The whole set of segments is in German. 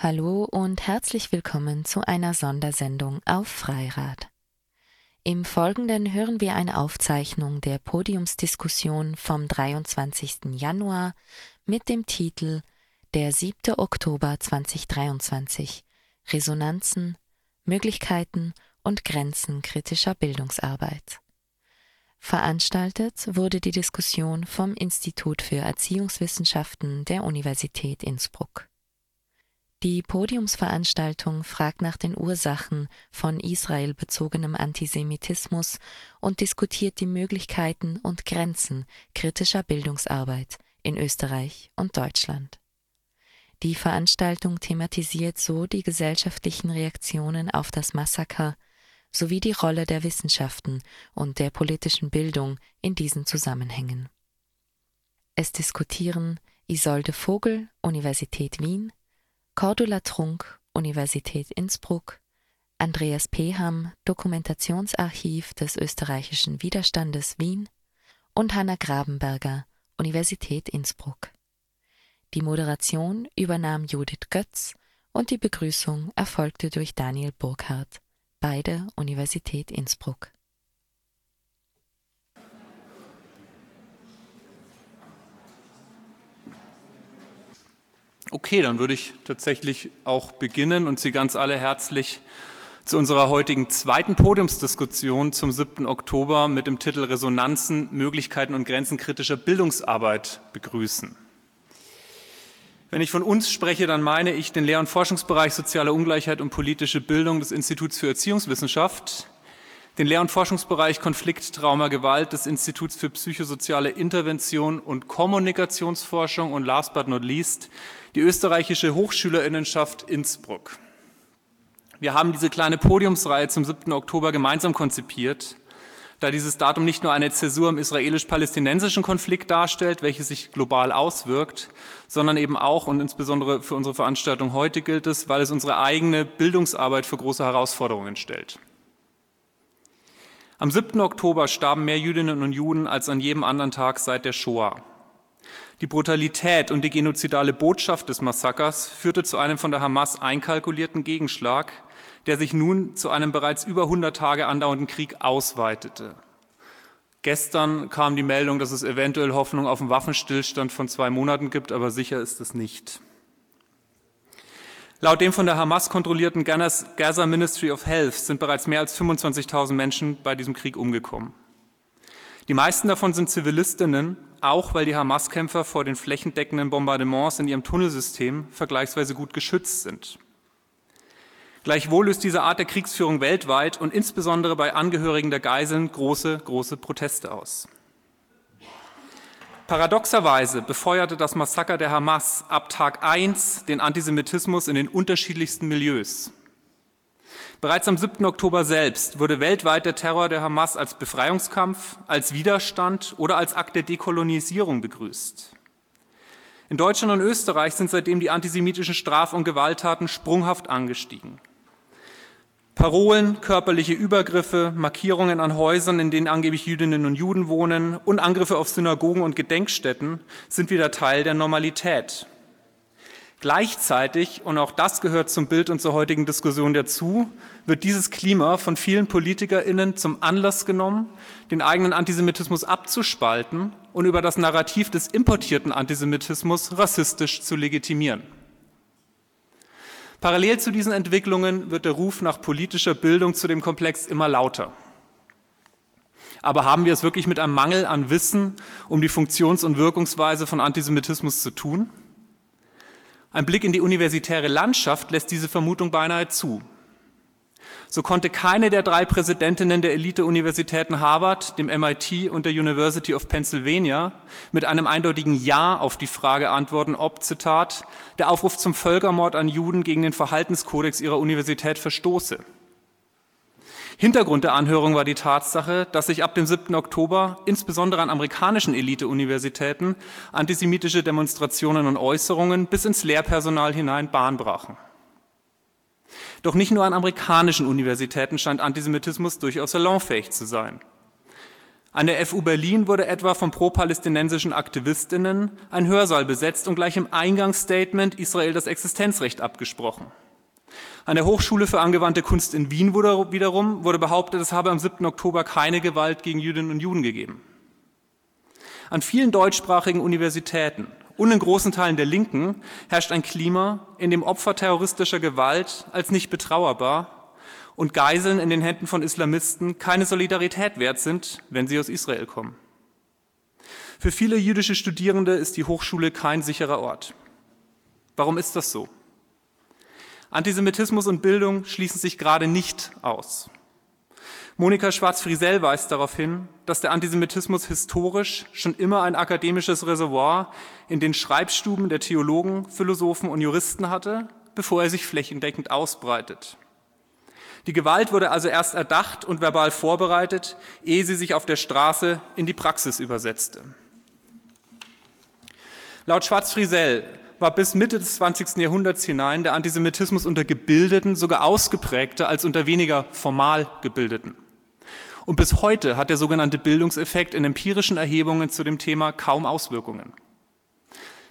Hallo und herzlich willkommen zu einer Sondersendung auf Freirad. Im Folgenden hören wir eine Aufzeichnung der Podiumsdiskussion vom 23. Januar mit dem Titel Der 7. Oktober 2023 Resonanzen, Möglichkeiten und Grenzen kritischer Bildungsarbeit. Veranstaltet wurde die Diskussion vom Institut für Erziehungswissenschaften der Universität Innsbruck. Die Podiumsveranstaltung fragt nach den Ursachen von israelbezogenem Antisemitismus und diskutiert die Möglichkeiten und Grenzen kritischer Bildungsarbeit in Österreich und Deutschland. Die Veranstaltung thematisiert so die gesellschaftlichen Reaktionen auf das Massaker sowie die Rolle der Wissenschaften und der politischen Bildung in diesen Zusammenhängen. Es diskutieren Isolde Vogel, Universität Wien, Cordula Trunk, Universität Innsbruck, Andreas Peham, Dokumentationsarchiv des österreichischen Widerstandes Wien und Hanna Grabenberger, Universität Innsbruck. Die Moderation übernahm Judith Götz und die Begrüßung erfolgte durch Daniel Burkhardt, beide Universität Innsbruck. Okay, dann würde ich tatsächlich auch beginnen und Sie ganz alle herzlich zu unserer heutigen zweiten Podiumsdiskussion zum 7. Oktober mit dem Titel Resonanzen, Möglichkeiten und Grenzen kritischer Bildungsarbeit begrüßen. Wenn ich von uns spreche, dann meine ich den Lehr- und Forschungsbereich Soziale Ungleichheit und politische Bildung des Instituts für Erziehungswissenschaft, den Lehr- und Forschungsbereich Konflikt, Trauma, Gewalt des Instituts für psychosoziale Intervention und Kommunikationsforschung und last but not least die österreichische Hochschülerinnenschaft Innsbruck. Wir haben diese kleine Podiumsreihe zum 7. Oktober gemeinsam konzipiert, da dieses Datum nicht nur eine Zäsur im israelisch-palästinensischen Konflikt darstellt, welches sich global auswirkt, sondern eben auch und insbesondere für unsere Veranstaltung heute gilt es, weil es unsere eigene Bildungsarbeit für große Herausforderungen stellt. Am 7. Oktober starben mehr Jüdinnen und Juden als an jedem anderen Tag seit der Shoah. Die Brutalität und die genozidale Botschaft des Massakers führte zu einem von der Hamas einkalkulierten Gegenschlag, der sich nun zu einem bereits über 100 Tage andauernden Krieg ausweitete. Gestern kam die Meldung, dass es eventuell Hoffnung auf einen Waffenstillstand von zwei Monaten gibt, aber sicher ist es nicht. Laut dem von der Hamas kontrollierten Gaza Ministry of Health sind bereits mehr als 25.000 Menschen bei diesem Krieg umgekommen. Die meisten davon sind Zivilistinnen, auch weil die Hamas-Kämpfer vor den flächendeckenden Bombardements in ihrem Tunnelsystem vergleichsweise gut geschützt sind. Gleichwohl löst diese Art der Kriegsführung weltweit und insbesondere bei Angehörigen der Geiseln große, große Proteste aus. Paradoxerweise befeuerte das Massaker der Hamas ab Tag 1 den Antisemitismus in den unterschiedlichsten Milieus. Bereits am 7. Oktober selbst wurde weltweit der Terror der Hamas als Befreiungskampf, als Widerstand oder als Akt der Dekolonisierung begrüßt. In Deutschland und Österreich sind seitdem die antisemitischen Straf- und Gewalttaten sprunghaft angestiegen. Parolen, körperliche Übergriffe, Markierungen an Häusern, in denen angeblich Jüdinnen und Juden wohnen und Angriffe auf Synagogen und Gedenkstätten sind wieder Teil der Normalität. Gleichzeitig, und auch das gehört zum Bild und zur heutigen Diskussion dazu, wird dieses Klima von vielen PolitikerInnen zum Anlass genommen, den eigenen Antisemitismus abzuspalten und über das Narrativ des importierten Antisemitismus rassistisch zu legitimieren. Parallel zu diesen Entwicklungen wird der Ruf nach politischer Bildung zu dem Komplex immer lauter. Aber haben wir es wirklich mit einem Mangel an Wissen um die Funktions- und Wirkungsweise von Antisemitismus zu tun? Ein Blick in die universitäre Landschaft lässt diese Vermutung beinahe zu. So konnte keine der drei Präsidentinnen der Elite-Universitäten Harvard, dem MIT und der University of Pennsylvania mit einem eindeutigen Ja auf die Frage antworten, ob, Zitat, der Aufruf zum Völkermord an Juden gegen den Verhaltenskodex ihrer Universität verstoße. Hintergrund der Anhörung war die Tatsache, dass sich ab dem 7. Oktober insbesondere an amerikanischen Elite-Universitäten antisemitische Demonstrationen und Äußerungen bis ins Lehrpersonal hinein Bahn brachen. Doch nicht nur an amerikanischen Universitäten scheint Antisemitismus durchaus salonfähig zu sein. An der FU Berlin wurde etwa von pro-palästinensischen Aktivistinnen ein Hörsaal besetzt und gleich im Eingangsstatement Israel das Existenzrecht abgesprochen. An der Hochschule für angewandte Kunst in Wien wurde wiederum wurde behauptet, es habe am 7. Oktober keine Gewalt gegen Jüdinnen und Juden gegeben. An vielen deutschsprachigen Universitäten und in großen Teilen der Linken herrscht ein Klima, in dem Opfer terroristischer Gewalt als nicht betrauerbar und Geiseln in den Händen von Islamisten keine Solidarität wert sind, wenn sie aus Israel kommen. Für viele jüdische Studierende ist die Hochschule kein sicherer Ort. Warum ist das so? Antisemitismus und Bildung schließen sich gerade nicht aus. Monika Schwarz-Friesell weist darauf hin, dass der Antisemitismus historisch schon immer ein akademisches Reservoir in den Schreibstuben der Theologen, Philosophen und Juristen hatte, bevor er sich flächendeckend ausbreitet. Die Gewalt wurde also erst erdacht und verbal vorbereitet, ehe sie sich auf der Straße in die Praxis übersetzte. Laut Schwarz-Friesell war bis Mitte des 20. Jahrhunderts hinein der Antisemitismus unter Gebildeten sogar ausgeprägter als unter weniger formal Gebildeten. Und bis heute hat der sogenannte Bildungseffekt in empirischen Erhebungen zu dem Thema kaum Auswirkungen.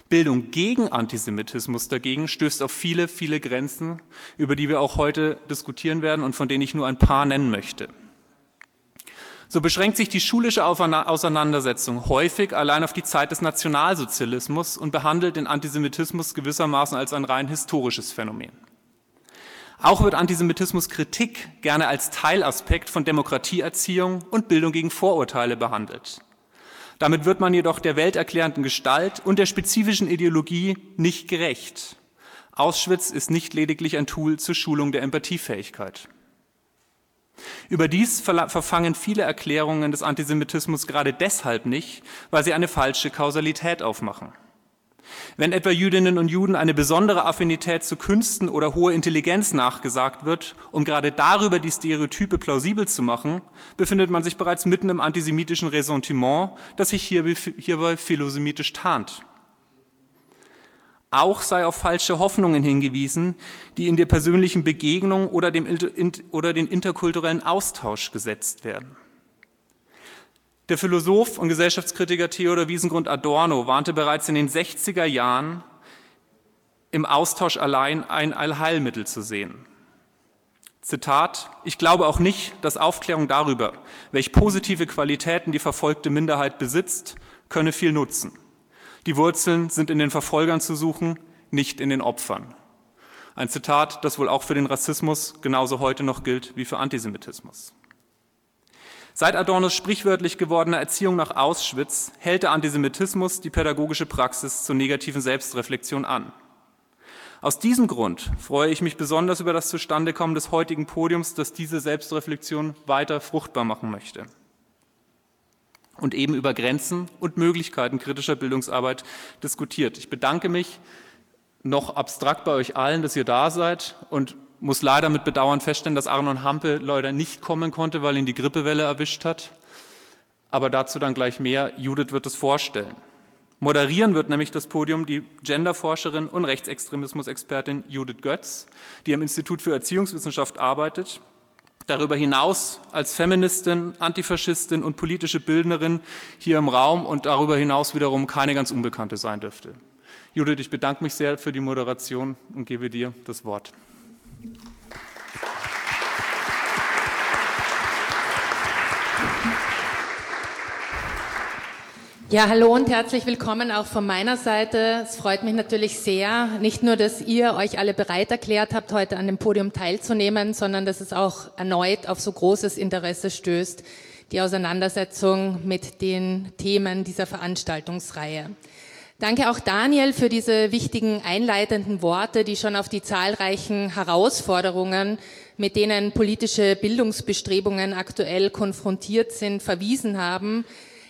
Bildung gegen Antisemitismus dagegen stößt auf viele, viele Grenzen, über die wir auch heute diskutieren werden und von denen ich nur ein paar nennen möchte. So beschränkt sich die schulische Auseinandersetzung häufig allein auf die Zeit des Nationalsozialismus und behandelt den Antisemitismus gewissermaßen als ein rein historisches Phänomen. Auch wird Antisemitismuskritik gerne als Teilaspekt von Demokratieerziehung und Bildung gegen Vorurteile behandelt. Damit wird man jedoch der welterklärenden Gestalt und der spezifischen Ideologie nicht gerecht. Auschwitz ist nicht lediglich ein Tool zur Schulung der Empathiefähigkeit. Überdies verfangen viele Erklärungen des Antisemitismus gerade deshalb nicht, weil sie eine falsche Kausalität aufmachen. Wenn etwa Jüdinnen und Juden eine besondere Affinität zu Künsten oder hohe Intelligenz nachgesagt wird, um gerade darüber die Stereotype plausibel zu machen, befindet man sich bereits mitten im antisemitischen Ressentiment, das sich hierbei philosemitisch tarnt. Auch sei auf falsche Hoffnungen hingewiesen, die in der persönlichen Begegnung oder, dem, oder den interkulturellen Austausch gesetzt werden. Der Philosoph und Gesellschaftskritiker Theodor Wiesengrund Adorno warnte bereits in den 60er Jahren, im Austausch allein ein Allheilmittel zu sehen. Zitat, ich glaube auch nicht, dass Aufklärung darüber, welche positive Qualitäten die verfolgte Minderheit besitzt, könne viel nutzen. Die Wurzeln sind in den Verfolgern zu suchen, nicht in den Opfern. Ein Zitat, das wohl auch für den Rassismus genauso heute noch gilt wie für Antisemitismus. Seit Adornos sprichwörtlich gewordener Erziehung nach Auschwitz hält der Antisemitismus die pädagogische Praxis zur negativen Selbstreflexion an. Aus diesem Grund freue ich mich besonders über das Zustandekommen des heutigen Podiums, das diese Selbstreflexion weiter fruchtbar machen möchte und eben über Grenzen und Möglichkeiten kritischer Bildungsarbeit diskutiert. Ich bedanke mich noch abstrakt bei euch allen, dass ihr da seid und muss leider mit Bedauern feststellen, dass Arnon Hampe leider nicht kommen konnte, weil ihn die Grippewelle erwischt hat. Aber dazu dann gleich mehr. Judith wird es vorstellen. Moderieren wird nämlich das Podium die Genderforscherin und Rechtsextremismusexpertin Judith Götz, die am Institut für Erziehungswissenschaft arbeitet. Darüber hinaus als Feministin, Antifaschistin und politische Bildnerin hier im Raum und darüber hinaus wiederum keine ganz Unbekannte sein dürfte. Judith, ich bedanke mich sehr für die Moderation und gebe dir das Wort. Ja, hallo und herzlich willkommen auch von meiner Seite. Es freut mich natürlich sehr, nicht nur, dass ihr euch alle bereit erklärt habt, heute an dem Podium teilzunehmen, sondern dass es auch erneut auf so großes Interesse stößt, die Auseinandersetzung mit den Themen dieser Veranstaltungsreihe. Danke auch Daniel für diese wichtigen einleitenden Worte, die schon auf die zahlreichen Herausforderungen, mit denen politische Bildungsbestrebungen aktuell konfrontiert sind, verwiesen haben.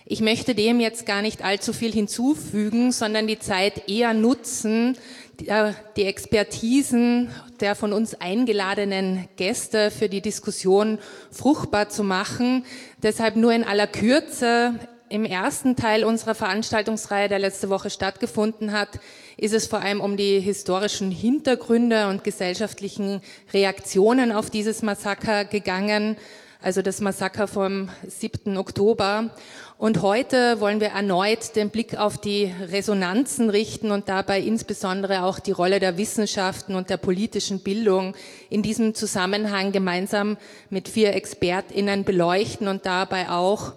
Ich möchte dem jetzt gar nicht allzu viel hinzufügen, sondern die Zeit eher nutzen, die Expertisen der von uns eingeladenen Gäste für die Diskussion fruchtbar zu machen. Deshalb nur in aller Kürze im ersten Teil unserer Veranstaltungsreihe, der letzte Woche stattgefunden hat, ist es vor allem um die historischen Hintergründe und gesellschaftlichen Reaktionen auf dieses Massaker gegangen. also das Massaker vom 7. Oktober. Und heute wollen wir erneut den Blick auf die Resonanzen richten und dabei insbesondere auch die Rolle der Wissenschaften und der politischen Bildung in diesem Zusammenhang gemeinsam mit vier ExpertInnen beleuchten und dabei auch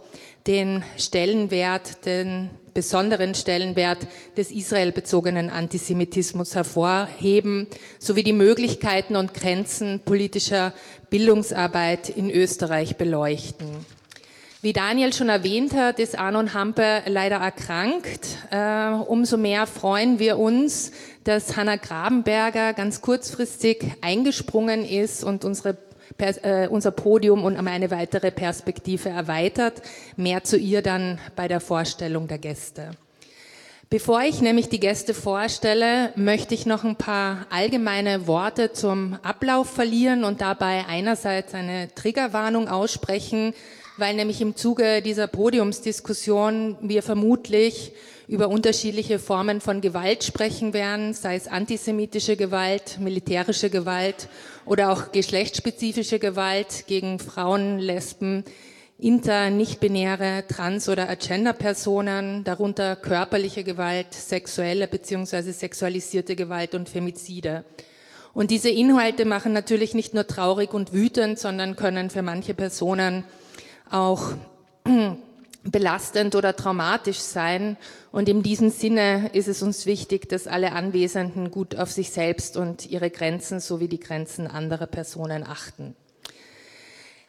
den Stellenwert, den besonderen Stellenwert des israelbezogenen Antisemitismus hervorheben, sowie die Möglichkeiten und Grenzen politischer Bildungsarbeit in Österreich beleuchten. Wie Daniel schon erwähnt hat, ist Arnon Hampe leider erkrankt. Äh, umso mehr freuen wir uns, dass Hanna Grabenberger ganz kurzfristig eingesprungen ist und unsere unser Podium und eine weitere Perspektive erweitert. Mehr zu ihr dann bei der Vorstellung der Gäste. Bevor ich nämlich die Gäste vorstelle, möchte ich noch ein paar allgemeine Worte zum Ablauf verlieren und dabei einerseits eine Triggerwarnung aussprechen, weil nämlich im Zuge dieser Podiumsdiskussion wir vermutlich über unterschiedliche Formen von Gewalt sprechen werden, sei es antisemitische Gewalt, militärische Gewalt oder auch geschlechtsspezifische Gewalt gegen Frauen, Lesben, inter, nicht-binäre, trans- oder agender-Personen, darunter körperliche Gewalt, sexuelle bzw. sexualisierte Gewalt und Femizide. Und diese Inhalte machen natürlich nicht nur traurig und wütend, sondern können für manche Personen auch belastend oder traumatisch sein. Und in diesem Sinne ist es uns wichtig, dass alle Anwesenden gut auf sich selbst und ihre Grenzen sowie die Grenzen anderer Personen achten.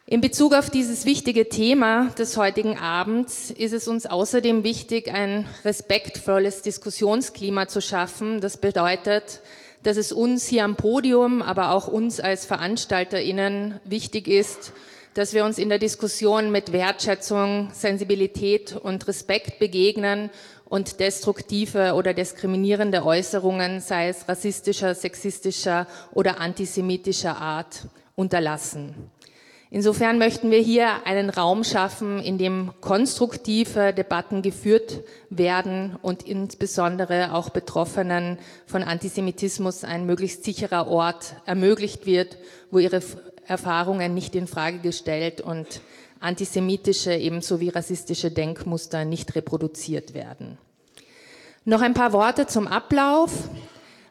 In Bezug auf dieses wichtige Thema des heutigen Abends ist es uns außerdem wichtig, ein respektvolles Diskussionsklima zu schaffen. Das bedeutet, dass es uns hier am Podium, aber auch uns als VeranstalterInnen wichtig ist, dass wir uns in der Diskussion mit Wertschätzung, Sensibilität und Respekt begegnen und destruktive oder diskriminierende Äußerungen, sei es rassistischer, sexistischer oder antisemitischer Art, unterlassen. Insofern möchten wir hier einen Raum schaffen, in dem konstruktive Debatten geführt werden und insbesondere auch Betroffenen von Antisemitismus ein möglichst sicherer Ort ermöglicht wird, wo ihre Erfahrungen nicht in Frage gestellt und antisemitische ebenso wie rassistische Denkmuster nicht reproduziert werden. Noch ein paar Worte zum Ablauf.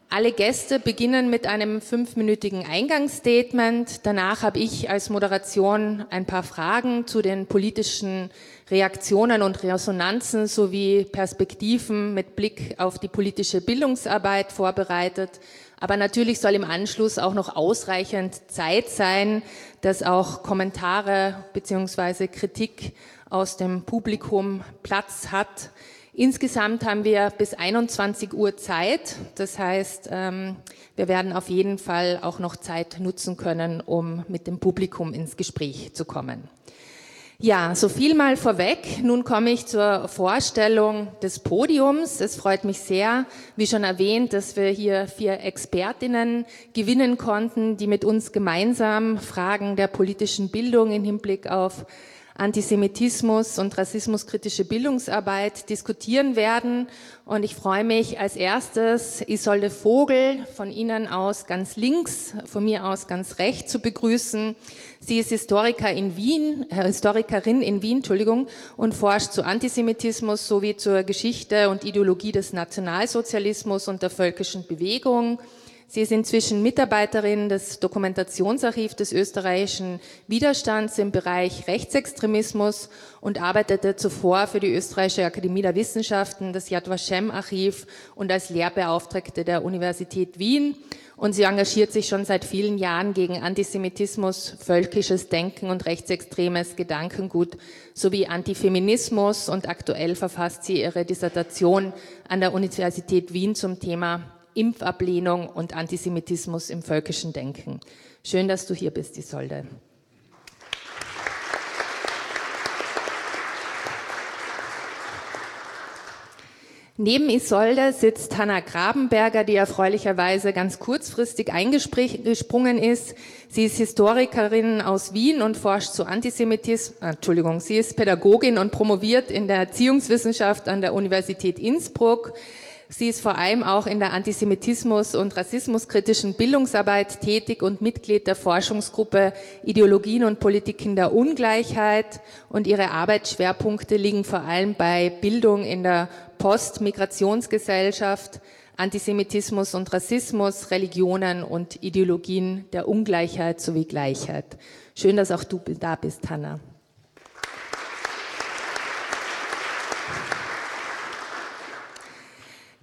Alle Gäste beginnen mit einem fünfminütigen Eingangsstatement. Danach habe ich als Moderation ein paar Fragen zu den politischen Reaktionen und Resonanzen sowie Perspektiven mit Blick auf die politische Bildungsarbeit vorbereitet. Aber natürlich soll im Anschluss auch noch ausreichend Zeit sein, dass auch Kommentare beziehungsweise Kritik aus dem Publikum Platz hat. Insgesamt haben wir bis 21 Uhr Zeit. Das heißt, ähm, wir werden auf jeden Fall auch noch Zeit nutzen können, um mit dem Publikum ins Gespräch zu kommen. Ja, so viel mal vorweg. Nun komme ich zur Vorstellung des Podiums. Es freut mich sehr, wie schon erwähnt, dass wir hier vier Expertinnen gewinnen konnten, die mit uns gemeinsam Fragen der politischen Bildung im Hinblick auf Antisemitismus und rassismuskritische Bildungsarbeit diskutieren werden. Und ich freue mich als erstes Isolde Vogel von Ihnen aus ganz links, von mir aus ganz rechts zu begrüßen. Sie ist Historiker in Wien, äh, Historikerin in Wien, Entschuldigung, und forscht zu Antisemitismus sowie zur Geschichte und Ideologie des Nationalsozialismus und der völkischen Bewegung. Sie ist inzwischen Mitarbeiterin des Dokumentationsarchivs des österreichischen Widerstands im Bereich Rechtsextremismus und arbeitete zuvor für die Österreichische Akademie der Wissenschaften, das Yad Vashem Archiv und als Lehrbeauftragte der Universität Wien. Und sie engagiert sich schon seit vielen Jahren gegen Antisemitismus, völkisches Denken und rechtsextremes Gedankengut sowie Antifeminismus. Und aktuell verfasst sie ihre Dissertation an der Universität Wien zum Thema Impfablehnung und Antisemitismus im völkischen Denken. Schön, dass du hier bist, Isolde. Neben Isolde sitzt Hanna Grabenberger, die erfreulicherweise ganz kurzfristig eingesprungen ist. Sie ist Historikerin aus Wien und forscht zu Antisemitismus. Äh, Entschuldigung, sie ist Pädagogin und promoviert in der Erziehungswissenschaft an der Universität Innsbruck. Sie ist vor allem auch in der Antisemitismus- und Rassismuskritischen Bildungsarbeit tätig und Mitglied der Forschungsgruppe Ideologien und Politiken der Ungleichheit. Und ihre Arbeitsschwerpunkte liegen vor allem bei Bildung in der Postmigrationsgesellschaft, Antisemitismus und Rassismus, Religionen und Ideologien der Ungleichheit sowie Gleichheit. Schön, dass auch du da bist, Hanna.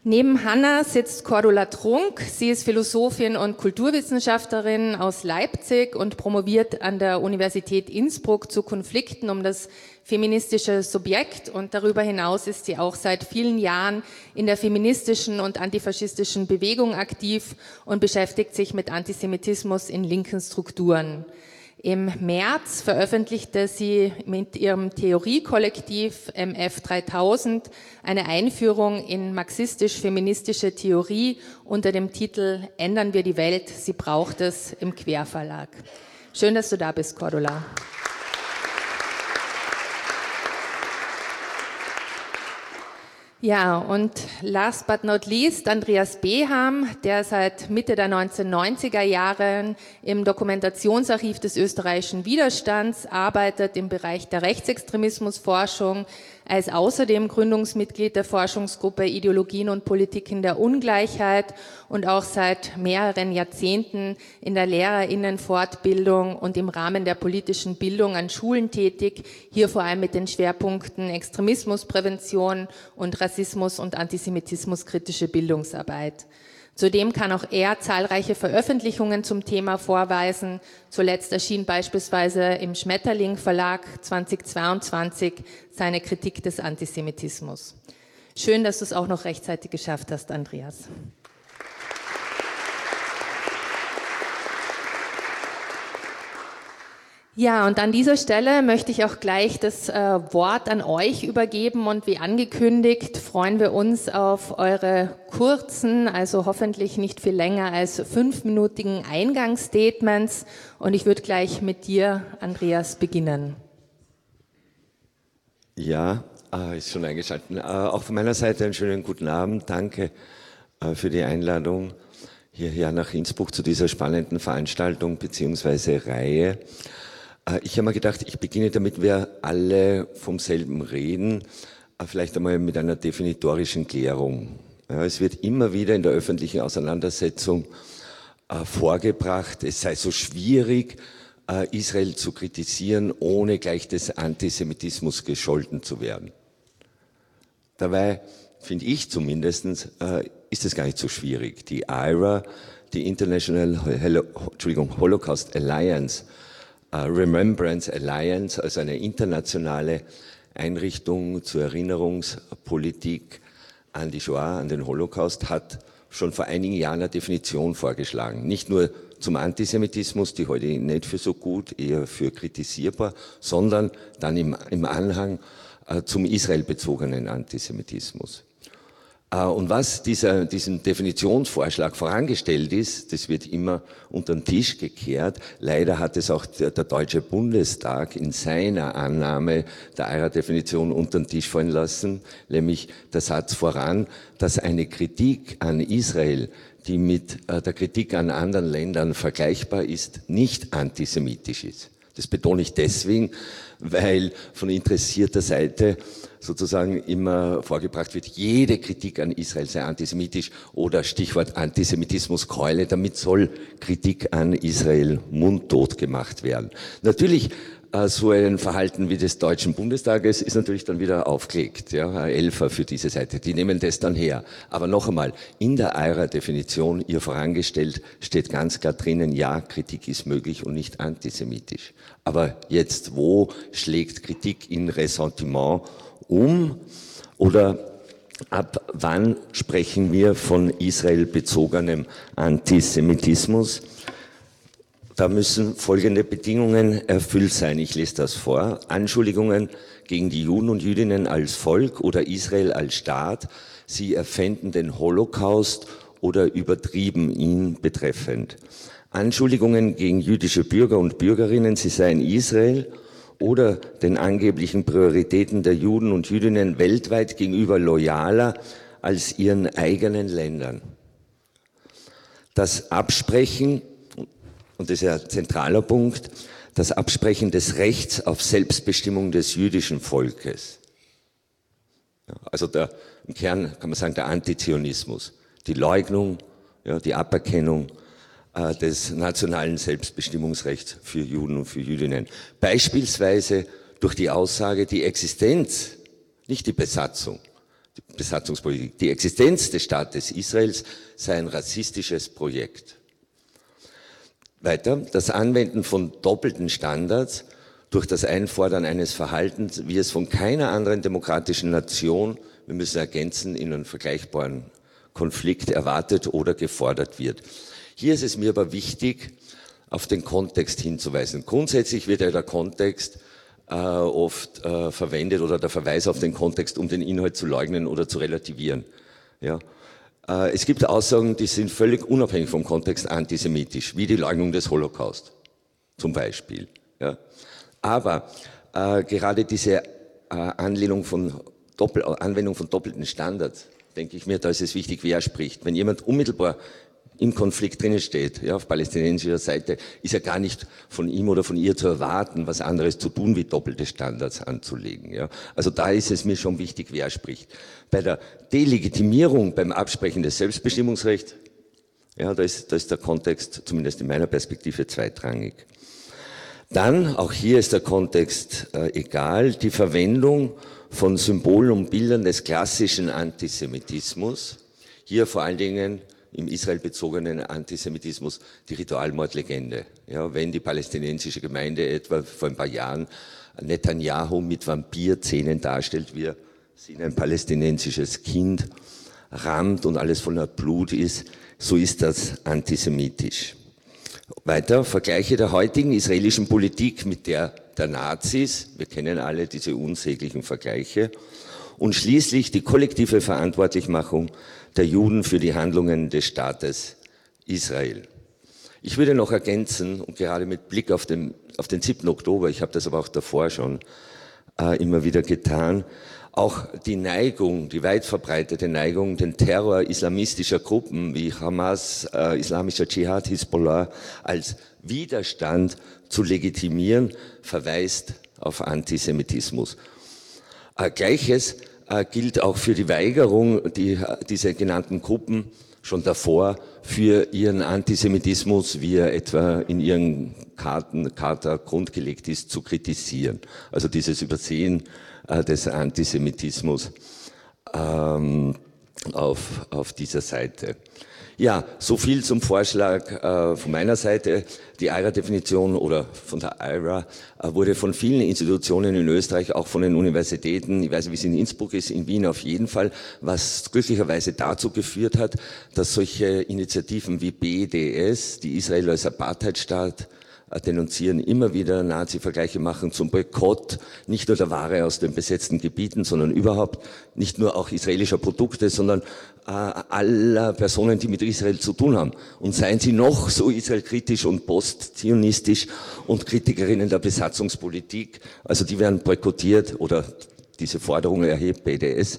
Neben Hanna sitzt Cordula Trunk. Sie ist Philosophin und Kulturwissenschaftlerin aus Leipzig und promoviert an der Universität Innsbruck zu Konflikten um das feministische Subjekt. Und darüber hinaus ist sie auch seit vielen Jahren in der feministischen und antifaschistischen Bewegung aktiv und beschäftigt sich mit Antisemitismus in linken Strukturen. Im März veröffentlichte sie mit ihrem Theoriekollektiv MF 3000 eine Einführung in marxistisch-feministische Theorie unter dem Titel Ändern wir die Welt, sie braucht es im Querverlag. Schön, dass du da bist, Cordula. Ja, und last but not least Andreas Beham, der seit Mitte der 1990er Jahre im Dokumentationsarchiv des österreichischen Widerstands arbeitet im Bereich der Rechtsextremismusforschung, ist außerdem Gründungsmitglied der Forschungsgruppe Ideologien und Politiken der Ungleichheit und auch seit mehreren Jahrzehnten in der Lehrerinnenfortbildung und im Rahmen der politischen Bildung an Schulen tätig, hier vor allem mit den Schwerpunkten Extremismusprävention und Rassismus und Antisemitismus kritische Bildungsarbeit. Zudem kann auch er zahlreiche Veröffentlichungen zum Thema vorweisen. Zuletzt erschien beispielsweise im Schmetterling Verlag 2022 seine Kritik des Antisemitismus. Schön, dass du es auch noch rechtzeitig geschafft hast, Andreas. Ja, und an dieser Stelle möchte ich auch gleich das äh, Wort an euch übergeben und wie angekündigt freuen wir uns auf eure kurzen, also hoffentlich nicht viel länger als fünfminütigen Eingangsstatements und ich würde gleich mit dir, Andreas, beginnen. Ja, äh, ist schon eingeschaltet. Äh, auch von meiner Seite einen schönen guten Abend. Danke äh, für die Einladung hierher nach Innsbruck zu dieser spannenden Veranstaltung beziehungsweise Reihe. Äh, ich habe mir gedacht, ich beginne damit wir alle vom selben reden, äh, vielleicht einmal mit einer definitorischen Klärung. Es wird immer wieder in der öffentlichen Auseinandersetzung äh, vorgebracht, es sei so schwierig, Israel zu kritisieren, ohne gleich des Antisemitismus gescholten zu werden. Dabei finde ich zumindest, ist es gar nicht so schwierig. Die IRA, die International Holocaust Alliance, Remembrance Alliance, also eine internationale Einrichtung zur Erinnerungspolitik an die Shoah, an den Holocaust, hat schon vor einigen Jahren eine Definition vorgeschlagen. Nicht nur zum Antisemitismus, die heute nicht für so gut, eher für kritisierbar, sondern dann im, im Anhang äh, zum israelbezogenen Antisemitismus. Äh, und was dieser, diesem Definitionsvorschlag vorangestellt ist, das wird immer unter den Tisch gekehrt. Leider hat es auch der, der Deutsche Bundestag in seiner Annahme der EIRA-Definition unter den Tisch fallen lassen, nämlich der Satz voran, dass eine Kritik an Israel, die mit äh, der Kritik an anderen Ländern vergleichbar ist, nicht antisemitisch ist. Das betone ich deswegen, weil von interessierter Seite sozusagen immer vorgebracht wird, jede Kritik an Israel sei antisemitisch oder Stichwort Antisemitismuskeule, damit soll Kritik an Israel mundtot gemacht werden. Natürlich äh, so ein Verhalten wie des Deutschen Bundestages ist natürlich dann wieder aufgelegt, ja, Elfer für diese Seite. Die nehmen das dann her. Aber noch einmal, in der EIRA-Definition, ihr vorangestellt, steht ganz klar drinnen, ja, Kritik ist möglich und nicht antisemitisch. Aber jetzt, wo schlägt Kritik in Ressentiment um oder ab wann sprechen wir von Israel bezogenem Antisemitismus? Da müssen folgende Bedingungen erfüllt sein. Ich lese das vor. Anschuldigungen gegen die Juden und Jüdinnen als Volk oder Israel als Staat. Sie erfänden den Holocaust oder übertrieben ihn betreffend. Anschuldigungen gegen jüdische Bürger und Bürgerinnen, sie seien Israel oder den angeblichen Prioritäten der Juden und Jüdinnen weltweit gegenüber loyaler als ihren eigenen Ländern. Das Absprechen, und das ist ja ein zentraler Punkt, das Absprechen des Rechts auf Selbstbestimmung des jüdischen Volkes. Also der, im Kern kann man sagen der Antizionismus, die Leugnung, ja, die Aberkennung äh, des nationalen Selbstbestimmungsrechts für Juden und für Jüdinnen. Beispielsweise durch die Aussage, die Existenz, nicht die Besatzung, die Besatzungspolitik, die Existenz des Staates Israels sei ein rassistisches Projekt. Weiter, das Anwenden von doppelten Standards durch das Einfordern eines Verhaltens, wie es von keiner anderen demokratischen Nation, wir müssen ergänzen, in einem vergleichbaren Konflikt erwartet oder gefordert wird. Hier ist es mir aber wichtig, auf den Kontext hinzuweisen. Grundsätzlich wird ja der Kontext äh, oft äh, verwendet oder der Verweis auf den Kontext, um den Inhalt zu leugnen oder zu relativieren. Ja. Äh, es gibt Aussagen, die sind völlig unabhängig vom Kontext antisemitisch, wie die Leugnung des Holocaust zum Beispiel. Ja. Aber äh, gerade diese äh, Anlehnung von Doppel Anwendung von doppelten Standards, denke ich mir, da ist es wichtig, wer spricht. Wenn jemand unmittelbar im Konflikt drinnen steht, ja, auf palästinensischer Seite, ist ja gar nicht von ihm oder von ihr zu erwarten, was anderes zu tun, wie doppelte Standards anzulegen. Ja. Also da ist es mir schon wichtig, wer spricht. Bei der Delegitimierung, beim Absprechen des Selbstbestimmungsrechts, ja, da ist, da ist der Kontext, zumindest in meiner Perspektive, zweitrangig. Dann, auch hier ist der Kontext äh, egal, die Verwendung von Symbolen und Bildern des klassischen Antisemitismus, hier vor allen Dingen im israelbezogenen Antisemitismus die Ritualmordlegende. Ja, wenn die palästinensische Gemeinde etwa vor ein paar Jahren Netanyahu mit Vampirzähnen darstellt, wie sie in ein palästinensisches Kind rammt und alles voller Blut ist, so ist das antisemitisch. Weiter, Vergleiche der heutigen israelischen Politik mit der der Nazis, wir kennen alle diese unsäglichen Vergleiche, und schließlich die kollektive Verantwortlichmachung der Juden für die Handlungen des Staates Israel. Ich würde noch ergänzen, und gerade mit Blick auf den, auf den 7. Oktober, ich habe das aber auch davor schon äh, immer wieder getan, auch die Neigung, die weit verbreitete Neigung, den Terror islamistischer Gruppen wie Hamas, äh, islamischer Dschihad, Hisbollah als Widerstand zu legitimieren, verweist auf Antisemitismus. Äh, Gleiches gilt auch für die Weigerung, die, diese genannten Gruppen schon davor für ihren Antisemitismus, wie er etwa in ihren Karten, Charta grundgelegt ist, zu kritisieren. Also dieses Übersehen äh, des Antisemitismus ähm, auf, auf dieser Seite. Ja, so viel zum Vorschlag äh, von meiner Seite. Die IRA-Definition oder von der IRA äh, wurde von vielen Institutionen in Österreich, auch von den Universitäten, ich weiß nicht, wie es in Innsbruck ist, in Wien auf jeden Fall, was glücklicherweise dazu geführt hat, dass solche Initiativen wie BDS, die Israel als Apartheidstaat denunzieren, immer wieder Nazi-Vergleiche machen zum Boykott, nicht nur der Ware aus den besetzten Gebieten, sondern überhaupt nicht nur auch israelischer Produkte, sondern äh, aller Personen, die mit Israel zu tun haben. Und seien sie noch so israelkritisch und postzionistisch und Kritikerinnen der Besatzungspolitik, also die werden boykottiert oder diese Forderung erhebt BDS,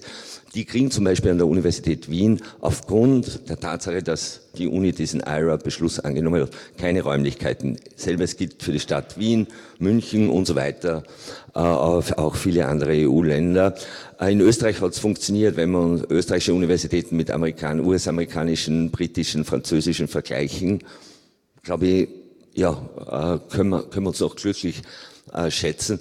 die kriegen zum Beispiel an der Universität Wien aufgrund der Tatsache, dass die Uni diesen IRA-Beschluss angenommen hat, keine Räumlichkeiten. Selbes gilt für die Stadt Wien, München und so weiter, äh, auch viele andere EU-Länder. Äh, in Österreich hat es funktioniert, wenn man österreichische Universitäten mit Amerikan US-amerikanischen, britischen, französischen vergleichen, glaube ich, ja, äh, können wir, können wir uns auch glücklich schätzen.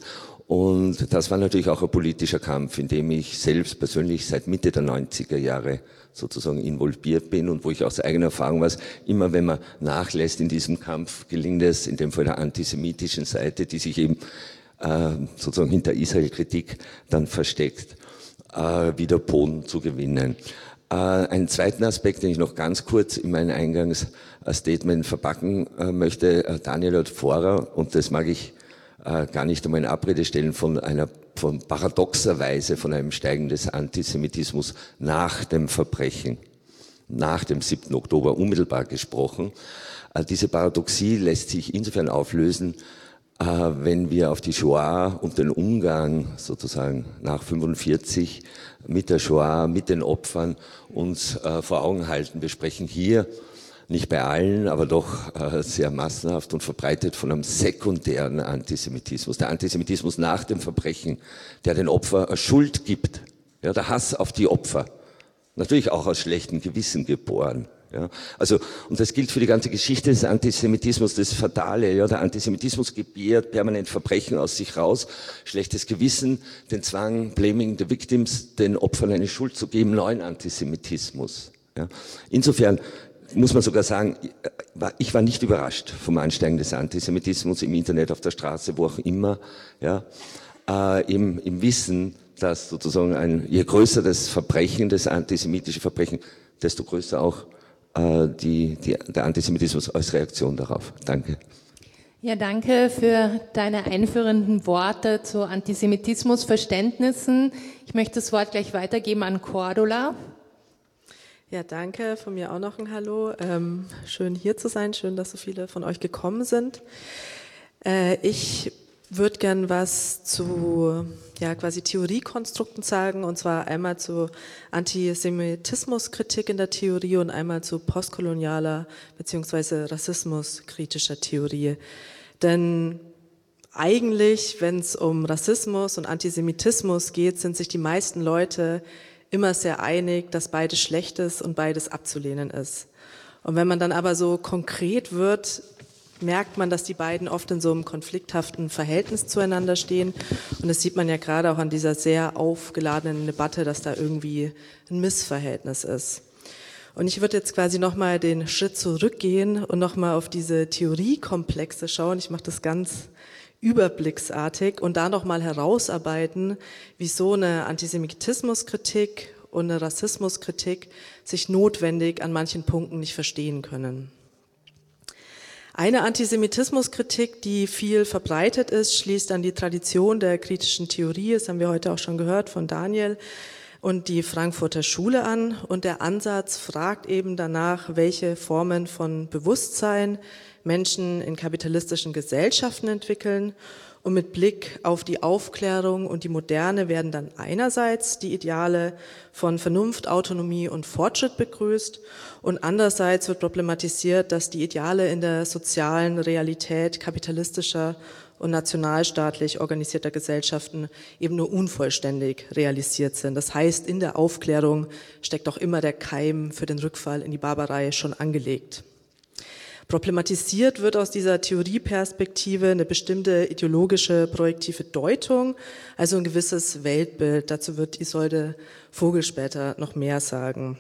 Und das war natürlich auch ein politischer Kampf, in dem ich selbst persönlich seit Mitte der 90er Jahre sozusagen involviert bin und wo ich aus eigener Erfahrung weiß, immer wenn man nachlässt in diesem Kampf, gelingt es, in dem Fall der antisemitischen Seite, die sich eben äh, sozusagen hinter Israel-Kritik dann versteckt, äh, wieder Boden zu gewinnen. Äh, einen zweiten Aspekt, den ich noch ganz kurz in mein Eingangsstatement verpacken äh, möchte, äh, Daniel hat Vorer, und das mag ich äh, gar nicht einmal in Abrede stellen von einer von paradoxerweise von einem Steigen des Antisemitismus nach dem Verbrechen, nach dem 7. Oktober unmittelbar gesprochen. Äh, diese Paradoxie lässt sich insofern auflösen, äh, wenn wir auf die Shoah und den Umgang sozusagen nach 45 mit der Shoah, mit den Opfern uns äh, vor Augen halten. Wir sprechen hier nicht bei allen, aber doch äh, sehr massenhaft und verbreitet von einem sekundären Antisemitismus. Der Antisemitismus nach dem Verbrechen, der den Opfer Schuld gibt. Ja, der Hass auf die Opfer. Natürlich auch aus schlechtem Gewissen geboren. Ja, also, und das gilt für die ganze Geschichte des Antisemitismus, das Fatale. Ja, der Antisemitismus gebiert permanent Verbrechen aus sich raus, schlechtes Gewissen, den Zwang, blaming the victims, den Opfern eine Schuld zu geben, neuen Antisemitismus. Ja. Insofern muss man sogar sagen, ich war nicht überrascht vom Ansteigen des Antisemitismus im Internet, auf der Straße, wo auch immer, ja, äh, im, im Wissen, dass sozusagen ein, je größer das Verbrechen, das antisemitische Verbrechen, desto größer auch äh, die, die, der Antisemitismus als Reaktion darauf. Danke. Ja, danke für deine einführenden Worte zu Antisemitismusverständnissen. Ich möchte das Wort gleich weitergeben an Cordula. Ja, danke. Von mir auch noch ein Hallo. Ähm, schön hier zu sein. Schön, dass so viele von euch gekommen sind. Äh, ich würde gern was zu ja, quasi Theoriekonstrukten sagen, und zwar einmal zu Antisemitismuskritik in der Theorie und einmal zu postkolonialer bzw. rassismuskritischer Theorie. Denn eigentlich, wenn es um Rassismus und Antisemitismus geht, sind sich die meisten Leute immer sehr einig, dass beides schlecht ist und beides abzulehnen ist. Und wenn man dann aber so konkret wird, merkt man, dass die beiden oft in so einem konflikthaften Verhältnis zueinander stehen. Und das sieht man ja gerade auch an dieser sehr aufgeladenen Debatte, dass da irgendwie ein Missverhältnis ist. Und ich würde jetzt quasi nochmal den Schritt zurückgehen und nochmal auf diese Theoriekomplexe schauen. Ich mache das ganz überblicksartig und da nochmal herausarbeiten, wieso eine Antisemitismuskritik und eine Rassismuskritik sich notwendig an manchen Punkten nicht verstehen können. Eine Antisemitismuskritik, die viel verbreitet ist, schließt an die Tradition der kritischen Theorie, das haben wir heute auch schon gehört von Daniel, und die Frankfurter Schule an. Und der Ansatz fragt eben danach, welche Formen von Bewusstsein Menschen in kapitalistischen Gesellschaften entwickeln. Und mit Blick auf die Aufklärung und die Moderne werden dann einerseits die Ideale von Vernunft, Autonomie und Fortschritt begrüßt und andererseits wird problematisiert, dass die Ideale in der sozialen Realität kapitalistischer und nationalstaatlich organisierter Gesellschaften eben nur unvollständig realisiert sind. Das heißt, in der Aufklärung steckt auch immer der Keim für den Rückfall in die Barbarei schon angelegt. Problematisiert wird aus dieser Theorieperspektive eine bestimmte ideologische projektive Deutung, also ein gewisses Weltbild. Dazu wird Isolde Vogel später noch mehr sagen.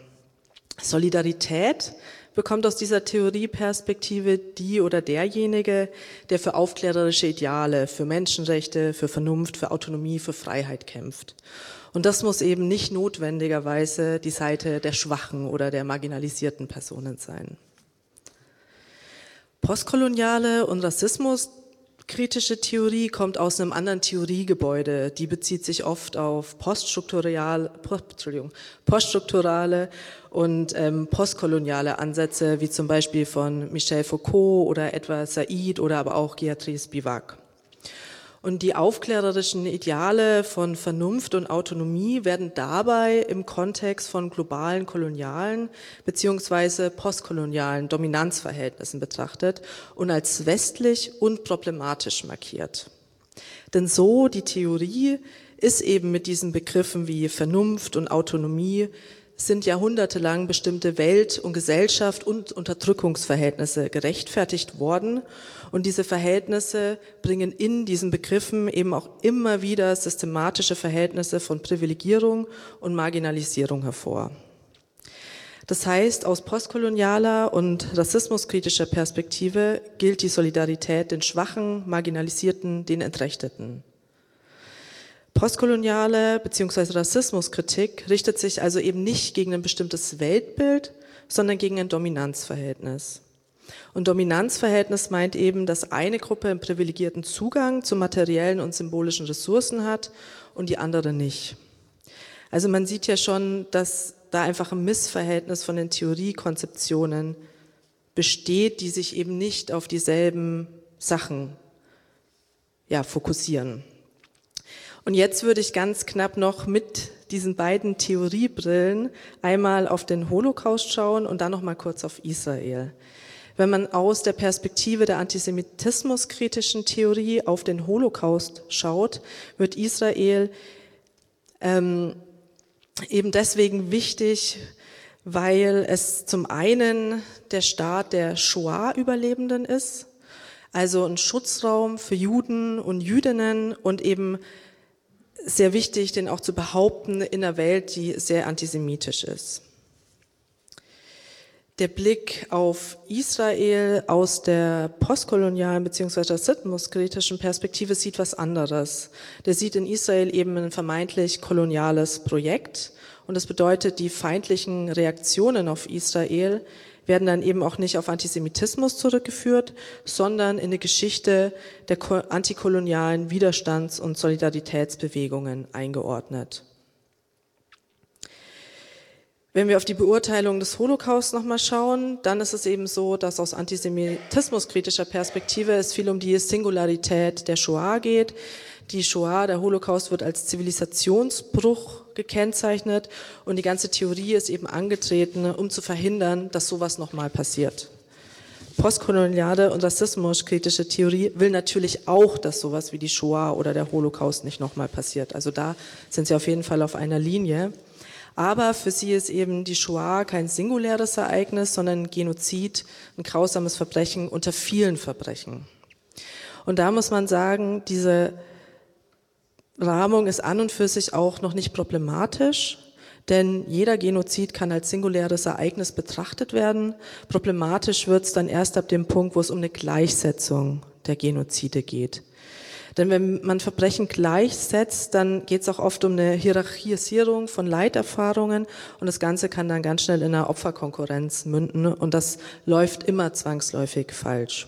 Solidarität bekommt aus dieser Theorieperspektive die oder derjenige, der für aufklärerische Ideale, für Menschenrechte, für Vernunft, für Autonomie, für Freiheit kämpft. Und das muss eben nicht notwendigerweise die Seite der schwachen oder der marginalisierten Personen sein. Postkoloniale und Rassismuskritische Theorie kommt aus einem anderen Theoriegebäude. Die bezieht sich oft auf poststrukturale, poststrukturale und ähm, postkoloniale Ansätze, wie zum Beispiel von Michel Foucault oder etwa Said oder aber auch Beatrice Bivac. Und die aufklärerischen Ideale von Vernunft und Autonomie werden dabei im Kontext von globalen kolonialen beziehungsweise postkolonialen Dominanzverhältnissen betrachtet und als westlich und problematisch markiert. Denn so die Theorie ist eben mit diesen Begriffen wie Vernunft und Autonomie sind jahrhundertelang bestimmte Welt- und Gesellschaft und Unterdrückungsverhältnisse gerechtfertigt worden. Und diese Verhältnisse bringen in diesen Begriffen eben auch immer wieder systematische Verhältnisse von Privilegierung und Marginalisierung hervor. Das heißt, aus postkolonialer und rassismuskritischer Perspektive gilt die Solidarität den Schwachen, Marginalisierten, den Entrechteten. Postkoloniale bzw. Rassismuskritik richtet sich also eben nicht gegen ein bestimmtes Weltbild, sondern gegen ein Dominanzverhältnis. Und Dominanzverhältnis meint eben, dass eine Gruppe einen privilegierten Zugang zu materiellen und symbolischen Ressourcen hat und die andere nicht. Also man sieht ja schon, dass da einfach ein Missverhältnis von den Theoriekonzeptionen besteht, die sich eben nicht auf dieselben Sachen ja, fokussieren. Und jetzt würde ich ganz knapp noch mit diesen beiden Theoriebrillen einmal auf den Holocaust schauen und dann noch mal kurz auf Israel. Wenn man aus der Perspektive der antisemitismuskritischen Theorie auf den Holocaust schaut, wird Israel ähm, eben deswegen wichtig, weil es zum einen der Staat der Shoah-Überlebenden ist, also ein Schutzraum für Juden und Jüdinnen und eben sehr wichtig, den auch zu behaupten in einer Welt, die sehr antisemitisch ist. Der Blick auf Israel aus der postkolonialen bzw. rassismuskritischen Perspektive sieht was anderes. Der sieht in Israel eben ein vermeintlich koloniales Projekt und das bedeutet, die feindlichen Reaktionen auf Israel werden dann eben auch nicht auf Antisemitismus zurückgeführt, sondern in eine Geschichte der antikolonialen Widerstands- und Solidaritätsbewegungen eingeordnet. Wenn wir auf die Beurteilung des Holocaust nochmal schauen, dann ist es eben so, dass aus antisemitismuskritischer Perspektive es viel um die Singularität der Shoah geht. Die Shoah, der Holocaust wird als Zivilisationsbruch gekennzeichnet und die ganze Theorie ist eben angetreten, um zu verhindern, dass sowas nochmal passiert. Postkoloniale und rassismuskritische Theorie will natürlich auch, dass sowas wie die Shoah oder der Holocaust nicht nochmal passiert. Also da sind sie auf jeden Fall auf einer Linie. Aber für sie ist eben die Shoah kein singuläres Ereignis, sondern Genozid, ein grausames Verbrechen unter vielen Verbrechen. Und da muss man sagen, diese Rahmung ist an und für sich auch noch nicht problematisch, denn jeder Genozid kann als singuläres Ereignis betrachtet werden. Problematisch wird es dann erst ab dem Punkt, wo es um eine Gleichsetzung der Genozide geht. Denn wenn man Verbrechen gleichsetzt, dann geht es auch oft um eine Hierarchisierung von Leiterfahrungen und das Ganze kann dann ganz schnell in einer Opferkonkurrenz münden und das läuft immer zwangsläufig falsch.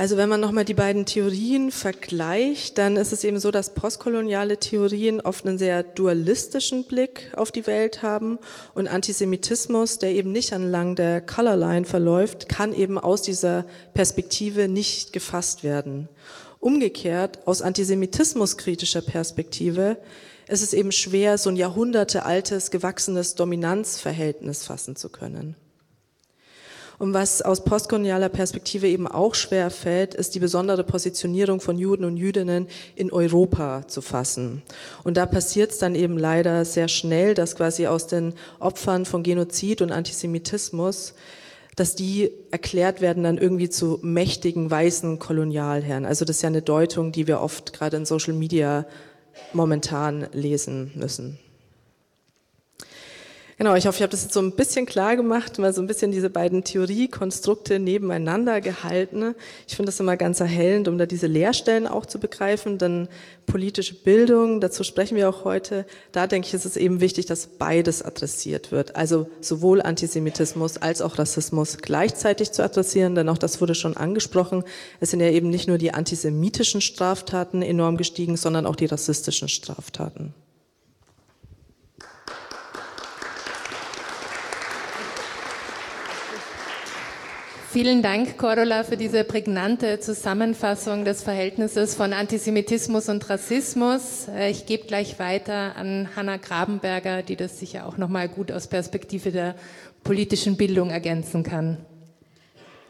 Also wenn man nochmal die beiden Theorien vergleicht, dann ist es eben so, dass postkoloniale Theorien oft einen sehr dualistischen Blick auf die Welt haben und Antisemitismus, der eben nicht anlang der Colorline verläuft, kann eben aus dieser Perspektive nicht gefasst werden. Umgekehrt, aus antisemitismuskritischer Perspektive ist es eben schwer, so ein jahrhundertealtes, gewachsenes Dominanzverhältnis fassen zu können. Und was aus postkolonialer Perspektive eben auch schwer fällt, ist die besondere Positionierung von Juden und Jüdinnen in Europa zu fassen. Und da passiert es dann eben leider sehr schnell, dass quasi aus den Opfern von Genozid und Antisemitismus dass die erklärt werden dann irgendwie zu mächtigen weißen Kolonialherren. Also das ist ja eine Deutung, die wir oft gerade in Social Media momentan lesen müssen. Genau, ich hoffe, ich habe das jetzt so ein bisschen klar gemacht, mal so ein bisschen diese beiden Theoriekonstrukte nebeneinander gehalten. Ich finde das immer ganz erhellend, um da diese Leerstellen auch zu begreifen. Dann politische Bildung, dazu sprechen wir auch heute. Da denke ich, ist es eben wichtig, dass beides adressiert wird. Also sowohl Antisemitismus als auch Rassismus gleichzeitig zu adressieren, denn auch das wurde schon angesprochen. Es sind ja eben nicht nur die antisemitischen Straftaten enorm gestiegen, sondern auch die rassistischen Straftaten. Vielen Dank, Cordula, für diese prägnante Zusammenfassung des Verhältnisses von Antisemitismus und Rassismus. Äh, ich gebe gleich weiter an Hanna Grabenberger, die das sicher auch nochmal gut aus Perspektive der politischen Bildung ergänzen kann.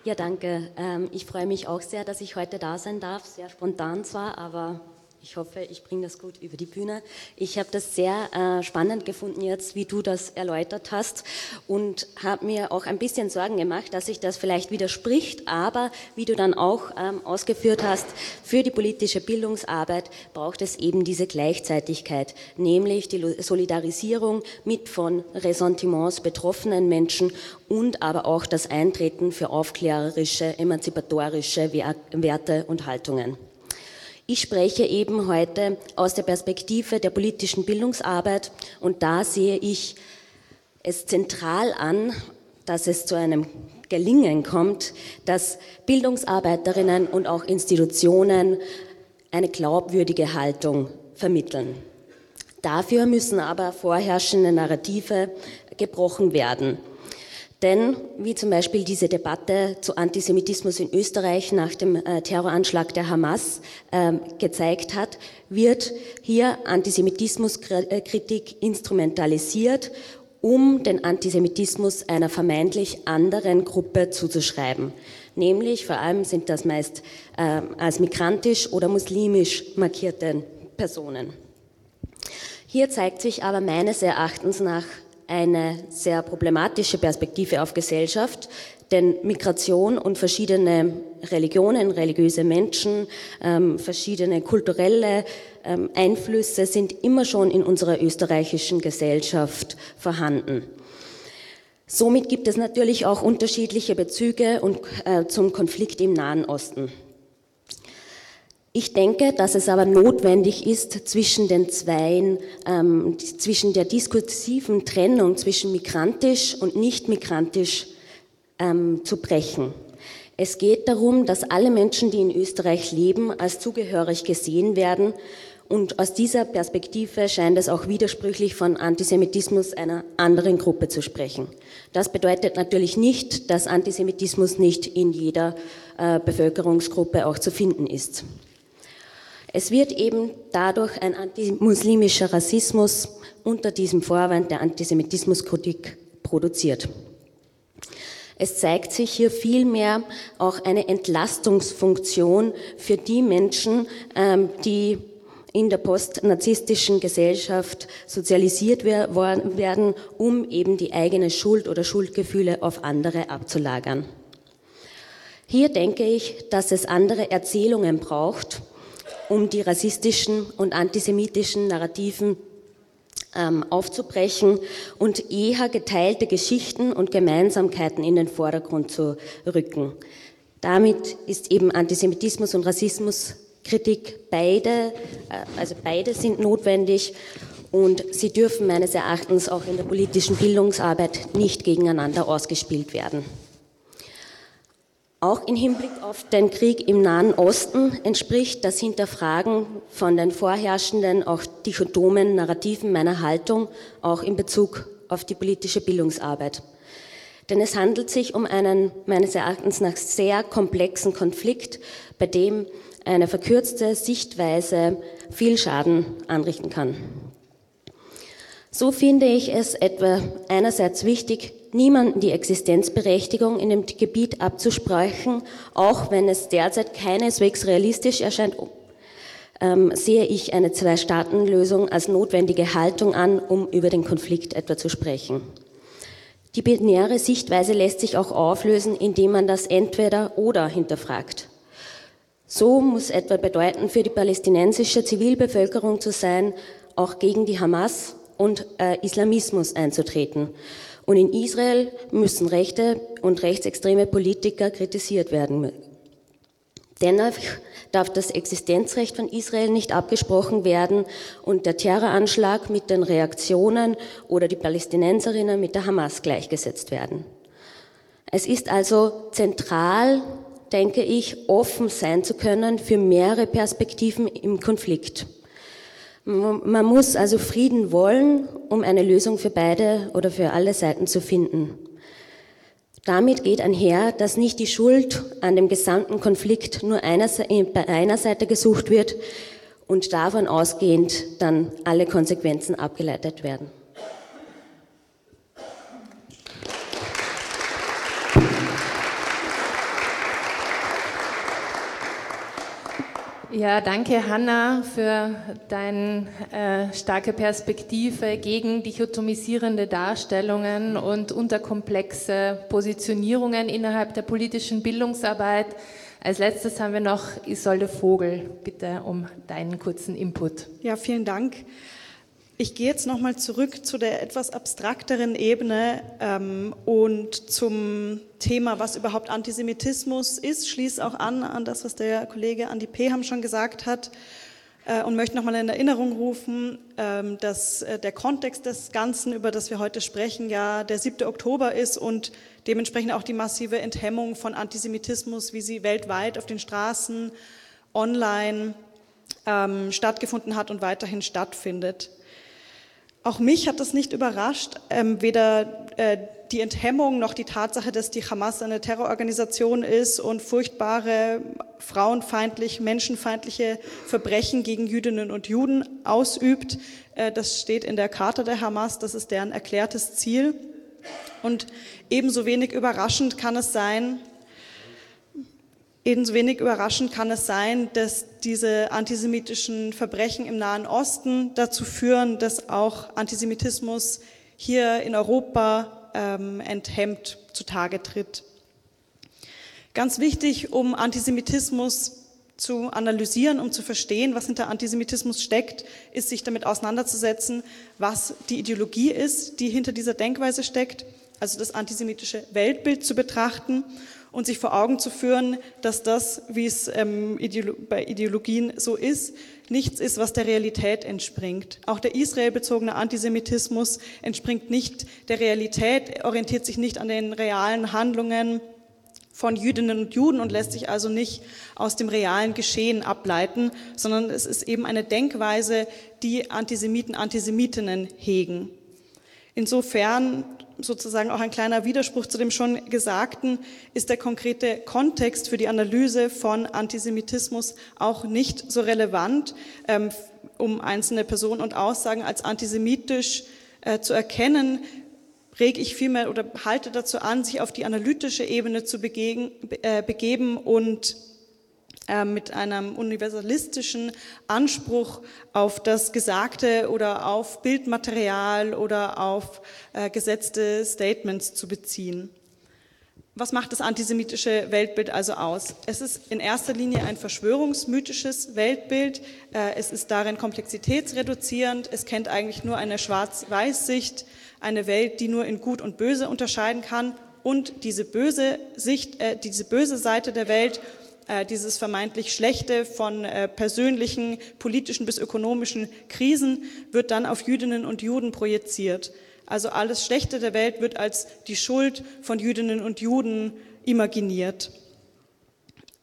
Ja, danke. Ähm, ich freue mich auch sehr, dass ich heute da sein darf. Sehr spontan zwar, aber ich hoffe, ich bringe das gut über die Bühne. Ich habe das sehr äh, spannend gefunden jetzt, wie du das erläutert hast und habe mir auch ein bisschen Sorgen gemacht, dass sich das vielleicht widerspricht, aber wie du dann auch ähm, ausgeführt hast, für die politische Bildungsarbeit braucht es eben diese Gleichzeitigkeit, nämlich die Solidarisierung mit von Ressentiments betroffenen Menschen und aber auch das Eintreten für aufklärerische, emanzipatorische Werte und Haltungen. Ich spreche eben heute aus der Perspektive der politischen Bildungsarbeit und da sehe ich es zentral an, dass es zu einem Gelingen kommt, dass Bildungsarbeiterinnen und auch Institutionen eine glaubwürdige Haltung vermitteln. Dafür müssen aber vorherrschende Narrative gebrochen werden. Denn, wie zum Beispiel diese Debatte zu Antisemitismus in Österreich nach dem äh, Terroranschlag der Hamas äh, gezeigt hat, wird hier Antisemitismuskritik instrumentalisiert, um den Antisemitismus einer vermeintlich anderen Gruppe zuzuschreiben. Nämlich vor allem sind das meist äh, als migrantisch oder muslimisch markierte Personen. Hier zeigt sich aber meines Erachtens nach eine sehr problematische Perspektive auf Gesellschaft, denn Migration und verschiedene Religionen, religiöse Menschen, ähm, verschiedene kulturelle ähm, Einflüsse sind immer schon in unserer österreichischen Gesellschaft vorhanden. Somit gibt es natürlich auch unterschiedliche Bezüge und, äh, zum Konflikt im Nahen Osten. Ich denke, dass es aber notwendig ist, zwischen den Zweien, ähm, zwischen der diskursiven Trennung zwischen migrantisch und nicht migrantisch ähm, zu brechen. Es geht darum, dass alle Menschen, die in Österreich leben, als zugehörig gesehen werden. Und aus dieser Perspektive scheint es auch widersprüchlich von Antisemitismus einer anderen Gruppe zu sprechen. Das bedeutet natürlich nicht, dass Antisemitismus nicht in jeder äh, Bevölkerungsgruppe auch zu finden ist. Es wird eben dadurch ein antimuslimischer Rassismus unter diesem Vorwand der Antisemitismuskritik produziert. Es zeigt sich hier vielmehr auch eine Entlastungsfunktion für die Menschen, ähm, die in der postnarzisstischen Gesellschaft sozialisiert werden, um eben die eigene Schuld oder Schuldgefühle auf andere abzulagern. Hier denke ich, dass es andere Erzählungen braucht, um die rassistischen und antisemitischen Narrativen ähm, aufzubrechen und eher geteilte Geschichten und Gemeinsamkeiten in den Vordergrund zu rücken. Damit ist eben Antisemitismus und Rassismuskritik beide, äh, also beide sind notwendig und sie dürfen meines Erachtens auch in der politischen Bildungsarbeit nicht gegeneinander ausgespielt werden. Auch im Hinblick auf den Krieg im Nahen Osten entspricht das Hinterfragen von den vorherrschenden, auch dichotomen Narrativen meiner Haltung, auch in Bezug auf die politische Bildungsarbeit. Denn es handelt sich um einen meines Erachtens nach sehr komplexen Konflikt, bei dem eine verkürzte Sichtweise viel Schaden anrichten kann. So finde ich es etwa einerseits wichtig, niemanden die Existenzberechtigung in dem Gebiet abzusprechen, auch wenn es derzeit keineswegs realistisch erscheint, ähm, sehe ich eine Zwei-Staaten-Lösung als notwendige Haltung an, um über den Konflikt etwa zu sprechen. Die binäre Sichtweise lässt sich auch auflösen, indem man das entweder oder hinterfragt. So muss etwa bedeuten, für die palästinensische Zivilbevölkerung zu sein, auch gegen die Hamas und äh, Islamismus einzutreten und in Israel müssen rechte und rechtsextreme Politiker kritisiert werden. Dennoch darf das Existenzrecht von Israel nicht abgesprochen werden und der Terroranschlag mit den Reaktionen oder die Palästinenserinnen mit der Hamas gleichgesetzt werden. Es ist also zentral, denke ich, offen sein zu können für mehrere Perspektiven im Konflikt. Man muss also Frieden wollen, um eine Lösung für beide oder für alle Seiten zu finden. Damit geht einher, dass nicht die Schuld an dem gesamten Konflikt nur einer, bei einer Seite gesucht wird und davon ausgehend dann alle Konsequenzen abgeleitet werden. Ja, danke Hanna für deine äh, starke Perspektive gegen dichotomisierende Darstellungen und unterkomplexe Positionierungen innerhalb der politischen Bildungsarbeit. Als letztes haben wir noch Isolde Vogel. Bitte um deinen kurzen Input. Ja, vielen Dank. Ich gehe jetzt nochmal zurück zu der etwas abstrakteren Ebene ähm, und zum Thema, was überhaupt Antisemitismus ist. Schließe auch an an das, was der Kollege Andi Peham schon gesagt hat äh, und möchte nochmal in Erinnerung rufen, ähm, dass äh, der Kontext des Ganzen, über das wir heute sprechen, ja der 7. Oktober ist und dementsprechend auch die massive Enthemmung von Antisemitismus, wie sie weltweit auf den Straßen, online ähm, stattgefunden hat und weiterhin stattfindet. Auch mich hat das nicht überrascht, ähm, weder äh, die Enthemmung noch die Tatsache, dass die Hamas eine Terrororganisation ist und furchtbare frauenfeindlich, menschenfeindliche Verbrechen gegen Jüdinnen und Juden ausübt. Äh, das steht in der Charta der Hamas, das ist deren erklärtes Ziel. Und ebenso wenig überraschend kann es sein, Ebenso wenig überraschend kann es sein, dass diese antisemitischen Verbrechen im Nahen Osten dazu führen, dass auch Antisemitismus hier in Europa ähm, enthemmt zutage tritt. Ganz wichtig, um Antisemitismus zu analysieren, um zu verstehen, was hinter Antisemitismus steckt, ist sich damit auseinanderzusetzen, was die Ideologie ist, die hinter dieser Denkweise steckt, also das antisemitische Weltbild zu betrachten und sich vor Augen zu führen, dass das, wie es ähm, Ideolo bei Ideologien so ist, nichts ist, was der Realität entspringt. Auch der israelbezogene Antisemitismus entspringt nicht der Realität, orientiert sich nicht an den realen Handlungen von Jüdinnen und Juden und lässt sich also nicht aus dem realen Geschehen ableiten, sondern es ist eben eine Denkweise, die Antisemiten, Antisemitinnen hegen. Insofern sozusagen auch ein kleiner Widerspruch zu dem schon Gesagten, ist der konkrete Kontext für die Analyse von Antisemitismus auch nicht so relevant, ähm, um einzelne Personen und Aussagen als antisemitisch äh, zu erkennen, rege ich vielmehr oder halte dazu an, sich auf die analytische Ebene zu begegen, äh, begeben und äh, mit einem universalistischen Anspruch auf das Gesagte oder auf Bildmaterial oder auf äh, gesetzte Statements zu beziehen. Was macht das antisemitische Weltbild also aus? Es ist in erster Linie ein verschwörungsmythisches Weltbild. Äh, es ist darin komplexitätsreduzierend. Es kennt eigentlich nur eine Schwarz-Weiß-Sicht, eine Welt, die nur in Gut und Böse unterscheiden kann. Und diese böse Sicht, äh, diese böse Seite der Welt äh, dieses vermeintlich Schlechte von äh, persönlichen, politischen bis ökonomischen Krisen wird dann auf Jüdinnen und Juden projiziert. Also alles Schlechte der Welt wird als die Schuld von Jüdinnen und Juden imaginiert.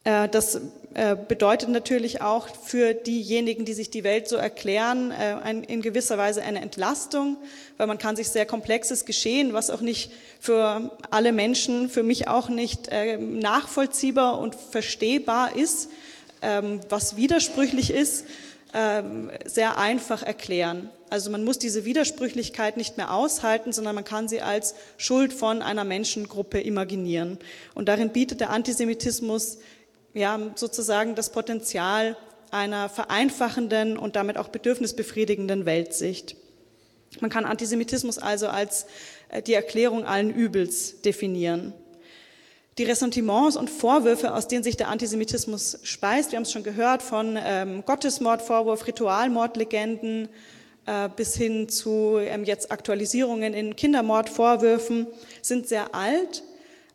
Äh, das äh, bedeutet natürlich auch für diejenigen, die sich die Welt so erklären, äh, in gewisser Weise eine Entlastung, weil man kann sich sehr komplexes Geschehen, was auch nicht für alle Menschen, für mich auch nicht nachvollziehbar und verstehbar ist, ähm, was widersprüchlich ist, ähm, sehr einfach erklären. Also man muss diese Widersprüchlichkeit nicht mehr aushalten, sondern man kann sie als Schuld von einer Menschengruppe imaginieren. Und darin bietet der Antisemitismus ja, sozusagen das Potenzial einer vereinfachenden und damit auch bedürfnisbefriedigenden Weltsicht. Man kann Antisemitismus also als äh, die Erklärung allen Übels definieren. Die Ressentiments und Vorwürfe, aus denen sich der Antisemitismus speist, wir haben es schon gehört, von ähm, Gottesmordvorwurf, Ritualmordlegenden äh, bis hin zu ähm, jetzt Aktualisierungen in Kindermordvorwürfen, sind sehr alt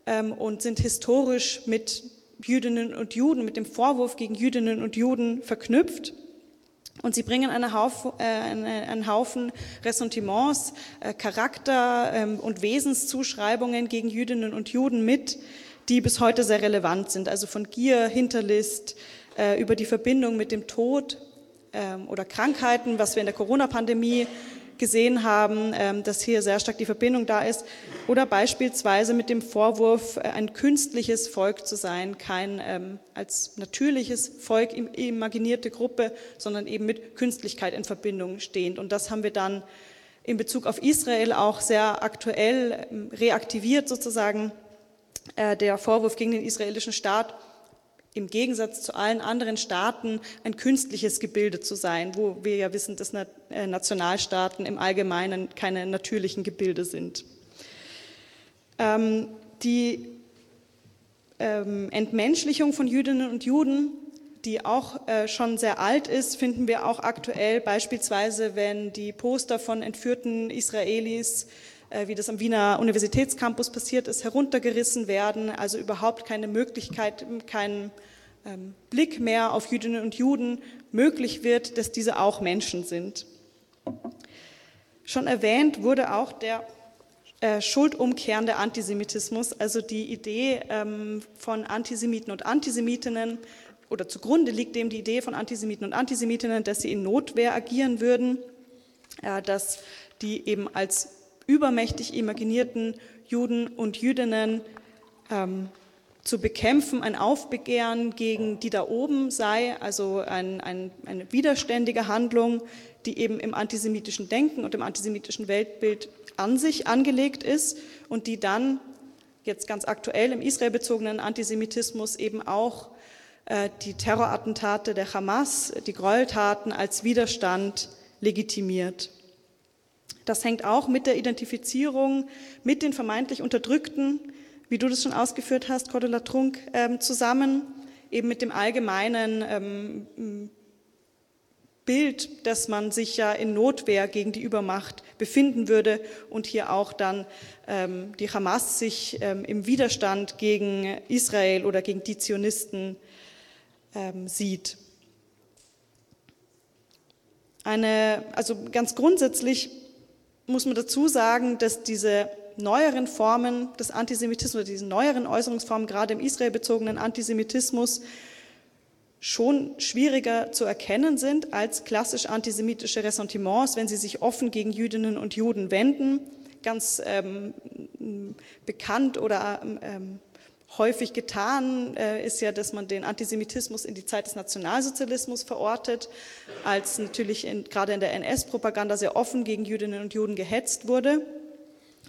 ähm, und sind historisch mit Jüdinnen und Juden, mit dem Vorwurf gegen Jüdinnen und Juden verknüpft. Und sie bringen eine Haufen, äh, einen Haufen Ressentiments, äh, Charakter ähm, und Wesenszuschreibungen gegen Jüdinnen und Juden mit, die bis heute sehr relevant sind. Also von Gier, Hinterlist, äh, über die Verbindung mit dem Tod ähm, oder Krankheiten, was wir in der Corona-Pandemie gesehen haben, ähm, dass hier sehr stark die Verbindung da ist. Oder beispielsweise mit dem Vorwurf, äh, ein künstliches Volk zu sein, kein ähm, als natürliches Volk imaginierte Gruppe, sondern eben mit Künstlichkeit in Verbindung stehend. Und das haben wir dann in Bezug auf Israel auch sehr aktuell ähm, reaktiviert, sozusagen äh, der Vorwurf gegen den israelischen Staat im Gegensatz zu allen anderen Staaten ein künstliches Gebilde zu sein, wo wir ja wissen, dass äh, Nationalstaaten im Allgemeinen keine natürlichen Gebilde sind. Ähm, die ähm, Entmenschlichung von Jüdinnen und Juden, die auch äh, schon sehr alt ist, finden wir auch aktuell, beispielsweise wenn die Poster von entführten Israelis wie das am Wiener Universitätscampus passiert ist, heruntergerissen werden, also überhaupt keine Möglichkeit, kein ähm, Blick mehr auf Jüdinnen und Juden möglich wird, dass diese auch Menschen sind. Schon erwähnt wurde auch der äh, schuldumkehrende Antisemitismus, also die Idee ähm, von Antisemiten und Antisemitinnen, oder zugrunde liegt dem die Idee von Antisemiten und Antisemitinnen, dass sie in Notwehr agieren würden, äh, dass die eben als übermächtig imaginierten Juden und Jüdinnen ähm, zu bekämpfen, ein Aufbegehren gegen die da oben sei, also ein, ein, eine widerständige Handlung, die eben im antisemitischen Denken und im antisemitischen Weltbild an sich angelegt ist und die dann jetzt ganz aktuell im israelbezogenen Antisemitismus eben auch äh, die Terrorattentate der Hamas, die Gräueltaten als Widerstand legitimiert. Das hängt auch mit der Identifizierung mit den vermeintlich Unterdrückten, wie du das schon ausgeführt hast, Cordula Trunk, ähm, zusammen, eben mit dem allgemeinen ähm, Bild, dass man sich ja in Notwehr gegen die Übermacht befinden würde und hier auch dann ähm, die Hamas sich ähm, im Widerstand gegen Israel oder gegen die Zionisten ähm, sieht. Eine, also ganz grundsätzlich muss man dazu sagen, dass diese neueren Formen des Antisemitismus oder diese neueren Äußerungsformen, gerade im israelbezogenen Antisemitismus, schon schwieriger zu erkennen sind als klassisch antisemitische Ressentiments, wenn sie sich offen gegen Jüdinnen und Juden wenden. Ganz ähm, bekannt oder ähm, häufig getan äh, ist ja, dass man den Antisemitismus in die Zeit des Nationalsozialismus verortet, als natürlich in, gerade in der NS-Propaganda sehr offen gegen Jüdinnen und Juden gehetzt wurde.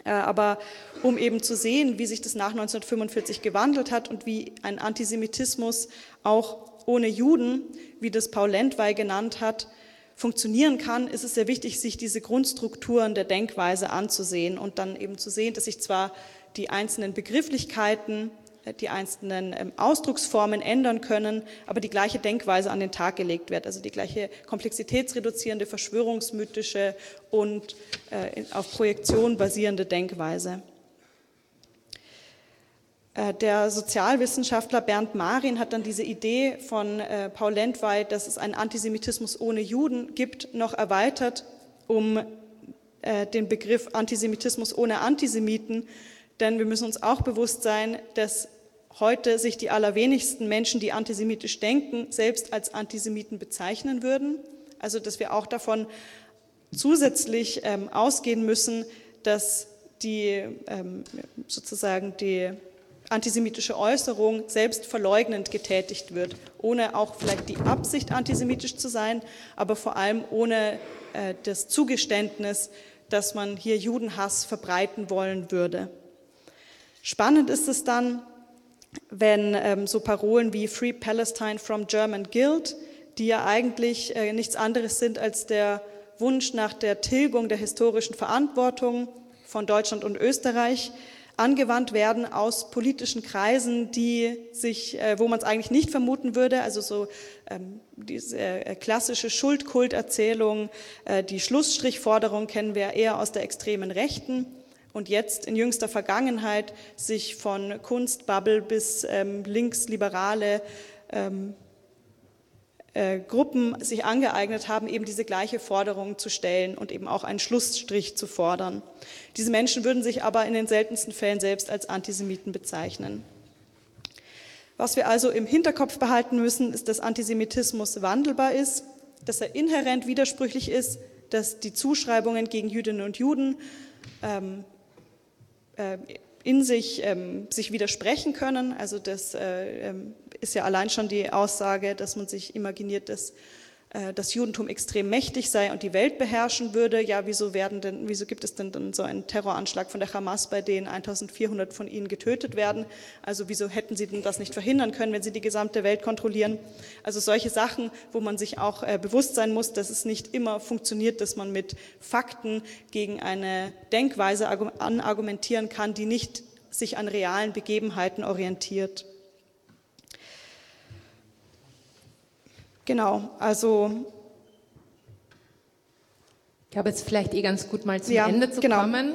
Äh, aber um eben zu sehen, wie sich das nach 1945 gewandelt hat und wie ein Antisemitismus auch ohne Juden, wie das Paul Lendwey genannt hat, funktionieren kann, ist es sehr wichtig, sich diese Grundstrukturen der Denkweise anzusehen und dann eben zu sehen, dass sich zwar die einzelnen Begrifflichkeiten, die einzelnen ähm, Ausdrucksformen ändern können, aber die gleiche Denkweise an den Tag gelegt wird, also die gleiche komplexitätsreduzierende, verschwörungsmythische und äh, auf Projektion basierende Denkweise. Äh, der Sozialwissenschaftler Bernd Marin hat dann diese Idee von äh, Paul Lendwey, dass es einen Antisemitismus ohne Juden gibt, noch erweitert um den Begriff Antisemitismus ohne Antisemiten. Denn wir müssen uns auch bewusst sein, dass heute sich die allerwenigsten Menschen, die antisemitisch denken, selbst als Antisemiten bezeichnen würden. Also dass wir auch davon zusätzlich ähm, ausgehen müssen, dass die ähm, sozusagen die antisemitische Äußerung selbst verleugnend getätigt wird, ohne auch vielleicht die Absicht, antisemitisch zu sein, aber vor allem ohne äh, das Zugeständnis, dass man hier Judenhass verbreiten wollen würde. Spannend ist es dann, wenn ähm, so Parolen wie Free Palestine from German Guilt, die ja eigentlich äh, nichts anderes sind als der Wunsch nach der Tilgung der historischen Verantwortung von Deutschland und Österreich, angewandt werden aus politischen Kreisen, die sich, äh, wo man es eigentlich nicht vermuten würde, also so ähm, diese äh, klassische Schuldkulterzählung, äh, die Schlussstrichforderung kennen wir eher aus der extremen Rechten und jetzt in jüngster Vergangenheit sich von Kunstbubble bis ähm, linksliberale ähm, äh, Gruppen sich angeeignet haben, eben diese gleiche Forderung zu stellen und eben auch einen Schlussstrich zu fordern. Diese Menschen würden sich aber in den seltensten Fällen selbst als Antisemiten bezeichnen. Was wir also im Hinterkopf behalten müssen, ist, dass Antisemitismus wandelbar ist, dass er inhärent widersprüchlich ist, dass die Zuschreibungen gegen Jüdinnen und Juden ähm, äh, in sich, ähm, sich widersprechen können. Also das äh, ähm, ist ja allein schon die Aussage, dass man sich imaginiert, dass das Judentum extrem mächtig sei und die Welt beherrschen würde. Ja, wieso werden denn, wieso gibt es denn dann so einen Terroranschlag von der Hamas, bei dem 1400 von ihnen getötet werden? Also wieso hätten sie denn das nicht verhindern können, wenn sie die gesamte Welt kontrollieren? Also solche Sachen, wo man sich auch äh, bewusst sein muss, dass es nicht immer funktioniert, dass man mit Fakten gegen eine Denkweise anargumentieren kann, die nicht sich an realen Begebenheiten orientiert. Genau, also. Ich glaube, jetzt vielleicht eh ganz gut mal zum ja, Ende zu genau. kommen.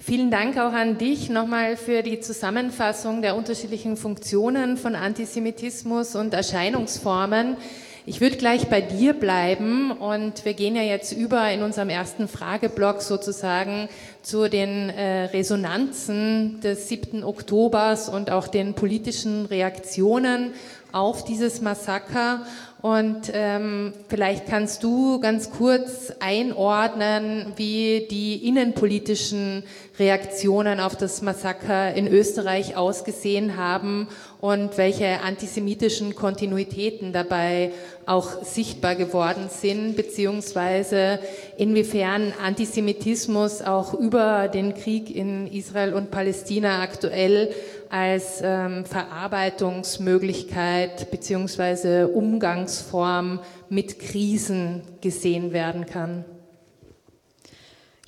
Vielen Dank auch an dich nochmal für die Zusammenfassung der unterschiedlichen Funktionen von Antisemitismus und Erscheinungsformen. Ich würde gleich bei dir bleiben und wir gehen ja jetzt über in unserem ersten Frageblock sozusagen zu den äh, Resonanzen des 7. Oktobers und auch den politischen Reaktionen auf dieses Massaker. Und ähm, vielleicht kannst du ganz kurz einordnen, wie die innenpolitischen Reaktionen auf das Massaker in Österreich ausgesehen haben und welche antisemitischen Kontinuitäten dabei auch sichtbar geworden sind, beziehungsweise inwiefern Antisemitismus auch über den Krieg in Israel und Palästina aktuell als ähm, Verarbeitungsmöglichkeit beziehungsweise Umgangsform mit Krisen gesehen werden kann.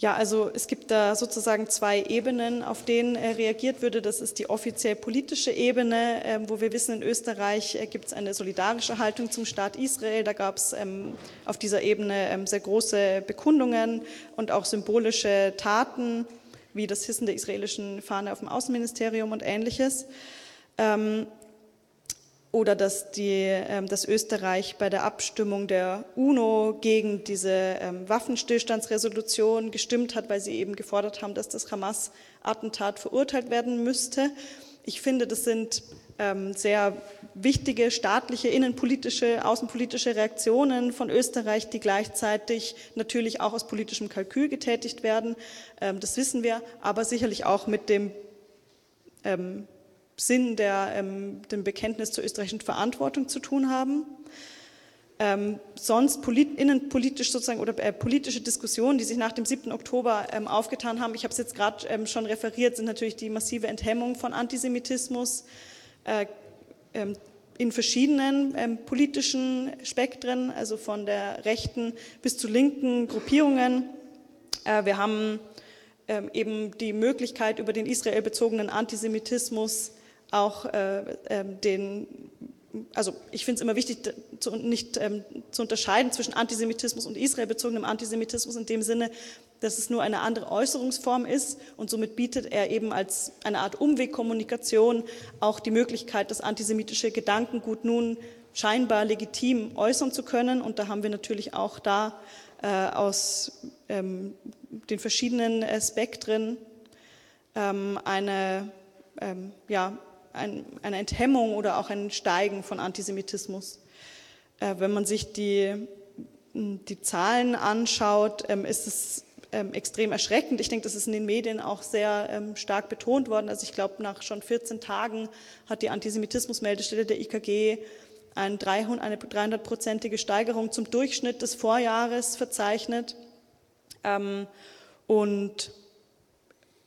Ja, also es gibt da sozusagen zwei Ebenen, auf denen äh, reagiert würde. Das ist die offiziell politische Ebene, äh, wo wir wissen, in Österreich äh, gibt es eine solidarische Haltung zum Staat Israel. Da gab es ähm, auf dieser Ebene ähm, sehr große Bekundungen und auch symbolische Taten, wie das Hissen der israelischen Fahne auf dem Außenministerium und ähnliches. Ähm, oder dass, die, ähm, dass Österreich bei der Abstimmung der UNO gegen diese ähm, Waffenstillstandsresolution gestimmt hat, weil sie eben gefordert haben, dass das Hamas-Attentat verurteilt werden müsste. Ich finde, das sind sehr wichtige staatliche, innenpolitische, außenpolitische Reaktionen von Österreich, die gleichzeitig natürlich auch aus politischem Kalkül getätigt werden. Das wissen wir, aber sicherlich auch mit dem Sinn der, ähm, dem Bekenntnis zur österreichischen Verantwortung zu tun haben. Ähm, sonst polit, innenpolitisch sozusagen oder äh, politische Diskussionen, die sich nach dem 7. Oktober ähm, aufgetan haben, ich habe es jetzt gerade ähm, schon referiert, sind natürlich die massive Enthemmung von Antisemitismus ähm, in verschiedenen ähm, politischen Spektren, also von der rechten bis zu linken Gruppierungen. Äh, wir haben eben die Möglichkeit, über den israelbezogenen Antisemitismus auch äh, äh, den, also ich finde es immer wichtig, nicht ähm, zu unterscheiden zwischen Antisemitismus und israelbezogenem Antisemitismus in dem Sinne, dass es nur eine andere Äußerungsform ist und somit bietet er eben als eine Art Umwegkommunikation auch die Möglichkeit, das antisemitische Gedankengut nun scheinbar legitim äußern zu können. Und da haben wir natürlich auch da äh, aus ähm, den verschiedenen äh, Spektren ähm, eine ähm, ja, ein, eine Enthemmung oder auch ein Steigen von Antisemitismus. Äh, wenn man sich die, die Zahlen anschaut, ähm, ist es ähm, extrem erschreckend. Ich denke, das ist in den Medien auch sehr ähm, stark betont worden. Also ich glaube, nach schon 14 Tagen hat die Antisemitismusmeldestelle der IKG eine 300-prozentige Steigerung zum Durchschnitt des Vorjahres verzeichnet. Ähm, und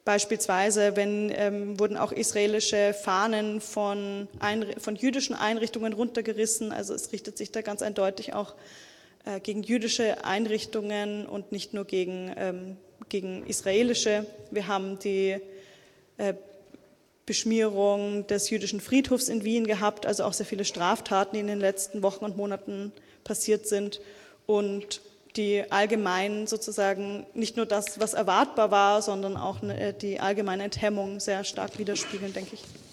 Beispielsweise wenn, ähm, wurden auch israelische Fahnen von, von jüdischen Einrichtungen runtergerissen. Also es richtet sich da ganz eindeutig auch äh, gegen jüdische Einrichtungen und nicht nur gegen, ähm, gegen israelische. Wir haben die äh, Beschmierung des jüdischen Friedhofs in Wien gehabt, also auch sehr viele Straftaten, die in den letzten Wochen und Monaten passiert sind. Und die allgemein sozusagen nicht nur das, was erwartbar war, sondern auch äh, die allgemeine Enthemmung sehr stark widerspiegeln, denke ich.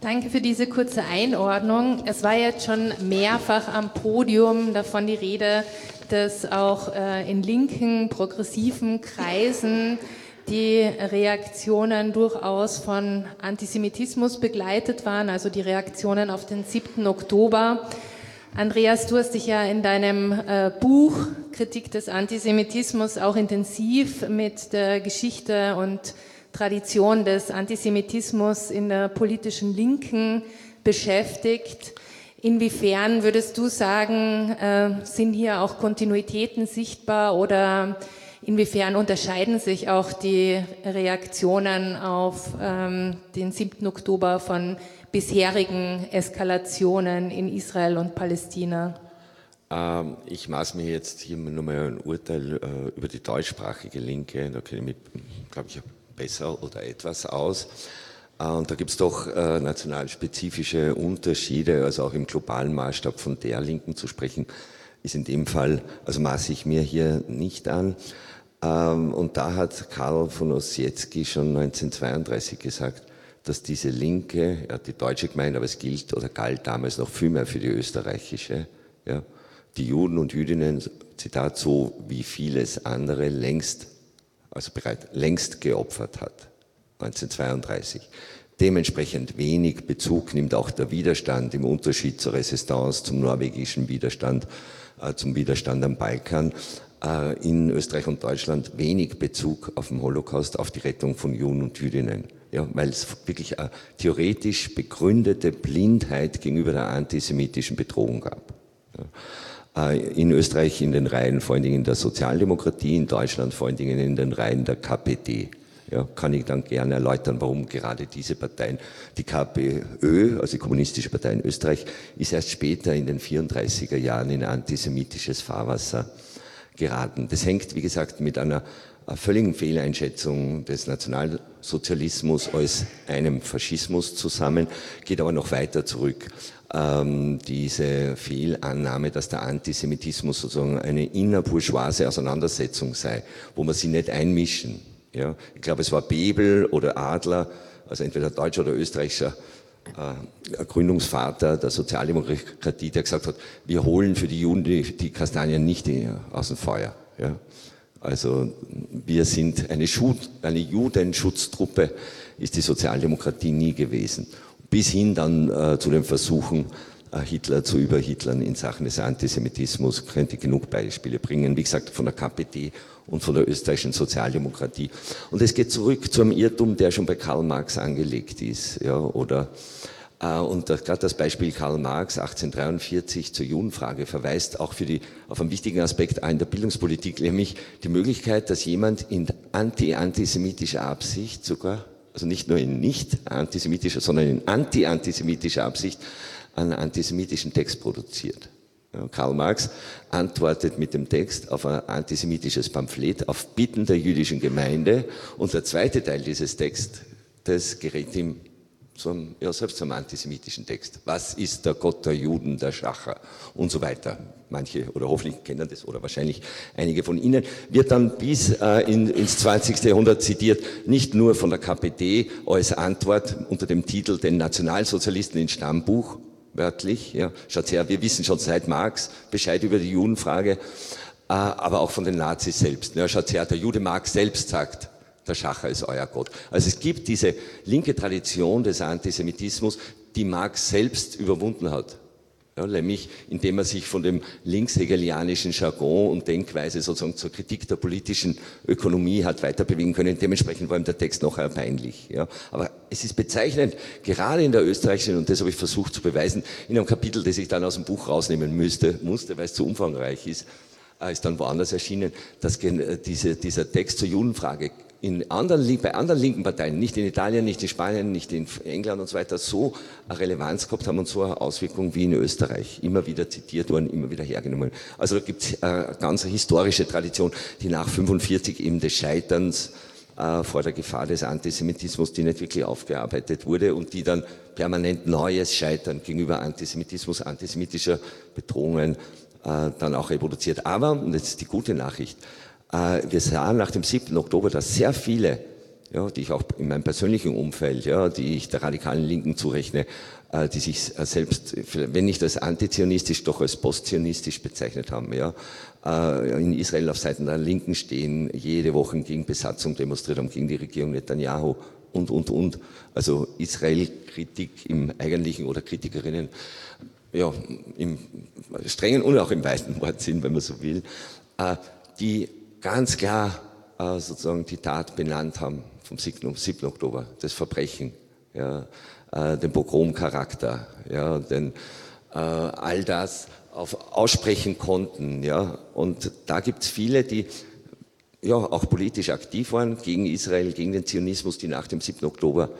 Danke für diese kurze Einordnung. Es war jetzt schon mehrfach am Podium davon die Rede, dass auch äh, in linken, progressiven Kreisen die Reaktionen durchaus von Antisemitismus begleitet waren, also die Reaktionen auf den 7. Oktober. Andreas, du hast dich ja in deinem äh, Buch Kritik des Antisemitismus auch intensiv mit der Geschichte und Tradition des Antisemitismus in der politischen Linken beschäftigt. Inwiefern würdest du sagen, äh, sind hier auch Kontinuitäten sichtbar oder inwiefern unterscheiden sich auch die Reaktionen auf ähm, den 7. Oktober von bisherigen Eskalationen in Israel und Palästina? Ähm, ich maß mir jetzt hier nur mal ein Urteil äh, über die deutschsprachige Linke. Da kenne ich mich, glaube ich, besser oder etwas aus. Äh, und da gibt es doch äh, nationalspezifische Unterschiede, also auch im globalen Maßstab von der Linken zu sprechen, ist in dem Fall, also maße ich mir hier nicht an. Ähm, und da hat Karl von Ossietzky schon 1932 gesagt, dass diese Linke, ja, die deutsche Gemeinde, aber es gilt oder galt damals noch viel mehr für die österreichische, ja, die Juden und Jüdinnen, Zitat, so wie vieles andere längst, also bereit, längst geopfert hat. 1932. Dementsprechend wenig Bezug nimmt auch der Widerstand im Unterschied zur Resistance, zum norwegischen Widerstand, äh, zum Widerstand am Balkan. Äh, in Österreich und Deutschland wenig Bezug auf den Holocaust, auf die Rettung von Juden und Jüdinnen. Ja, weil es wirklich eine theoretisch begründete Blindheit gegenüber der antisemitischen Bedrohung gab. Ja. Äh, in Österreich in den Reihen vor allen Dingen der Sozialdemokratie, in Deutschland vor allen Dingen in den Reihen der KPD. Ja, kann ich dann gerne erläutern, warum gerade diese Parteien, die KPÖ, also die Kommunistische Partei in Österreich, ist erst später in den 34er Jahren in antisemitisches Fahrwasser geraten. Das hängt, wie gesagt, mit einer völligen Fehleinschätzung des Nationalsozialismus als einem Faschismus zusammen, geht aber noch weiter zurück. Ähm, diese Fehlannahme, dass der Antisemitismus sozusagen eine innerbourgeoise Auseinandersetzung sei, wo man sie nicht einmischen. Ja, ich glaube, es war Bebel oder Adler, also entweder deutscher oder österreichischer äh, Gründungsvater der Sozialdemokratie, der gesagt hat, wir holen für die Juden die, die Kastanien nicht aus dem Feuer. Ja. Also wir sind eine, Schut, eine Judenschutztruppe, ist die Sozialdemokratie nie gewesen. Bis hin dann äh, zu den Versuchen, äh, Hitler zu überhitlern in Sachen des Antisemitismus, könnte genug Beispiele bringen. Wie gesagt, von der KPD und von der österreichischen Sozialdemokratie. Und es geht zurück zu einem Irrtum, der schon bei Karl Marx angelegt ist, ja, oder äh, und gerade das Beispiel Karl Marx 1843 zur Judenfrage verweist auch für die, auf einen wichtigen Aspekt in der Bildungspolitik, nämlich die Möglichkeit, dass jemand in anti-antisemitischer Absicht sogar, also nicht nur in nicht antisemitischer, sondern in anti-antisemitischer Absicht einen antisemitischen Text produziert. Karl Marx antwortet mit dem Text auf ein antisemitisches Pamphlet auf Bitten der jüdischen Gemeinde und der zweite Teil dieses Textes gerät ihm zum, ja, selbst zum antisemitischen Text. Was ist der Gott der Juden, der Schacher und so weiter. Manche oder hoffentlich kennen das oder wahrscheinlich einige von Ihnen. Wird dann bis äh, in, ins 20. Jahrhundert zitiert, nicht nur von der KPD als Antwort unter dem Titel Den Nationalsozialisten in Stammbuch, wörtlich. Ja. Schaut her, wir wissen schon seit Marx Bescheid über die Judenfrage, äh, aber auch von den Nazis selbst. Ja, schaut her, der Jude Marx selbst sagt, der Schacher ist euer Gott. Also es gibt diese linke Tradition des Antisemitismus, die Marx selbst überwunden hat. Ja, nämlich indem er sich von dem linkshegelianischen Jargon und Denkweise sozusagen zur Kritik der politischen Ökonomie hat weiterbewegen können. Dementsprechend war ihm der Text noch peinlich. Ja. Aber es ist bezeichnend, gerade in der österreichischen, und das habe ich versucht zu beweisen, in einem Kapitel, das ich dann aus dem Buch rausnehmen müsste, musste, weil es zu umfangreich ist, äh, ist dann woanders erschienen, dass diese, dieser Text zur Judenfrage in anderen, bei anderen linken Parteien, nicht in Italien, nicht in Spanien, nicht in England und so weiter, so eine Relevanz gehabt haben und so eine Auswirkung wie in Österreich. Immer wieder zitiert worden, immer wieder hergenommen. Also da gibt es eine ganz historische Tradition, die nach 45 eben des Scheiterns äh, vor der Gefahr des Antisemitismus, die nicht wirklich aufgearbeitet wurde und die dann permanent neues Scheitern gegenüber Antisemitismus, antisemitischer Bedrohungen äh, dann auch reproduziert. Aber, und das ist die gute Nachricht, äh, wir sahen nach dem 7. Oktober, dass sehr viele, ja, die ich auch in meinem persönlichen Umfeld, ja, die ich der radikalen Linken zurechne, äh, die sich äh, selbst, wenn nicht als antizionistisch, doch als postzionistisch bezeichnet haben, ja, in Israel auf Seiten der Linken stehen, jede Woche gegen Besatzung demonstriert haben, gegen die Regierung Netanyahu und, und, und. Also Israel-Kritik im eigentlichen oder Kritikerinnen, ja, im strengen und auch im weiten Wortsinn, wenn man so will, die ganz klar äh, sozusagen die Tat benannt haben vom 7. 7. Oktober, das Verbrechen, ja, äh, den Pogromcharakter, ja, den, äh, all das auf, aussprechen konnten. Ja, und da gibt es viele, die ja, auch politisch aktiv waren gegen Israel, gegen den Zionismus, die nach dem 7. Oktober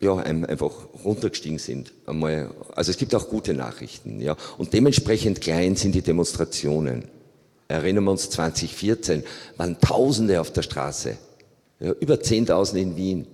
ja, einfach runtergestiegen sind. Einmal, also es gibt auch gute Nachrichten. Ja, und dementsprechend klein sind die Demonstrationen erinnern wir uns 2014, waren Tausende auf der Straße. Ja, über 10.000 in Wien.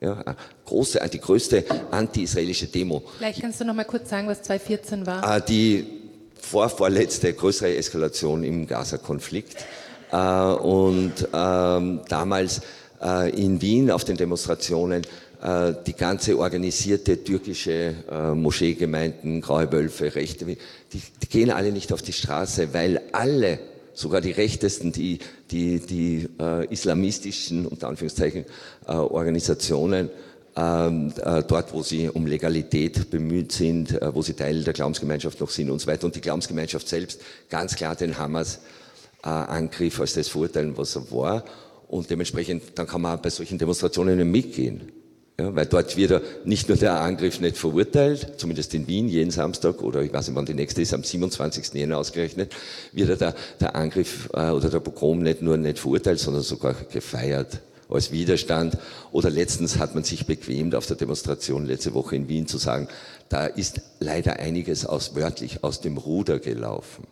Ja, große, die größte anti-israelische Demo. Vielleicht kannst du noch mal kurz sagen, was 2014 war. Ah, die vorvorletzte größere Eskalation im Gaza-Konflikt. Äh, und ähm, damals äh, in Wien auf den Demonstrationen äh, die ganze organisierte türkische äh, Moscheegemeinden, Graue Wölfe, Rechte, die, die gehen alle nicht auf die Straße, weil alle sogar die rechtesten, die, die, die äh, islamistischen, unter Anführungszeichen, äh, Organisationen ähm, äh, dort, wo sie um Legalität bemüht sind, äh, wo sie Teil der Glaubensgemeinschaft noch sind und so weiter. Und die Glaubensgemeinschaft selbst ganz klar den Hamas-Angriff als das verurteilen, was er war. Und dementsprechend, dann kann man bei solchen Demonstrationen mitgehen. Ja, weil dort wird nicht nur der Angriff nicht verurteilt, zumindest in Wien jeden Samstag oder ich weiß nicht, wann die nächste ist, am 27. Jänner ausgerechnet, wird der, der Angriff äh, oder der Pogrom nicht nur nicht verurteilt, sondern sogar gefeiert als Widerstand. Oder letztens hat man sich bequemt auf der Demonstration letzte Woche in Wien zu sagen, da ist leider einiges aus, wörtlich aus dem Ruder gelaufen.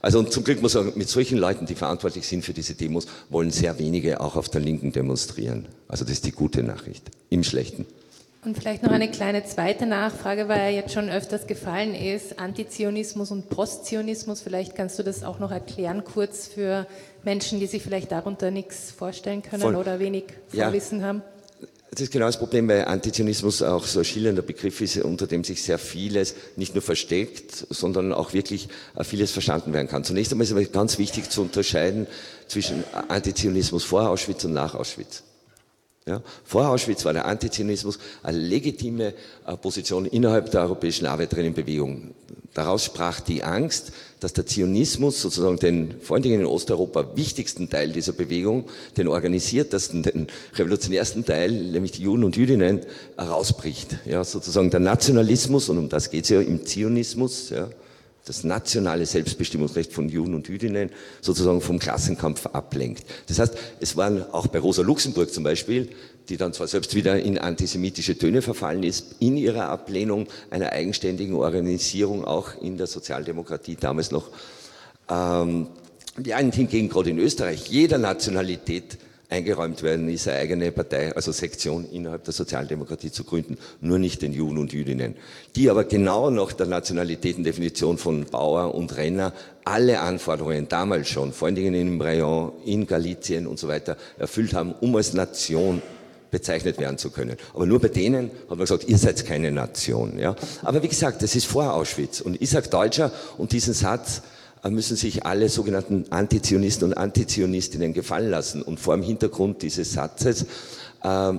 Also und zum Glück muss man sagen, mit solchen Leuten, die verantwortlich sind für diese Demos, wollen sehr wenige auch auf der Linken demonstrieren. Also das ist die gute Nachricht, im Schlechten. Und vielleicht noch eine kleine zweite Nachfrage, weil ja jetzt schon öfters gefallen ist, Antizionismus und Postzionismus. Vielleicht kannst du das auch noch erklären, kurz für Menschen, die sich vielleicht darunter nichts vorstellen können Voll. oder wenig Vorwissen ja. haben. Das ist genau das Problem, weil Antizionismus auch so ein schillernder Begriff ist, unter dem sich sehr vieles nicht nur versteckt, sondern auch wirklich äh, vieles verstanden werden kann. Zunächst einmal ist es ganz wichtig zu unterscheiden zwischen Antizionismus vor Auschwitz und nach Auschwitz. Ja, vor Auschwitz war der Antizionismus eine legitime äh, Position innerhalb der europäischen Arbeiterinnenbewegung. Daraus sprach die Angst, dass der Zionismus sozusagen den, vor allen Dingen in Osteuropa, wichtigsten Teil dieser Bewegung, den organisiertesten, den revolutionärsten Teil, nämlich die Juden und Jüdinnen, herausbricht. Ja, sozusagen der Nationalismus, und um das geht es ja im Zionismus, ja, das nationale Selbstbestimmungsrecht von Juden und Jüdinnen sozusagen vom Klassenkampf ablenkt. Das heißt, es waren auch bei Rosa Luxemburg zum Beispiel, die dann zwar selbst wieder in antisemitische Töne verfallen ist, in ihrer Ablehnung einer eigenständigen Organisierung auch in der Sozialdemokratie damals noch. Ähm, die einen hingegen gerade in Österreich jeder Nationalität eingeräumt werden, ist eine eigene Partei, also Sektion innerhalb der Sozialdemokratie zu gründen, nur nicht den Juden und Jüdinnen, die aber genau nach der Nationalitätendefinition von Bauer und Renner alle Anforderungen damals schon, vor allen Dingen in Rayon, in Galizien und so weiter, erfüllt haben, um als Nation bezeichnet werden zu können. Aber nur bei denen hat man gesagt, ihr seid keine Nation. Ja? Aber wie gesagt, das ist vor Auschwitz. Und ich sage Deutscher und diesen Satz äh, müssen sich alle sogenannten Antizionisten und Antizionistinnen gefallen lassen. Und vor dem Hintergrund dieses Satzes äh,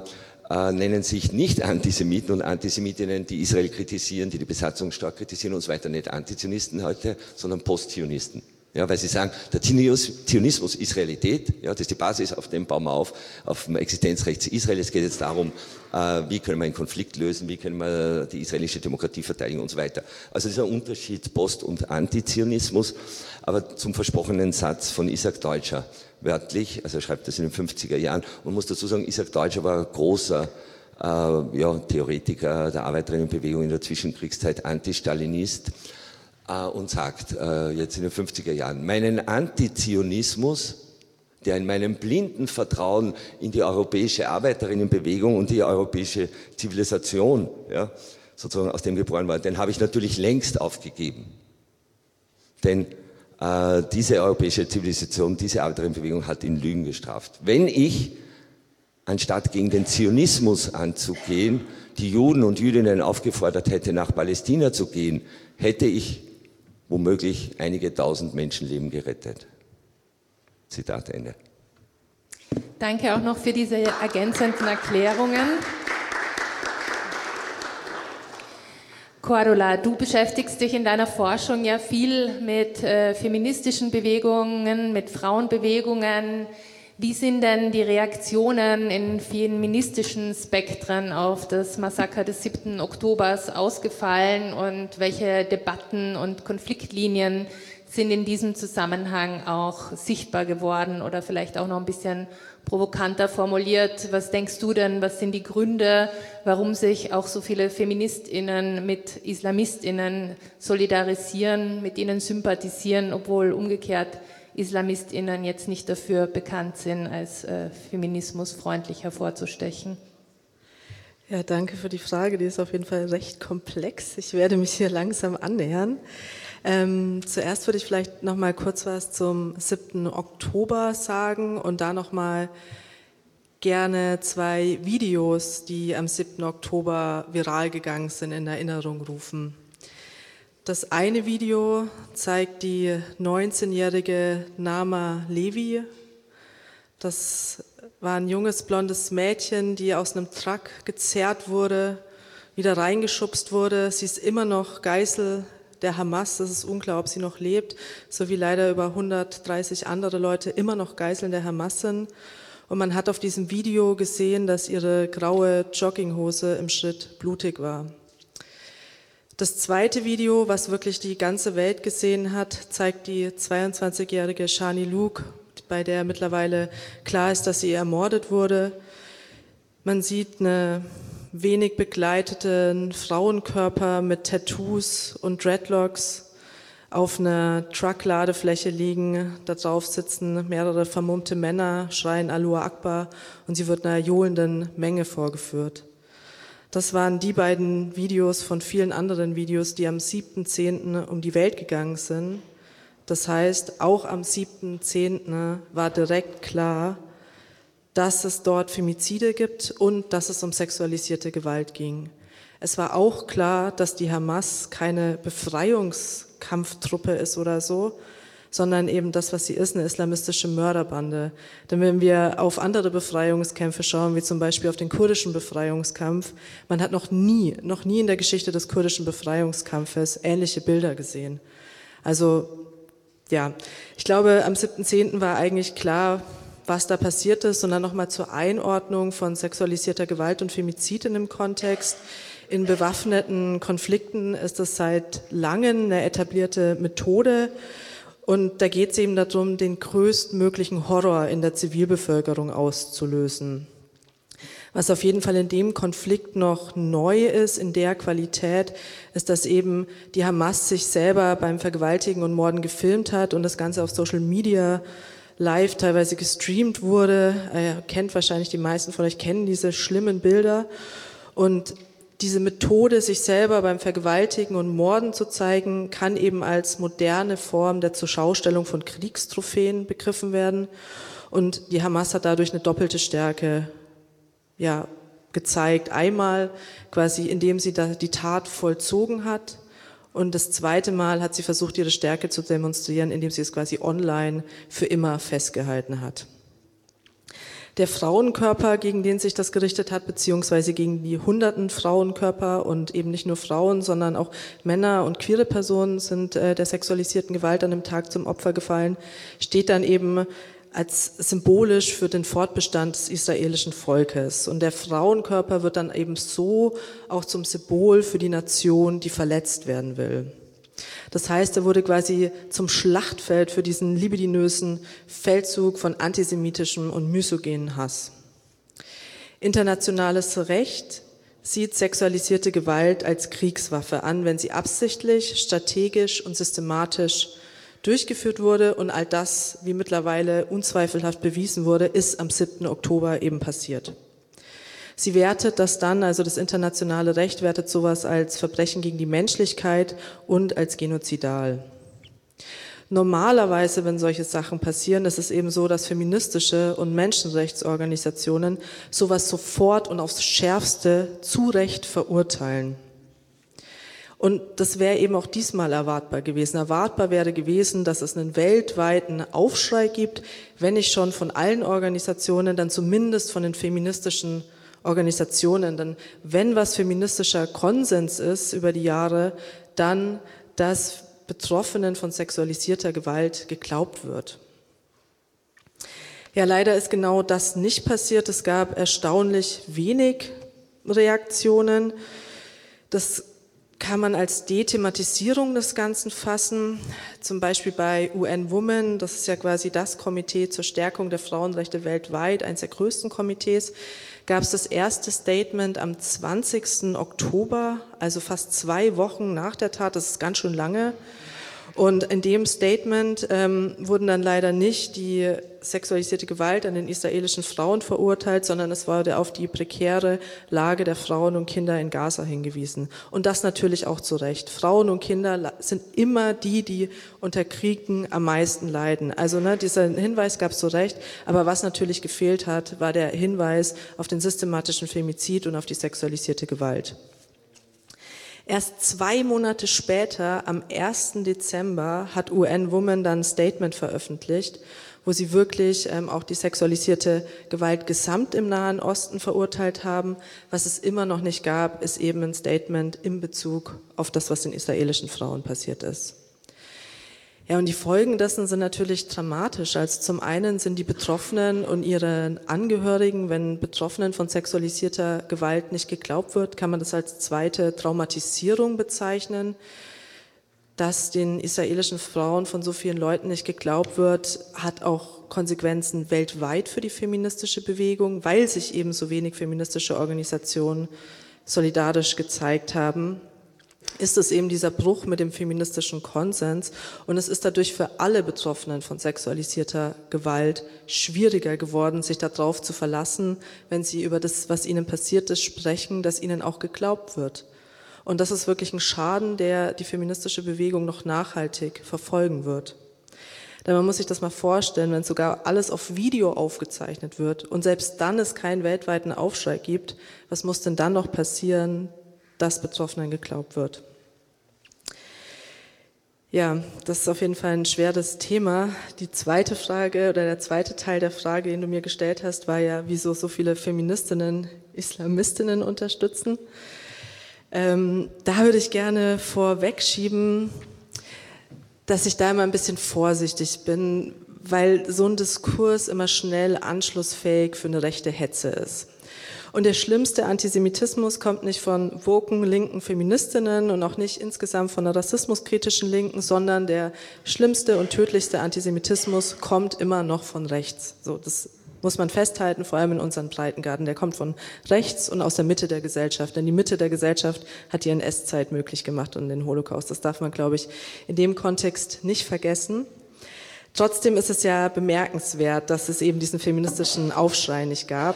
äh, nennen sich nicht Antisemiten und Antisemitinnen, die Israel kritisieren, die die Besatzung stark kritisieren und so weiter, nicht Antizionisten heute, sondern Postzionisten. Ja, weil sie sagen, der Zionismus ist Realität, ja, das ist die Basis, auf dem bauen wir auf, auf dem Existenzrecht Israel. Es geht jetzt darum, äh, wie können wir einen Konflikt lösen, wie können wir die israelische Demokratie verteidigen und so weiter. Also dieser Unterschied Post- und Antizionismus, aber zum versprochenen Satz von Isaac Deutscher, wörtlich, also er schreibt das in den 50er Jahren, und muss dazu sagen, Isaac Deutscher war ein großer äh, ja, Theoretiker der Arbeiterinnenbewegung in der Zwischenkriegszeit, Anti-Stalinist, äh, und sagt, äh, jetzt in den 50er Jahren, meinen Antizionismus, der in meinem blinden Vertrauen in die europäische Arbeiterinnenbewegung und die europäische Zivilisation, ja, sozusagen aus dem geboren war, den habe ich natürlich längst aufgegeben. Denn äh, diese europäische Zivilisation, diese Arbeiterinnenbewegung hat ihn Lügen gestraft. Wenn ich, anstatt gegen den Zionismus anzugehen, die Juden und Jüdinnen aufgefordert hätte, nach Palästina zu gehen, hätte ich womöglich einige tausend Menschenleben gerettet. Zitat Ende. Danke auch noch für diese ergänzenden Erklärungen. Cordula, du beschäftigst dich in deiner Forschung ja viel mit äh, feministischen Bewegungen, mit Frauenbewegungen, wie sind denn die Reaktionen in feministischen Spektren auf das Massaker des 7. Oktobers ausgefallen und welche Debatten und Konfliktlinien sind in diesem Zusammenhang auch sichtbar geworden oder vielleicht auch noch ein bisschen provokanter formuliert. Was denkst du denn, was sind die Gründe, warum sich auch so viele Feministinnen mit Islamistinnen solidarisieren, mit ihnen sympathisieren, obwohl umgekehrt IslamistInnen jetzt nicht dafür bekannt sind, als äh, feminismusfreundlich hervorzustechen? Ja, danke für die Frage. Die ist auf jeden Fall recht komplex. Ich werde mich hier langsam annähern. Ähm, zuerst würde ich vielleicht noch mal kurz was zum 7. Oktober sagen und da noch mal gerne zwei Videos, die am 7. Oktober viral gegangen sind, in Erinnerung rufen. Das eine Video zeigt die 19-jährige Nama Levi. Das war ein junges blondes Mädchen, die aus einem Truck gezerrt wurde, wieder reingeschubst wurde. Sie ist immer noch Geißel der Hamas. Das ist unklar, ob sie noch lebt, so wie leider über 130 andere Leute immer noch Geiseln der Hamas sind. Und man hat auf diesem Video gesehen, dass ihre graue Jogginghose im Schritt blutig war. Das zweite Video, was wirklich die ganze Welt gesehen hat, zeigt die 22-jährige Shani Luke, bei der mittlerweile klar ist, dass sie ermordet wurde. Man sieht eine wenig begleiteten Frauenkörper mit Tattoos und Dreadlocks auf einer Truckladefläche liegen. Da drauf sitzen mehrere vermummte Männer, schreien Alua Akbar und sie wird einer johlenden Menge vorgeführt. Das waren die beiden Videos von vielen anderen Videos, die am 7.10. um die Welt gegangen sind. Das heißt, auch am 7.10. war direkt klar, dass es dort Femizide gibt und dass es um sexualisierte Gewalt ging. Es war auch klar, dass die Hamas keine Befreiungskampftruppe ist oder so, sondern eben das, was sie ist, eine islamistische Mörderbande. Denn wenn wir auf andere Befreiungskämpfe schauen, wie zum Beispiel auf den kurdischen Befreiungskampf, man hat noch nie, noch nie in der Geschichte des kurdischen Befreiungskampfes ähnliche Bilder gesehen. Also, ja, ich glaube, am 7.10. war eigentlich klar, was da passiert ist, sondern nochmal zur Einordnung von sexualisierter Gewalt und Femizid in dem Kontext. In bewaffneten Konflikten ist das seit langem eine etablierte Methode. Und da geht es eben darum, den größtmöglichen Horror in der Zivilbevölkerung auszulösen. Was auf jeden Fall in dem Konflikt noch neu ist, in der Qualität, ist, dass eben die Hamas sich selber beim Vergewaltigen und Morden gefilmt hat und das Ganze auf Social Media live teilweise gestreamt wurde. Ihr kennt wahrscheinlich die meisten von euch kennen diese schlimmen Bilder. Und diese Methode, sich selber beim Vergewaltigen und Morden zu zeigen, kann eben als moderne Form der Zuschaustellung von Kriegstrophäen begriffen werden. Und die Hamas hat dadurch eine doppelte Stärke ja, gezeigt. Einmal quasi, indem sie die Tat vollzogen hat. Und das zweite Mal hat sie versucht, ihre Stärke zu demonstrieren, indem sie es quasi online für immer festgehalten hat der Frauenkörper, gegen den sich das gerichtet hat, beziehungsweise gegen die hunderten Frauenkörper und eben nicht nur Frauen, sondern auch Männer und queere Personen sind äh, der sexualisierten Gewalt an dem Tag zum Opfer gefallen, steht dann eben als symbolisch für den Fortbestand des israelischen Volkes. Und der Frauenkörper wird dann eben so auch zum Symbol für die Nation, die verletzt werden will. Das heißt, er wurde quasi zum Schlachtfeld für diesen libidinösen Feldzug von antisemitischem und misogenen Hass. Internationales Recht sieht sexualisierte Gewalt als Kriegswaffe an, wenn sie absichtlich, strategisch und systematisch durchgeführt wurde. Und all das, wie mittlerweile unzweifelhaft bewiesen wurde, ist am 7. Oktober eben passiert. Sie wertet das dann, also das internationale Recht wertet sowas als Verbrechen gegen die Menschlichkeit und als genozidal. Normalerweise, wenn solche Sachen passieren, ist es eben so, dass feministische und Menschenrechtsorganisationen sowas sofort und aufs Schärfste zu Recht verurteilen. Und das wäre eben auch diesmal erwartbar gewesen. Erwartbar wäre gewesen, dass es einen weltweiten Aufschrei gibt, wenn nicht schon von allen Organisationen, dann zumindest von den feministischen Organisationen. Denn wenn was feministischer Konsens ist über die Jahre, dann, dass Betroffenen von sexualisierter Gewalt geglaubt wird. Ja, leider ist genau das nicht passiert. Es gab erstaunlich wenig Reaktionen. Das kann man als Dethematisierung des Ganzen fassen. Zum Beispiel bei UN Women, das ist ja quasi das Komitee zur Stärkung der Frauenrechte weltweit, eines der größten Komitees gab es das erste Statement am 20. Oktober, also fast zwei Wochen nach der Tat, das ist ganz schön lange. Und in dem Statement ähm, wurden dann leider nicht die sexualisierte Gewalt an den israelischen Frauen verurteilt, sondern es wurde auf die prekäre Lage der Frauen und Kinder in Gaza hingewiesen. Und das natürlich auch zu Recht. Frauen und Kinder sind immer die, die unter Kriegen am meisten leiden. Also ne, dieser Hinweis gab es zu Recht, aber was natürlich gefehlt hat, war der Hinweis auf den systematischen Femizid und auf die sexualisierte Gewalt. Erst zwei Monate später, am 1. Dezember, hat UN Women dann ein Statement veröffentlicht, wo sie wirklich ähm, auch die sexualisierte Gewalt gesamt im Nahen Osten verurteilt haben. Was es immer noch nicht gab, ist eben ein Statement in Bezug auf das, was den israelischen Frauen passiert ist. Ja, und die Folgen dessen sind natürlich dramatisch. Also zum einen sind die Betroffenen und ihre Angehörigen, wenn Betroffenen von sexualisierter Gewalt nicht geglaubt wird, kann man das als zweite Traumatisierung bezeichnen. Dass den israelischen Frauen von so vielen Leuten nicht geglaubt wird, hat auch Konsequenzen weltweit für die feministische Bewegung, weil sich eben so wenig feministische Organisationen solidarisch gezeigt haben ist es eben dieser Bruch mit dem feministischen Konsens und es ist dadurch für alle Betroffenen von sexualisierter Gewalt schwieriger geworden, sich darauf zu verlassen, wenn sie über das, was ihnen passiert ist, sprechen, dass ihnen auch geglaubt wird. Und das ist wirklich ein Schaden, der die feministische Bewegung noch nachhaltig verfolgen wird. Denn man muss sich das mal vorstellen, wenn sogar alles auf Video aufgezeichnet wird und selbst dann es keinen weltweiten Aufschrei gibt, was muss denn dann noch passieren, dass Betroffenen geglaubt wird. Ja, das ist auf jeden Fall ein schweres Thema. Die zweite Frage oder der zweite Teil der Frage, den du mir gestellt hast, war ja, wieso so viele Feministinnen Islamistinnen unterstützen. Ähm, da würde ich gerne vorwegschieben, dass ich da immer ein bisschen vorsichtig bin, weil so ein Diskurs immer schnell anschlussfähig für eine rechte Hetze ist. Und der schlimmste Antisemitismus kommt nicht von woken linken Feministinnen und auch nicht insgesamt von der rassismuskritischen Linken, sondern der schlimmste und tödlichste Antisemitismus kommt immer noch von rechts. So, das muss man festhalten, vor allem in unseren Breitengarten. Der kommt von rechts und aus der Mitte der Gesellschaft. Denn die Mitte der Gesellschaft hat die NS-Zeit möglich gemacht und den Holocaust. Das darf man, glaube ich, in dem Kontext nicht vergessen. Trotzdem ist es ja bemerkenswert, dass es eben diesen feministischen Aufschrei nicht gab.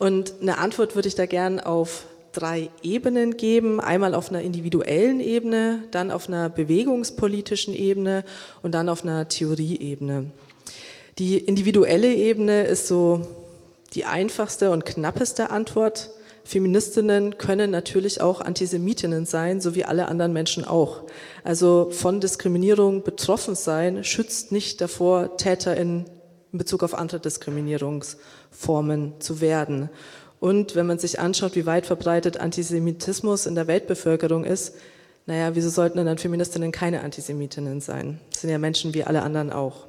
Und eine Antwort würde ich da gern auf drei Ebenen geben. Einmal auf einer individuellen Ebene, dann auf einer bewegungspolitischen Ebene und dann auf einer Theorieebene. Die individuelle Ebene ist so die einfachste und knappeste Antwort. Feministinnen können natürlich auch Antisemitinnen sein, so wie alle anderen Menschen auch. Also von Diskriminierung betroffen sein schützt nicht davor, Täterin in Bezug auf andere Diskriminierungsformen zu werden. Und wenn man sich anschaut, wie weit verbreitet Antisemitismus in der Weltbevölkerung ist, naja, wieso sollten dann Feministinnen keine Antisemitinnen sein? Das sind ja Menschen wie alle anderen auch.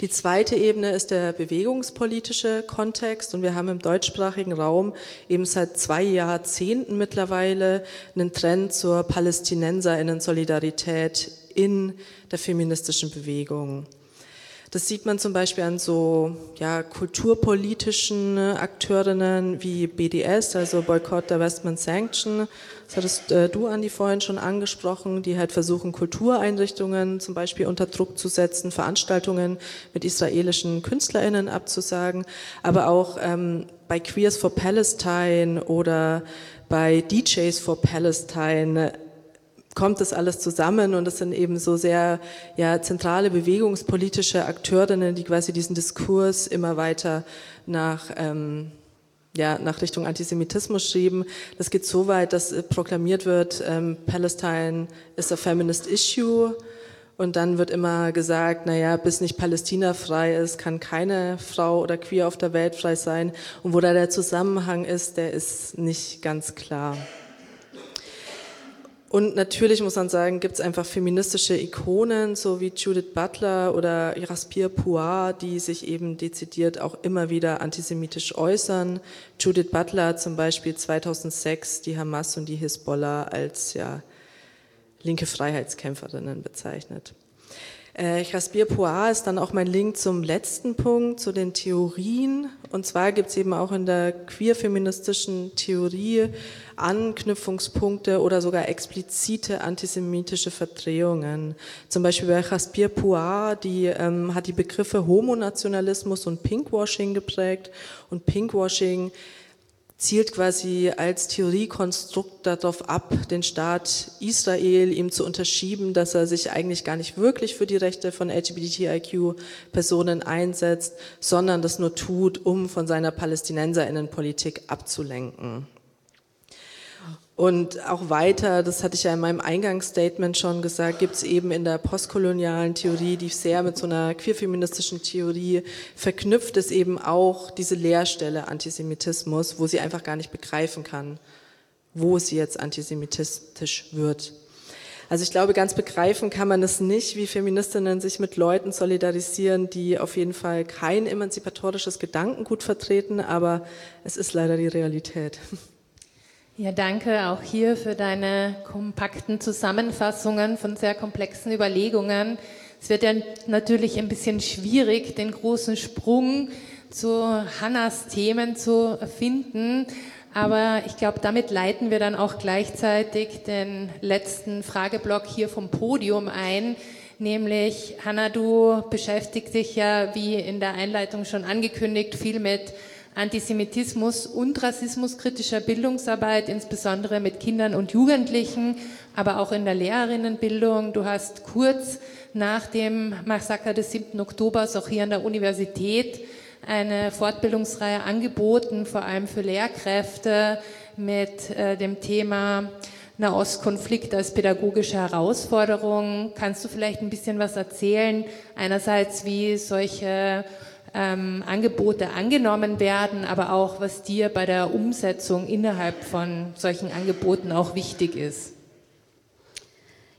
Die zweite Ebene ist der bewegungspolitische Kontext und wir haben im deutschsprachigen Raum eben seit zwei Jahrzehnten mittlerweile einen Trend zur Palästinenserinnen-Solidarität in der feministischen Bewegung. Das sieht man zum Beispiel an so ja, kulturpolitischen Akteurinnen wie BDS, also Boycott, Divestment, Sanction. Das hattest äh, du, Andi, vorhin schon angesprochen, die halt versuchen, Kultureinrichtungen zum Beispiel unter Druck zu setzen, Veranstaltungen mit israelischen KünstlerInnen abzusagen, aber auch ähm, bei Queers for Palestine oder bei DJs for Palestine kommt das alles zusammen und das sind eben so sehr ja, zentrale bewegungspolitische Akteurinnen, die quasi diesen Diskurs immer weiter nach, ähm, ja, nach Richtung Antisemitismus schieben. Das geht so weit, dass äh, proklamiert wird, ähm, Palestine is a feminist issue. Und dann wird immer gesagt, naja, bis nicht Palästina frei ist, kann keine Frau oder Queer auf der Welt frei sein. Und wo da der Zusammenhang ist, der ist nicht ganz klar. Und natürlich muss man sagen, gibt es einfach feministische Ikonen, so wie Judith Butler oder Raspir Puar, die sich eben dezidiert auch immer wieder antisemitisch äußern. Judith Butler hat zum Beispiel 2006 die Hamas und die Hisbollah als ja, linke Freiheitskämpferinnen bezeichnet. Äh, Jaspir Poir ist dann auch mein Link zum letzten Punkt, zu den Theorien. Und zwar gibt es eben auch in der queer-feministischen Theorie Anknüpfungspunkte oder sogar explizite antisemitische Verdrehungen. Zum Beispiel bei Jaspir Poir, die ähm, hat die Begriffe Homonationalismus und Pinkwashing geprägt. Und Pinkwashing zielt quasi als Theoriekonstrukt darauf ab, den Staat Israel ihm zu unterschieben, dass er sich eigentlich gar nicht wirklich für die Rechte von LGBTIQ-Personen einsetzt, sondern das nur tut, um von seiner Palästinenserinnenpolitik abzulenken. Und auch weiter, das hatte ich ja in meinem Eingangsstatement schon gesagt, gibt es eben in der postkolonialen Theorie, die sehr mit so einer queerfeministischen Theorie verknüpft ist, eben auch diese Leerstelle Antisemitismus, wo sie einfach gar nicht begreifen kann, wo sie jetzt antisemitistisch wird. Also ich glaube, ganz begreifen kann man es nicht, wie Feministinnen sich mit Leuten solidarisieren, die auf jeden Fall kein emanzipatorisches Gedankengut vertreten, aber es ist leider die Realität. Ja, danke auch hier für deine kompakten Zusammenfassungen von sehr komplexen Überlegungen. Es wird ja natürlich ein bisschen schwierig, den großen Sprung zu Hannas Themen zu finden. Aber ich glaube, damit leiten wir dann auch gleichzeitig den letzten Frageblock hier vom Podium ein. Nämlich, Hanna, du beschäftigst dich ja, wie in der Einleitung schon angekündigt, viel mit Antisemitismus und rassismuskritischer Bildungsarbeit, insbesondere mit Kindern und Jugendlichen, aber auch in der Lehrerinnenbildung. Du hast kurz nach dem Massaker des 7. Oktobers auch hier an der Universität eine Fortbildungsreihe angeboten, vor allem für Lehrkräfte mit äh, dem Thema Nahostkonflikt als pädagogische Herausforderung. Kannst du vielleicht ein bisschen was erzählen? Einerseits, wie solche ähm, Angebote angenommen werden, aber auch, was dir bei der Umsetzung innerhalb von solchen Angeboten auch wichtig ist.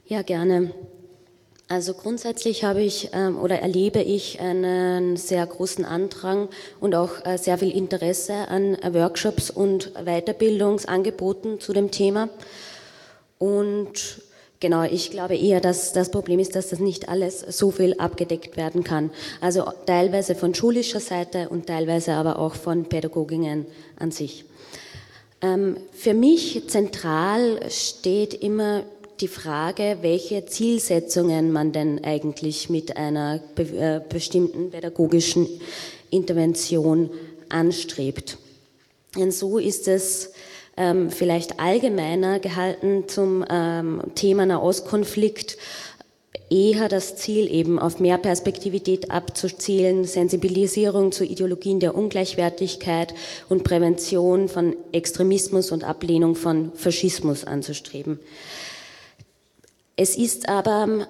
Ja, gerne. Also grundsätzlich habe ich ähm, oder erlebe ich einen sehr großen Andrang und auch äh, sehr viel Interesse an Workshops und Weiterbildungsangeboten zu dem Thema. Und Genau, ich glaube eher, dass das Problem ist, dass das nicht alles so viel abgedeckt werden kann. Also teilweise von schulischer Seite und teilweise aber auch von Pädagoginnen an sich. Ähm, für mich zentral steht immer die Frage, welche Zielsetzungen man denn eigentlich mit einer äh, bestimmten pädagogischen Intervention anstrebt. Denn so ist es ähm, vielleicht allgemeiner gehalten zum ähm, Thema Nahostkonflikt eher das Ziel, eben auf mehr Perspektivität abzuzielen, Sensibilisierung zu Ideologien der Ungleichwertigkeit und Prävention von Extremismus und Ablehnung von Faschismus anzustreben. Es ist aber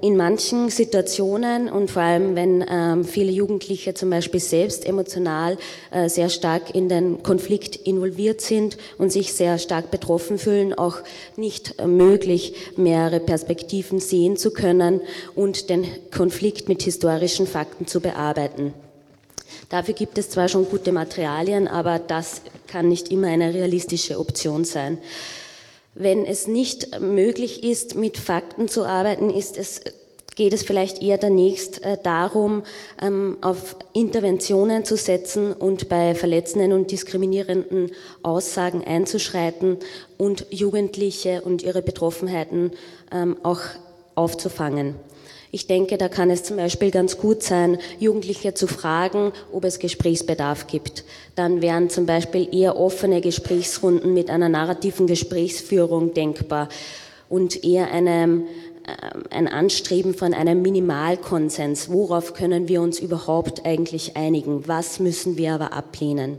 in manchen Situationen und vor allem, wenn ähm, viele Jugendliche zum Beispiel selbst emotional äh, sehr stark in den Konflikt involviert sind und sich sehr stark betroffen fühlen, auch nicht äh, möglich, mehrere Perspektiven sehen zu können und den Konflikt mit historischen Fakten zu bearbeiten. Dafür gibt es zwar schon gute Materialien, aber das kann nicht immer eine realistische Option sein. Wenn es nicht möglich ist, mit Fakten zu arbeiten, ist es, geht es vielleicht eher danächst äh, darum, ähm, auf Interventionen zu setzen und bei verletzenden und diskriminierenden Aussagen einzuschreiten und Jugendliche und ihre Betroffenheiten ähm, auch aufzufangen. Ich denke, da kann es zum Beispiel ganz gut sein, Jugendliche zu fragen, ob es Gesprächsbedarf gibt. Dann wären zum Beispiel eher offene Gesprächsrunden mit einer narrativen Gesprächsführung denkbar und eher einem, äh, ein Anstreben von einem Minimalkonsens. Worauf können wir uns überhaupt eigentlich einigen? Was müssen wir aber ablehnen?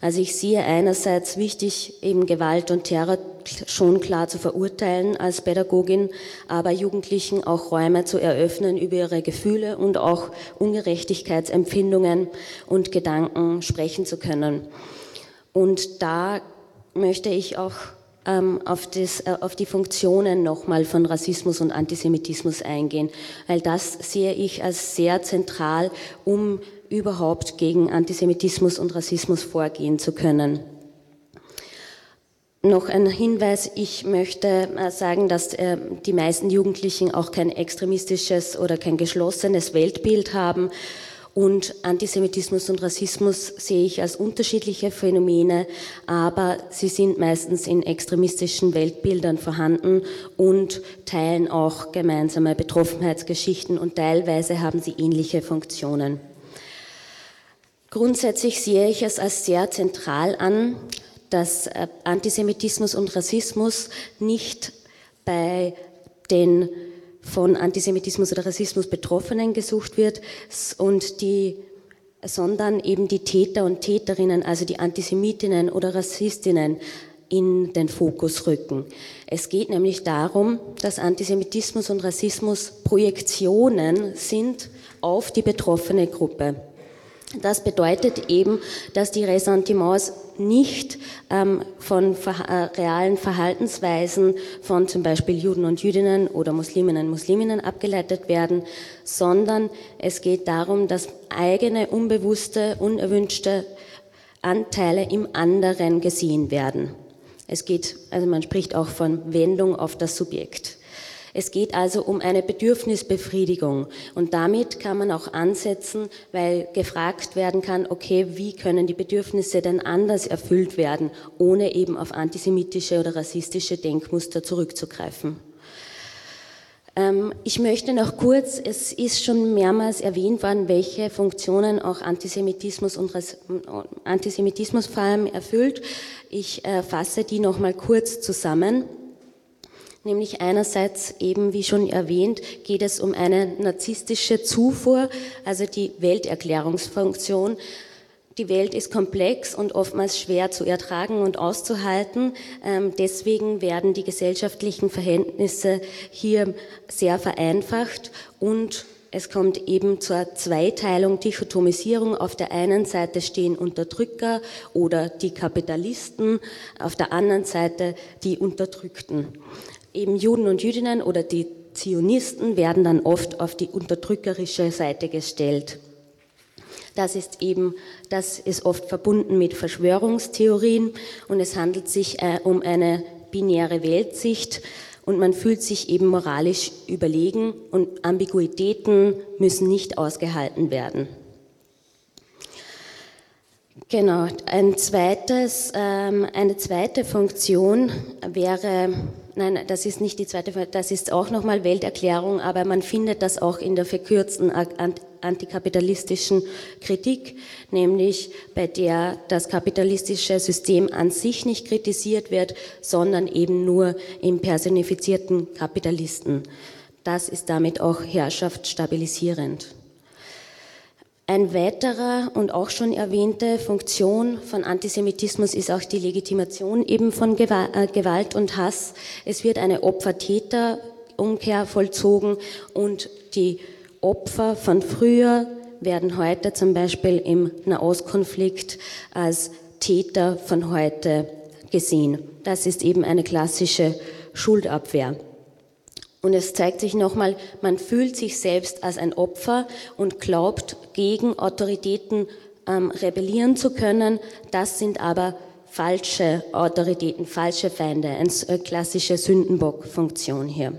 Also ich sehe einerseits wichtig, eben Gewalt und Terror schon klar zu verurteilen als Pädagogin, aber Jugendlichen auch Räume zu eröffnen, über ihre Gefühle und auch Ungerechtigkeitsempfindungen und Gedanken sprechen zu können. Und da möchte ich auch ähm, auf, das, äh, auf die Funktionen nochmal von Rassismus und Antisemitismus eingehen, weil das sehe ich als sehr zentral, um überhaupt gegen Antisemitismus und Rassismus vorgehen zu können. Noch ein Hinweis, ich möchte äh, sagen, dass äh, die meisten Jugendlichen auch kein extremistisches oder kein geschlossenes Weltbild haben. Und Antisemitismus und Rassismus sehe ich als unterschiedliche Phänomene, aber sie sind meistens in extremistischen Weltbildern vorhanden und teilen auch gemeinsame Betroffenheitsgeschichten und teilweise haben sie ähnliche Funktionen. Grundsätzlich sehe ich es als sehr zentral an, dass äh, Antisemitismus und Rassismus nicht bei den von Antisemitismus oder Rassismus Betroffenen gesucht wird und die sondern eben die Täter und Täterinnen, also die Antisemitinnen oder Rassistinnen, in den Fokus rücken. Es geht nämlich darum, dass Antisemitismus und Rassismus Projektionen sind auf die betroffene Gruppe. Das bedeutet eben, dass die Ressentiments nicht ähm, von äh, realen Verhaltensweisen von zum Beispiel Juden und Jüdinnen oder Musliminnen und Musliminnen abgeleitet werden, sondern es geht darum, dass eigene, unbewusste, unerwünschte Anteile im anderen gesehen werden. Es geht, also man spricht auch von Wendung auf das Subjekt. Es geht also um eine Bedürfnisbefriedigung und damit kann man auch ansetzen, weil gefragt werden kann, okay, wie können die Bedürfnisse denn anders erfüllt werden, ohne eben auf antisemitische oder rassistische Denkmuster zurückzugreifen. Ähm, ich möchte noch kurz, es ist schon mehrmals erwähnt worden, welche Funktionen auch Antisemitismus und Antisemitismus vor allem erfüllt. Ich äh, fasse die noch mal kurz zusammen. Nämlich einerseits eben, wie schon erwähnt, geht es um eine narzisstische Zufuhr, also die Welterklärungsfunktion. Die Welt ist komplex und oftmals schwer zu ertragen und auszuhalten. Ähm, deswegen werden die gesellschaftlichen Verhältnisse hier sehr vereinfacht und es kommt eben zur Zweiteilung, Dichotomisierung. Auf der einen Seite stehen Unterdrücker oder die Kapitalisten, auf der anderen Seite die Unterdrückten eben Juden und Jüdinnen oder die Zionisten werden dann oft auf die unterdrückerische Seite gestellt. Das ist eben, das ist oft verbunden mit Verschwörungstheorien und es handelt sich äh, um eine binäre Weltsicht und man fühlt sich eben moralisch überlegen und Ambiguitäten müssen nicht ausgehalten werden. Genau, ein zweites, ähm, eine zweite Funktion wäre Nein, das ist nicht die zweite, das ist auch nochmal Welterklärung, aber man findet das auch in der verkürzten antikapitalistischen Kritik, nämlich bei der das kapitalistische System an sich nicht kritisiert wird, sondern eben nur im personifizierten Kapitalisten. Das ist damit auch herrschaftsstabilisierend. Ein weiterer und auch schon erwähnte Funktion von Antisemitismus ist auch die Legitimation eben von äh, Gewalt und Hass. Es wird eine Opfer-Täter-Umkehr vollzogen und die Opfer von früher werden heute zum Beispiel im Nahostkonflikt als Täter von heute gesehen. Das ist eben eine klassische Schuldabwehr. Und es zeigt sich nochmal, man fühlt sich selbst als ein Opfer und glaubt, gegen Autoritäten ähm, rebellieren zu können. Das sind aber falsche Autoritäten, falsche Feinde, eine äh, klassische Sündenbock-Funktion hier.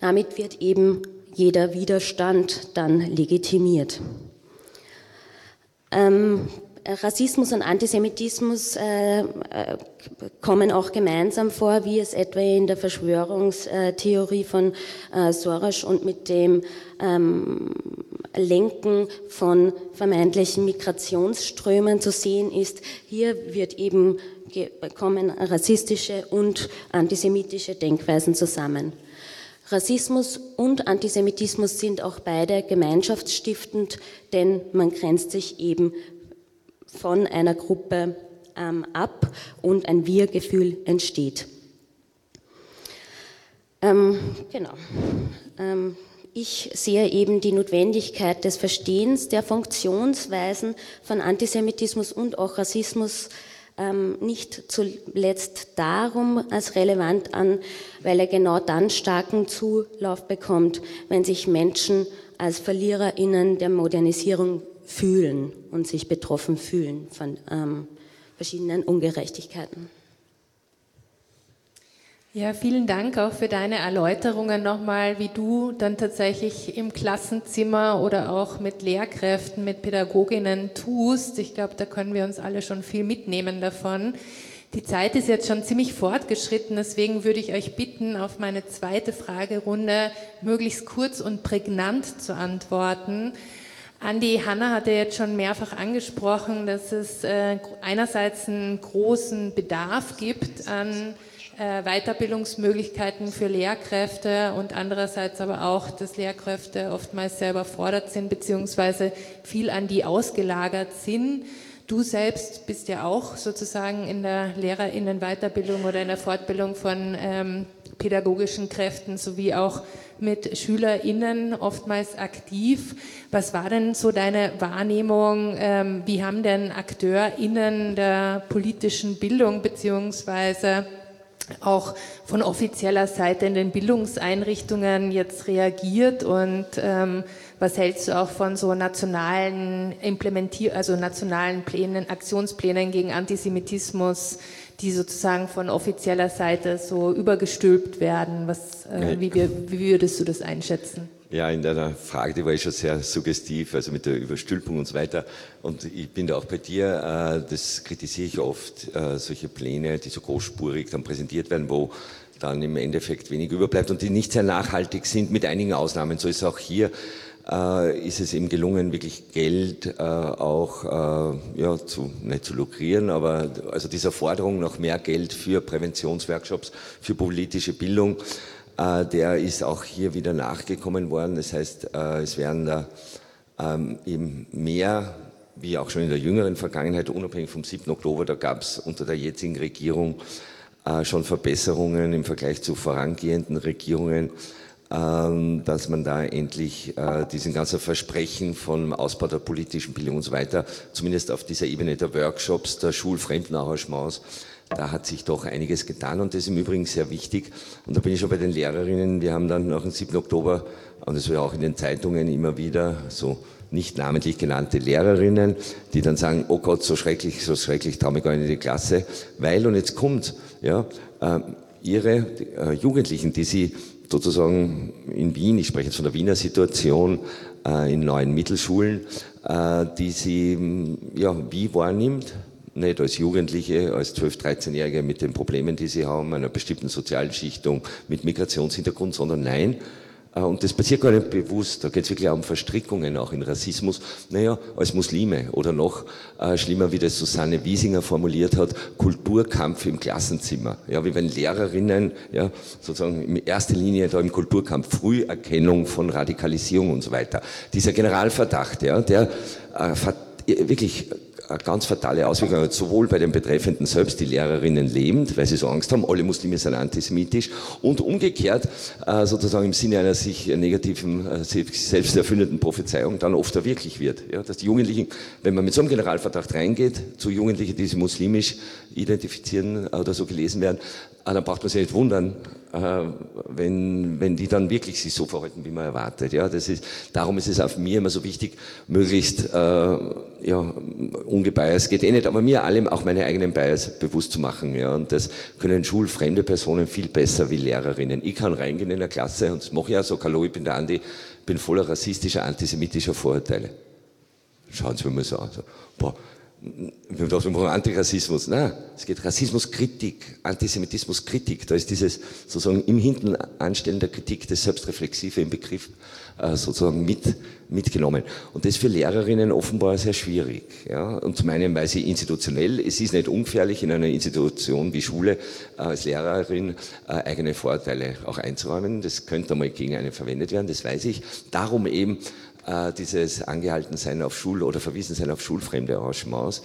Damit wird eben jeder Widerstand dann legitimiert. Ähm, Rassismus und Antisemitismus äh, äh, kommen auch gemeinsam vor, wie es etwa in der Verschwörungstheorie von äh, Soros und mit dem ähm, Lenken von vermeintlichen Migrationsströmen zu sehen ist. Hier wird eben kommen rassistische und antisemitische Denkweisen zusammen. Rassismus und Antisemitismus sind auch beide gemeinschaftsstiftend, denn man grenzt sich eben von einer Gruppe ähm, ab und ein Wir-Gefühl entsteht. Ähm, genau. Ähm, ich sehe eben die Notwendigkeit des Verstehens der Funktionsweisen von Antisemitismus und auch Rassismus ähm, nicht zuletzt darum als relevant an, weil er genau dann starken Zulauf bekommt, wenn sich Menschen als VerliererInnen der Modernisierung fühlen und sich betroffen fühlen von ähm, verschiedenen Ungerechtigkeiten. Ja, vielen Dank auch für deine Erläuterungen nochmal, wie du dann tatsächlich im Klassenzimmer oder auch mit Lehrkräften, mit Pädagoginnen tust. Ich glaube, da können wir uns alle schon viel mitnehmen davon. Die Zeit ist jetzt schon ziemlich fortgeschritten, deswegen würde ich euch bitten, auf meine zweite Fragerunde möglichst kurz und prägnant zu antworten. Andi Hanna hatte jetzt schon mehrfach angesprochen, dass es äh, einerseits einen großen Bedarf gibt an äh, Weiterbildungsmöglichkeiten für Lehrkräfte und andererseits aber auch, dass Lehrkräfte oftmals sehr überfordert sind beziehungsweise viel an die ausgelagert sind. Du selbst bist ja auch sozusagen in der Lehrerinnenweiterbildung oder in der Fortbildung von ähm, pädagogischen Kräften sowie auch mit SchülerInnen oftmals aktiv. Was war denn so deine Wahrnehmung? Ähm, wie haben denn AkteurInnen der politischen Bildung beziehungsweise auch von offizieller Seite in den Bildungseinrichtungen jetzt reagiert und ähm, was hältst du auch von so nationalen Implementier also nationalen Plänen, Aktionsplänen gegen Antisemitismus, die sozusagen von offizieller Seite so übergestülpt werden? Was, äh, wie, wie würdest du das einschätzen? Ja, in deiner Frage, die war ich schon sehr suggestiv, also mit der Überstülpung und so weiter. Und ich bin da auch bei dir, äh, das kritisiere ich oft, äh, solche Pläne, die so großspurig dann präsentiert werden, wo dann im Endeffekt wenig überbleibt und die nicht sehr nachhaltig sind, mit einigen Ausnahmen. So ist es auch hier äh, ist es ihm gelungen, wirklich Geld äh, auch äh, ja, zu, nicht zu lukrieren, aber also dieser Forderung nach mehr Geld für Präventionsworkshops, für politische Bildung, äh, der ist auch hier wieder nachgekommen worden. Das heißt, äh, es werden da ähm, eben mehr wie auch schon in der jüngeren Vergangenheit, unabhängig vom 7. Oktober, da gab es unter der jetzigen Regierung äh, schon Verbesserungen im Vergleich zu vorangehenden Regierungen. Ähm, dass man da endlich äh, diesen ganzen Versprechen vom Ausbau der politischen Bildung und so weiter, zumindest auf dieser Ebene der Workshops, der Schulfremdenarrangements, da hat sich doch einiges getan und das ist im Übrigen sehr wichtig. Und da bin ich schon bei den Lehrerinnen. Wir haben dann nach dem 7. Oktober, und das war auch in den Zeitungen immer wieder so nicht namentlich genannte Lehrerinnen, die dann sagen, oh Gott, so schrecklich, so schrecklich, traue mich gar nicht in die Klasse, weil, und jetzt kommt, ja, äh, ihre äh, Jugendlichen, die sie sozusagen in Wien, ich spreche jetzt von der Wiener Situation, äh, in neuen Mittelschulen, äh, die sie ja, wie wahrnimmt, nicht als Jugendliche, als 12-, 13-Jährige mit den Problemen, die sie haben, einer bestimmten Sozialschichtung, mit Migrationshintergrund, sondern nein, und das passiert gar nicht bewusst. Da geht es wirklich um Verstrickungen, auch in Rassismus. Naja, als Muslime oder noch äh, schlimmer, wie das Susanne Wiesinger formuliert hat, Kulturkampf im Klassenzimmer. Ja, wie wenn Lehrerinnen ja, sozusagen in erster Linie da im Kulturkampf Früherkennung von Radikalisierung und so weiter. Dieser Generalverdacht, ja, der äh, wirklich ganz fatale Auswirkungen, sowohl bei den Betreffenden selbst, die Lehrerinnen lebend, weil sie so Angst haben, alle Muslime sind antisemitisch, und umgekehrt äh, sozusagen im Sinne einer sich negativen, äh, selbst erfüllenden Prophezeiung dann oft wirklich wird. Ja, dass die Jugendlichen, wenn man mit so einem Generalverdacht reingeht, zu Jugendlichen, die sich muslimisch identifizieren oder so gelesen werden, Ah, dann braucht man sich nicht wundern, äh, wenn, wenn die dann wirklich sich so verhalten, wie man erwartet. Ja, das ist, darum ist es auf mir immer so wichtig, möglichst äh, ja, ungebiased, geht eh nicht, aber mir allem auch meine eigenen Bias bewusst zu machen. Ja, und das können schulfremde Personen viel besser wie Lehrerinnen. Ich kann reingehen in eine Klasse und das mache ich auch so, hallo, ich bin der Andi, bin voller rassistischer, antisemitischer Vorurteile. Schauen Sie mir mal so an. So, boah, wir brauchen Antirassismus. Nein, es geht Rassismuskritik, Antisemitismuskritik. Da ist dieses sozusagen im Hinten Anstellen der Kritik, das Selbstreflexive im Begriff äh, sozusagen mit, mitgenommen. Und das für Lehrerinnen offenbar sehr schwierig. Ja? Und zum einen, weil sie institutionell, es ist nicht ungefährlich, in einer Institution wie Schule äh, als Lehrerin äh, eigene Vorteile auch einzuräumen. Das könnte einmal gegen einen verwendet werden, das weiß ich. Darum eben äh, dieses Angehaltensein auf Schul- oder Verwiesensein auf schulfremde Arrangements.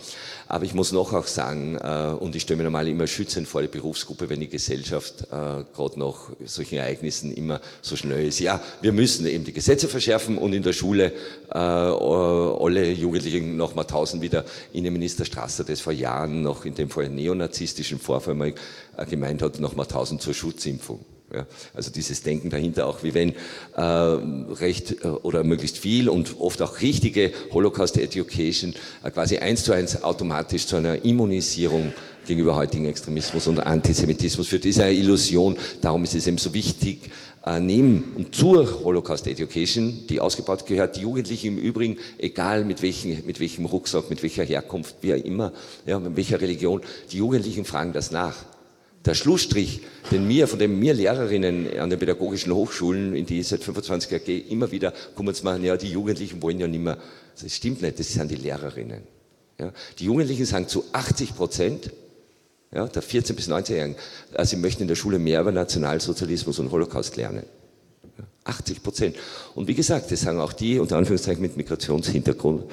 Aber ich muss noch auch sagen, äh, und ich stelle mir normal immer schützend vor die Berufsgruppe, wenn die Gesellschaft äh, gerade nach solchen Ereignissen immer so schnell ist. Ja, wir müssen eben die Gesetze verschärfen und in der Schule äh, alle Jugendlichen noch mal tausend wieder Innenminister Strasser, das vor Jahren noch in dem Fall neonazistischen Vorfall mal äh, gemeint hat, noch mal tausend zur Schutzimpfung. Ja, also dieses Denken dahinter auch, wie wenn äh, recht äh, oder möglichst viel und oft auch richtige Holocaust Education äh, quasi eins zu eins automatisch zu einer Immunisierung gegenüber heutigen Extremismus und Antisemitismus führt. Ist eine Illusion. Darum ist es eben so wichtig, äh, neben und zur Holocaust Education, die ausgebaut gehört, die Jugendlichen im Übrigen, egal mit, welchen, mit welchem Rucksack, mit welcher Herkunft, wie auch immer, ja, mit welcher Religion, die Jugendlichen fragen das nach der Schlussstrich, den mir, von dem mir Lehrerinnen an den pädagogischen Hochschulen, in die ich seit 25 Jahren gehe, immer wieder kommen zu machen, ja, die Jugendlichen wollen ja nicht mehr. Das stimmt nicht, das sind die Lehrerinnen. Ja. Die Jugendlichen sagen zu 80 Prozent, ja, der 14- bis 19-Jährigen, äh, sie möchten in der Schule mehr über Nationalsozialismus und Holocaust lernen. 80 Prozent. Und wie gesagt, das sagen auch die, unter Anführungszeichen mit Migrationshintergrund,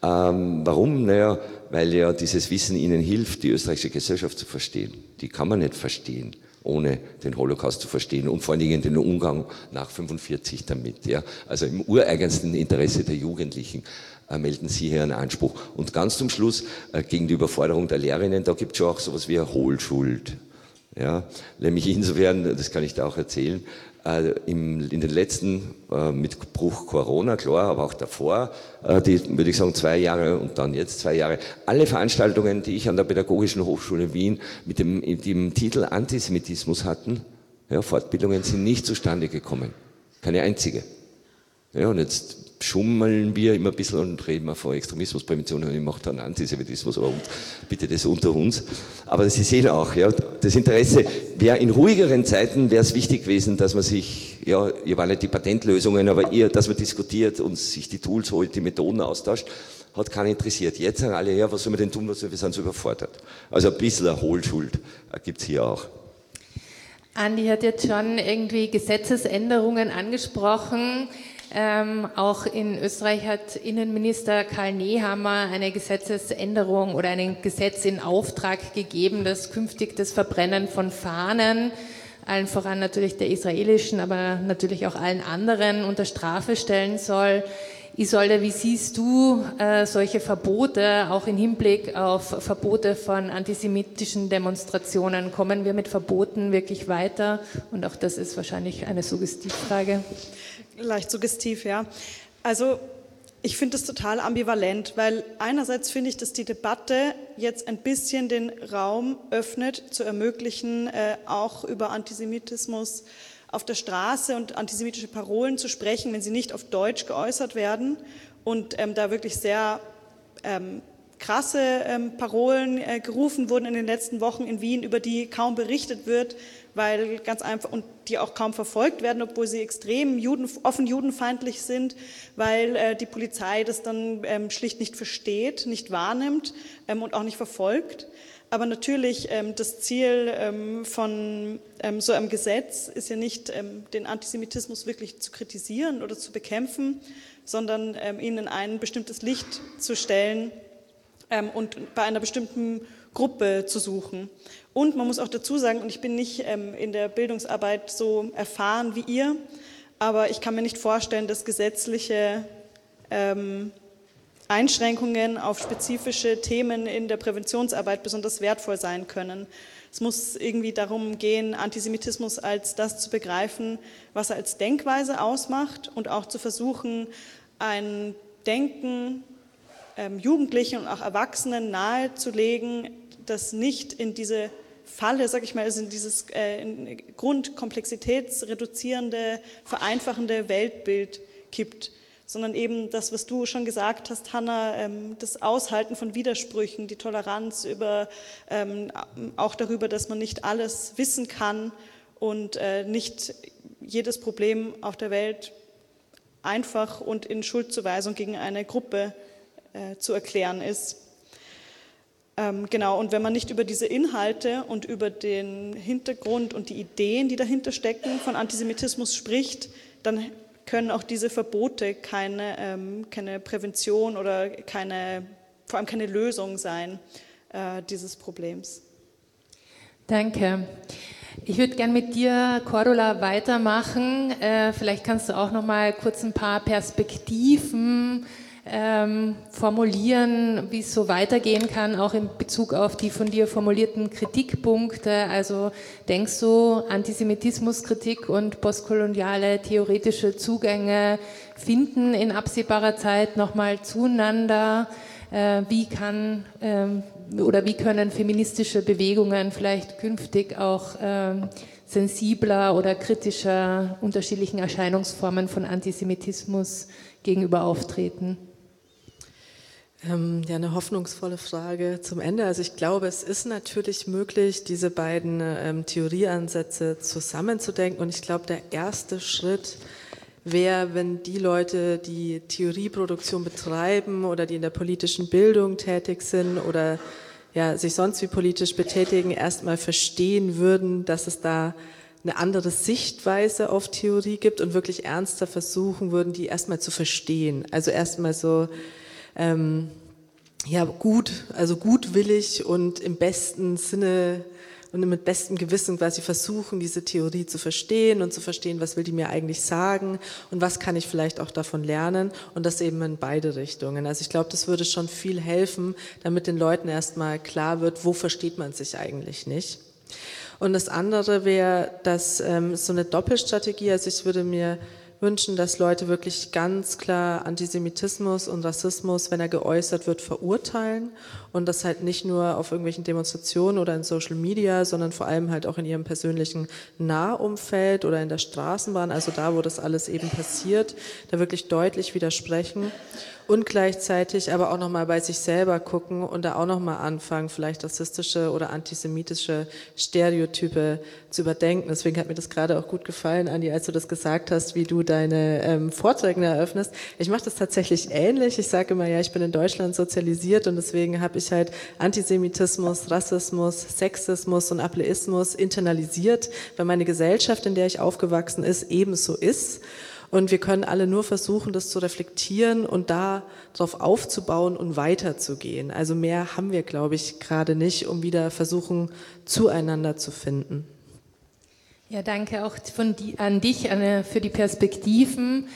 Ähm, warum? Naja, weil ja dieses Wissen ihnen hilft, die österreichische Gesellschaft zu verstehen. Die kann man nicht verstehen ohne den Holocaust zu verstehen und vor allen Dingen den Umgang nach 45 damit. Ja. Also im ureigensten Interesse der Jugendlichen äh, melden Sie hier einen Anspruch. Und ganz zum Schluss, äh, gegen die Überforderung der Lehrerinnen, da gibt es schon auch sowas wie eine Hohlschuld. Ja, nämlich insofern, das kann ich da auch erzählen, äh, in den letzten, äh, mit Bruch Corona, klar, aber auch davor, äh, die, würde ich sagen, zwei Jahre und dann jetzt zwei Jahre, alle Veranstaltungen, die ich an der Pädagogischen Hochschule Wien mit dem, mit dem Titel Antisemitismus hatten, ja, Fortbildungen sind nicht zustande gekommen. Keine einzige. Ja, und jetzt schummeln wir immer ein bisschen und reden wir von Extremismusprävention und ich mache dann Antisemitismus, aber bitte das unter uns. Aber Sie sehen auch, ja, das Interesse, wäre in ruhigeren Zeiten wäre es wichtig gewesen, dass man sich, ja, ihr waren nicht die Patentlösungen, aber eher, dass man diskutiert und sich die Tools holt, die Methoden austauscht, hat keinen interessiert. Jetzt sagen alle, ja, was soll man denn tun, was wir sind so überfordert. Also ein bisschen eine Hohlschuld gibt es hier auch. Andi hat jetzt schon irgendwie Gesetzesänderungen angesprochen. Ähm, auch in Österreich hat Innenminister Karl Nehammer eine Gesetzesänderung oder ein Gesetz in Auftrag gegeben, das künftig das Verbrennen von Fahnen, allen voran natürlich der israelischen, aber natürlich auch allen anderen unter Strafe stellen soll. Isolde, wie siehst du äh, solche Verbote, auch im Hinblick auf Verbote von antisemitischen Demonstrationen? Kommen wir mit Verboten wirklich weiter? Und auch das ist wahrscheinlich eine Suggestivfrage leicht suggestiv, ja. Also ich finde es total ambivalent, weil einerseits finde ich, dass die Debatte jetzt ein bisschen den Raum öffnet, zu ermöglichen, äh, auch über Antisemitismus auf der Straße und antisemitische Parolen zu sprechen, wenn sie nicht auf Deutsch geäußert werden und ähm, da wirklich sehr ähm, krasse ähm, Parolen äh, gerufen wurden in den letzten Wochen in Wien, über die kaum berichtet wird, weil ganz einfach und die auch kaum verfolgt werden, obwohl sie extrem Juden, offen judenfeindlich sind, weil äh, die Polizei das dann ähm, schlicht nicht versteht, nicht wahrnimmt ähm, und auch nicht verfolgt. Aber natürlich ähm, das Ziel ähm, von ähm, so einem Gesetz ist ja nicht, ähm, den Antisemitismus wirklich zu kritisieren oder zu bekämpfen, sondern ihn in ein bestimmtes Licht zu stellen und bei einer bestimmten Gruppe zu suchen. Und man muss auch dazu sagen, und ich bin nicht ähm, in der Bildungsarbeit so erfahren wie ihr, aber ich kann mir nicht vorstellen, dass gesetzliche ähm, Einschränkungen auf spezifische Themen in der Präventionsarbeit besonders wertvoll sein können. Es muss irgendwie darum gehen, Antisemitismus als das zu begreifen, was er als Denkweise ausmacht und auch zu versuchen, ein Denken ähm, Jugendlichen und auch Erwachsenen nahezulegen, das nicht in diese Falle, sag ich mal, also in dieses äh, grundkomplexitätsreduzierende, vereinfachende Weltbild kippt, sondern eben das, was du schon gesagt hast, Hanna, ähm, das Aushalten von Widersprüchen, die Toleranz über, ähm, auch darüber, dass man nicht alles wissen kann und äh, nicht jedes Problem auf der Welt einfach und in Schuldzuweisung gegen eine Gruppe äh, zu erklären ist. Ähm, genau, und wenn man nicht über diese Inhalte und über den Hintergrund und die Ideen, die dahinter stecken, von Antisemitismus spricht, dann können auch diese Verbote keine, ähm, keine Prävention oder keine, vor allem keine Lösung sein äh, dieses Problems. Danke. Ich würde gern mit dir, Cordula, weitermachen. Äh, vielleicht kannst du auch noch mal kurz ein paar Perspektiven ähm, formulieren, wie es so weitergehen kann, auch in Bezug auf die von dir formulierten Kritikpunkte. Also denkst du, Antisemitismuskritik und postkoloniale theoretische Zugänge finden in absehbarer Zeit nochmal zueinander? Äh, wie kann ähm, oder wie können feministische Bewegungen vielleicht künftig auch ähm, sensibler oder kritischer unterschiedlichen Erscheinungsformen von Antisemitismus gegenüber auftreten? Ähm, ja, eine hoffnungsvolle Frage zum Ende. Also ich glaube, es ist natürlich möglich, diese beiden ähm, Theorieansätze zusammenzudenken. Und ich glaube, der erste Schritt wäre, wenn die Leute, die Theorieproduktion betreiben oder die in der politischen Bildung tätig sind oder ja, sich sonst wie politisch betätigen, erstmal verstehen würden, dass es da eine andere Sichtweise auf Theorie gibt und wirklich ernster versuchen würden, die erstmal zu verstehen. Also erstmal so ähm, ja, gut, also gutwillig und im besten Sinne und mit bestem Gewissen quasi versuchen, diese Theorie zu verstehen und zu verstehen, was will die mir eigentlich sagen und was kann ich vielleicht auch davon lernen und das eben in beide Richtungen. Also ich glaube, das würde schon viel helfen, damit den Leuten erstmal klar wird, wo versteht man sich eigentlich nicht. Und das andere wäre, dass ähm, so eine Doppelstrategie, also ich würde mir wünschen, dass Leute wirklich ganz klar Antisemitismus und Rassismus, wenn er geäußert wird, verurteilen und das halt nicht nur auf irgendwelchen Demonstrationen oder in Social Media, sondern vor allem halt auch in ihrem persönlichen Nahumfeld oder in der Straßenbahn, also da, wo das alles eben passiert, da wirklich deutlich widersprechen und gleichzeitig aber auch nochmal bei sich selber gucken und da auch nochmal anfangen, vielleicht rassistische oder antisemitische Stereotype zu überdenken. Deswegen hat mir das gerade auch gut gefallen, Andi, als du das gesagt hast, wie du deine ähm, Vorträge eröffnest. Ich mache das tatsächlich ähnlich. Ich sage immer, ja, ich bin in Deutschland sozialisiert und deswegen habe ich halt Antisemitismus, Rassismus, Sexismus und Ableismus internalisiert, weil meine Gesellschaft, in der ich aufgewachsen ist, ebenso ist. Und wir können alle nur versuchen, das zu reflektieren und darauf aufzubauen und weiterzugehen. Also mehr haben wir, glaube ich, gerade nicht, um wieder versuchen, zueinander zu finden. Ja, danke auch von die, an dich Anne, für die Perspektiven.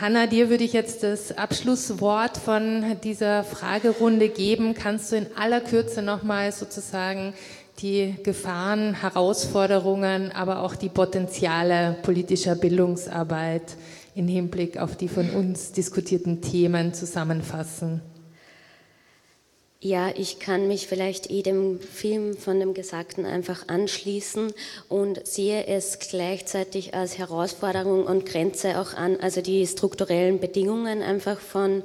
Hanna, dir würde ich jetzt das Abschlusswort von dieser Fragerunde geben. Kannst du in aller Kürze nochmal sozusagen die Gefahren, Herausforderungen, aber auch die Potenziale politischer Bildungsarbeit im Hinblick auf die von uns diskutierten Themen zusammenfassen? Ja, ich kann mich vielleicht jedem Film von dem Gesagten einfach anschließen und sehe es gleichzeitig als Herausforderung und Grenze auch an, also die strukturellen Bedingungen einfach von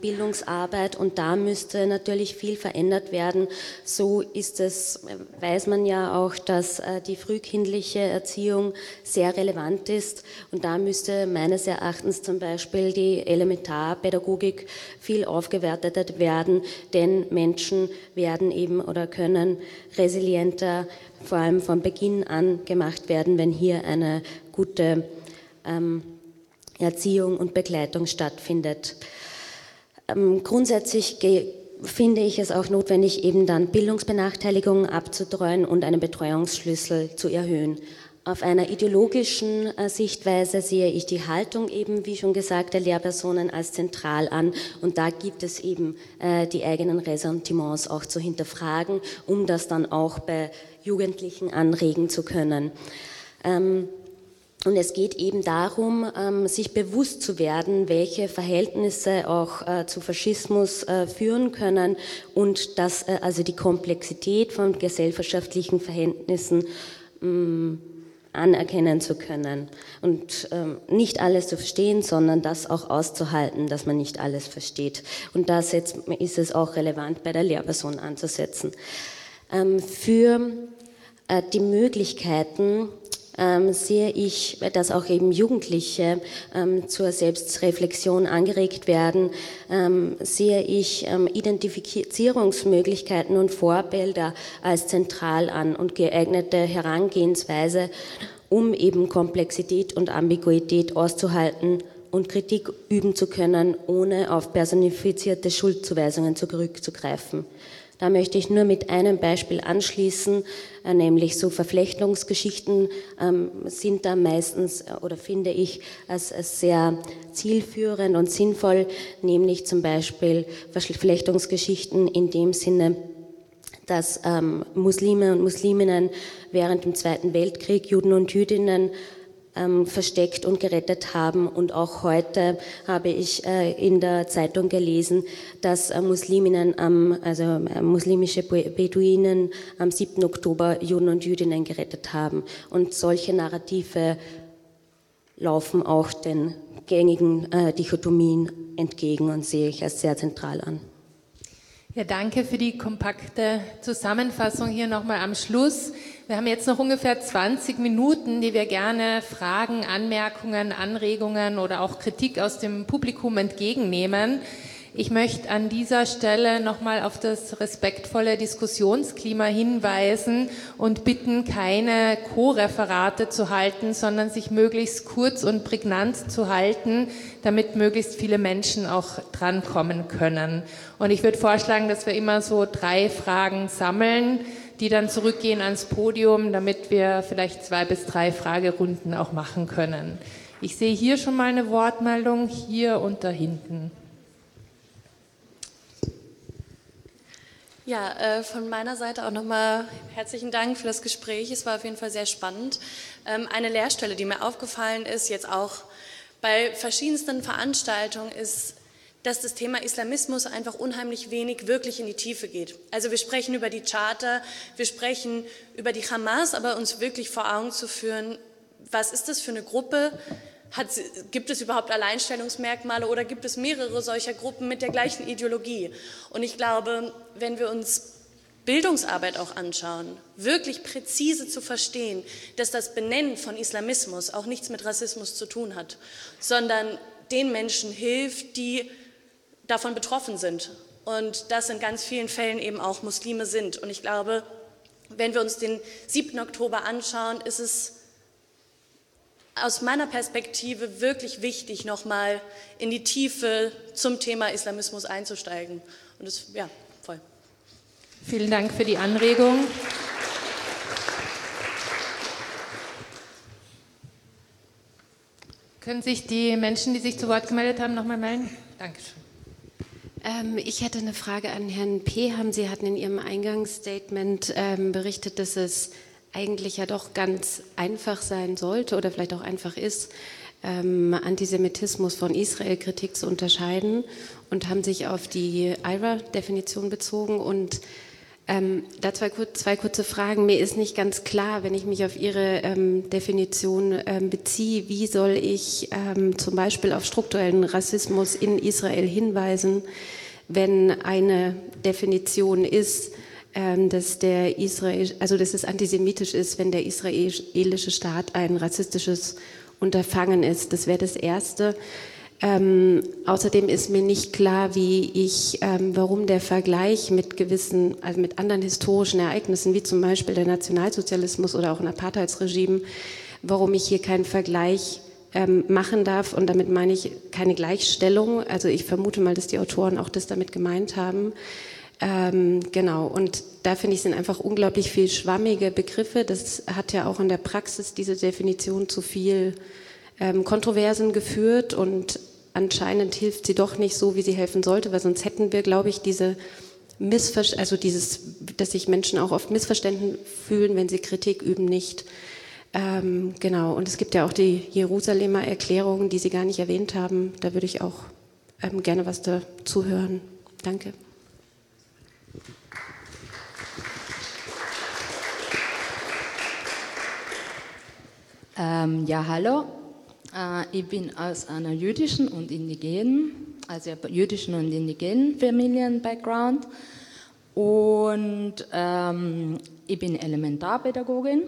Bildungsarbeit und da müsste natürlich viel verändert werden. So ist es, weiß man ja auch, dass äh, die frühkindliche Erziehung sehr relevant ist und da müsste meines Erachtens zum Beispiel die Elementarpädagogik viel aufgewertet werden, denn Menschen werden eben oder können resilienter vor allem von Beginn an gemacht werden, wenn hier eine gute ähm, Erziehung und Begleitung stattfindet. Ähm, grundsätzlich finde ich es auch notwendig, eben dann Bildungsbenachteiligungen abzutreuen und einen Betreuungsschlüssel zu erhöhen. Auf einer ideologischen äh, Sichtweise sehe ich die Haltung eben, wie schon gesagt, der Lehrpersonen als zentral an. Und da gibt es eben äh, die eigenen Ressentiments auch zu hinterfragen, um das dann auch bei Jugendlichen anregen zu können. Ähm, und es geht eben darum, ähm, sich bewusst zu werden, welche Verhältnisse auch äh, zu Faschismus äh, führen können und dass äh, also die Komplexität von gesellschaftlichen Verhältnissen mm, anerkennen zu können und ähm, nicht alles zu verstehen, sondern das auch auszuhalten, dass man nicht alles versteht. Und da ist es auch relevant, bei der Lehrperson anzusetzen. Ähm, für die Möglichkeiten, ähm, sehe ich, dass auch eben Jugendliche ähm, zur Selbstreflexion angeregt werden, ähm, sehe ich ähm, Identifizierungsmöglichkeiten und Vorbilder als zentral an und geeignete Herangehensweise, um eben Komplexität und Ambiguität auszuhalten und Kritik üben zu können, ohne auf personifizierte Schuldzuweisungen zurückzugreifen. Da möchte ich nur mit einem Beispiel anschließen, äh, nämlich so Verflechtungsgeschichten ähm, sind da meistens äh, oder finde ich als, sehr zielführend und sinnvoll, nämlich zum Beispiel Verflechtungsgeschichten in dem Sinne, dass ähm, Muslime und Musliminnen während dem Zweiten Weltkrieg, Juden und Jüdinnen ähm, versteckt und gerettet haben. Und auch heute habe ich äh, in der Zeitung gelesen, dass äh, Musliminnen, am, also äh, muslimische Beduinen am 7. Oktober Juden und Jüdinnen gerettet haben. Und solche Narrative laufen auch den gängigen äh, Dichotomien entgegen und sehe ich als sehr zentral an. Ja, danke für die kompakte Zusammenfassung hier nochmal am Schluss. Wir haben jetzt noch ungefähr 20 Minuten, die wir gerne Fragen, Anmerkungen, Anregungen oder auch Kritik aus dem Publikum entgegennehmen. Ich möchte an dieser Stelle nochmal auf das respektvolle Diskussionsklima hinweisen und bitten, keine Co-Referate zu halten, sondern sich möglichst kurz und prägnant zu halten, damit möglichst viele Menschen auch drankommen können. Und ich würde vorschlagen, dass wir immer so drei Fragen sammeln, die dann zurückgehen ans Podium, damit wir vielleicht zwei bis drei Fragerunden auch machen können. Ich sehe hier schon mal eine Wortmeldung, hier und da hinten. Ja, äh, von meiner Seite auch nochmal herzlichen Dank für das Gespräch. Es war auf jeden Fall sehr spannend. Ähm, eine Lehrstelle, die mir aufgefallen ist, jetzt auch bei verschiedensten Veranstaltungen, ist, dass das Thema Islamismus einfach unheimlich wenig wirklich in die Tiefe geht. Also wir sprechen über die Charta, wir sprechen über die Hamas, aber uns wirklich vor Augen zu führen, was ist das für eine Gruppe, hat, gibt es überhaupt Alleinstellungsmerkmale oder gibt es mehrere solcher Gruppen mit der gleichen Ideologie? Und ich glaube, wenn wir uns Bildungsarbeit auch anschauen, wirklich präzise zu verstehen, dass das Benennen von Islamismus auch nichts mit Rassismus zu tun hat, sondern den Menschen hilft, die davon betroffen sind. Und das in ganz vielen Fällen eben auch Muslime sind. Und ich glaube, wenn wir uns den 7. Oktober anschauen, ist es aus meiner Perspektive wirklich wichtig, nochmal in die Tiefe zum Thema Islamismus einzusteigen. Und das, ja, voll. Vielen Dank für die Anregung. Können sich die Menschen, die sich zu Wort gemeldet haben, nochmal melden? Dankeschön. Ähm, ich hätte eine Frage an Herrn Peham. Sie hatten in Ihrem Eingangsstatement ähm, berichtet, dass es eigentlich ja doch ganz einfach sein sollte oder vielleicht auch einfach ist, ähm, Antisemitismus von Israel-Kritik zu unterscheiden und haben sich auf die IRA-Definition bezogen. Und ähm, da zwei, zwei, kurze Fragen. Mir ist nicht ganz klar, wenn ich mich auf Ihre ähm, Definition ähm, beziehe, wie soll ich ähm, zum Beispiel auf strukturellen Rassismus in Israel hinweisen, wenn eine Definition ist, dass der Israel, also dass es antisemitisch ist, wenn der israelische Staat ein rassistisches Unterfangen ist. Das wäre das Erste. Ähm, außerdem ist mir nicht klar, wie ich, ähm, warum der Vergleich mit gewissen, also mit anderen historischen Ereignissen, wie zum Beispiel der Nationalsozialismus oder auch ein Apartheidsregime, warum ich hier keinen Vergleich ähm, machen darf. Und damit meine ich keine Gleichstellung. Also ich vermute mal, dass die Autoren auch das damit gemeint haben. Ähm, genau, und da finde ich, sind einfach unglaublich viel schwammige Begriffe. Das hat ja auch in der Praxis diese Definition zu viel ähm, Kontroversen geführt und anscheinend hilft sie doch nicht so, wie sie helfen sollte, weil sonst hätten wir, glaube ich, diese Missver also dieses, dass sich Menschen auch oft missverständlich fühlen, wenn sie Kritik üben, nicht. Ähm, genau, und es gibt ja auch die Jerusalemer Erklärung, die Sie gar nicht erwähnt haben. Da würde ich auch ähm, gerne was dazu hören. Danke. Ähm, ja, hallo. Äh, ich bin aus einer jüdischen und indigenen, also jüdischen und indigenen Familien-Background. Und ähm, ich bin Elementarpädagogin.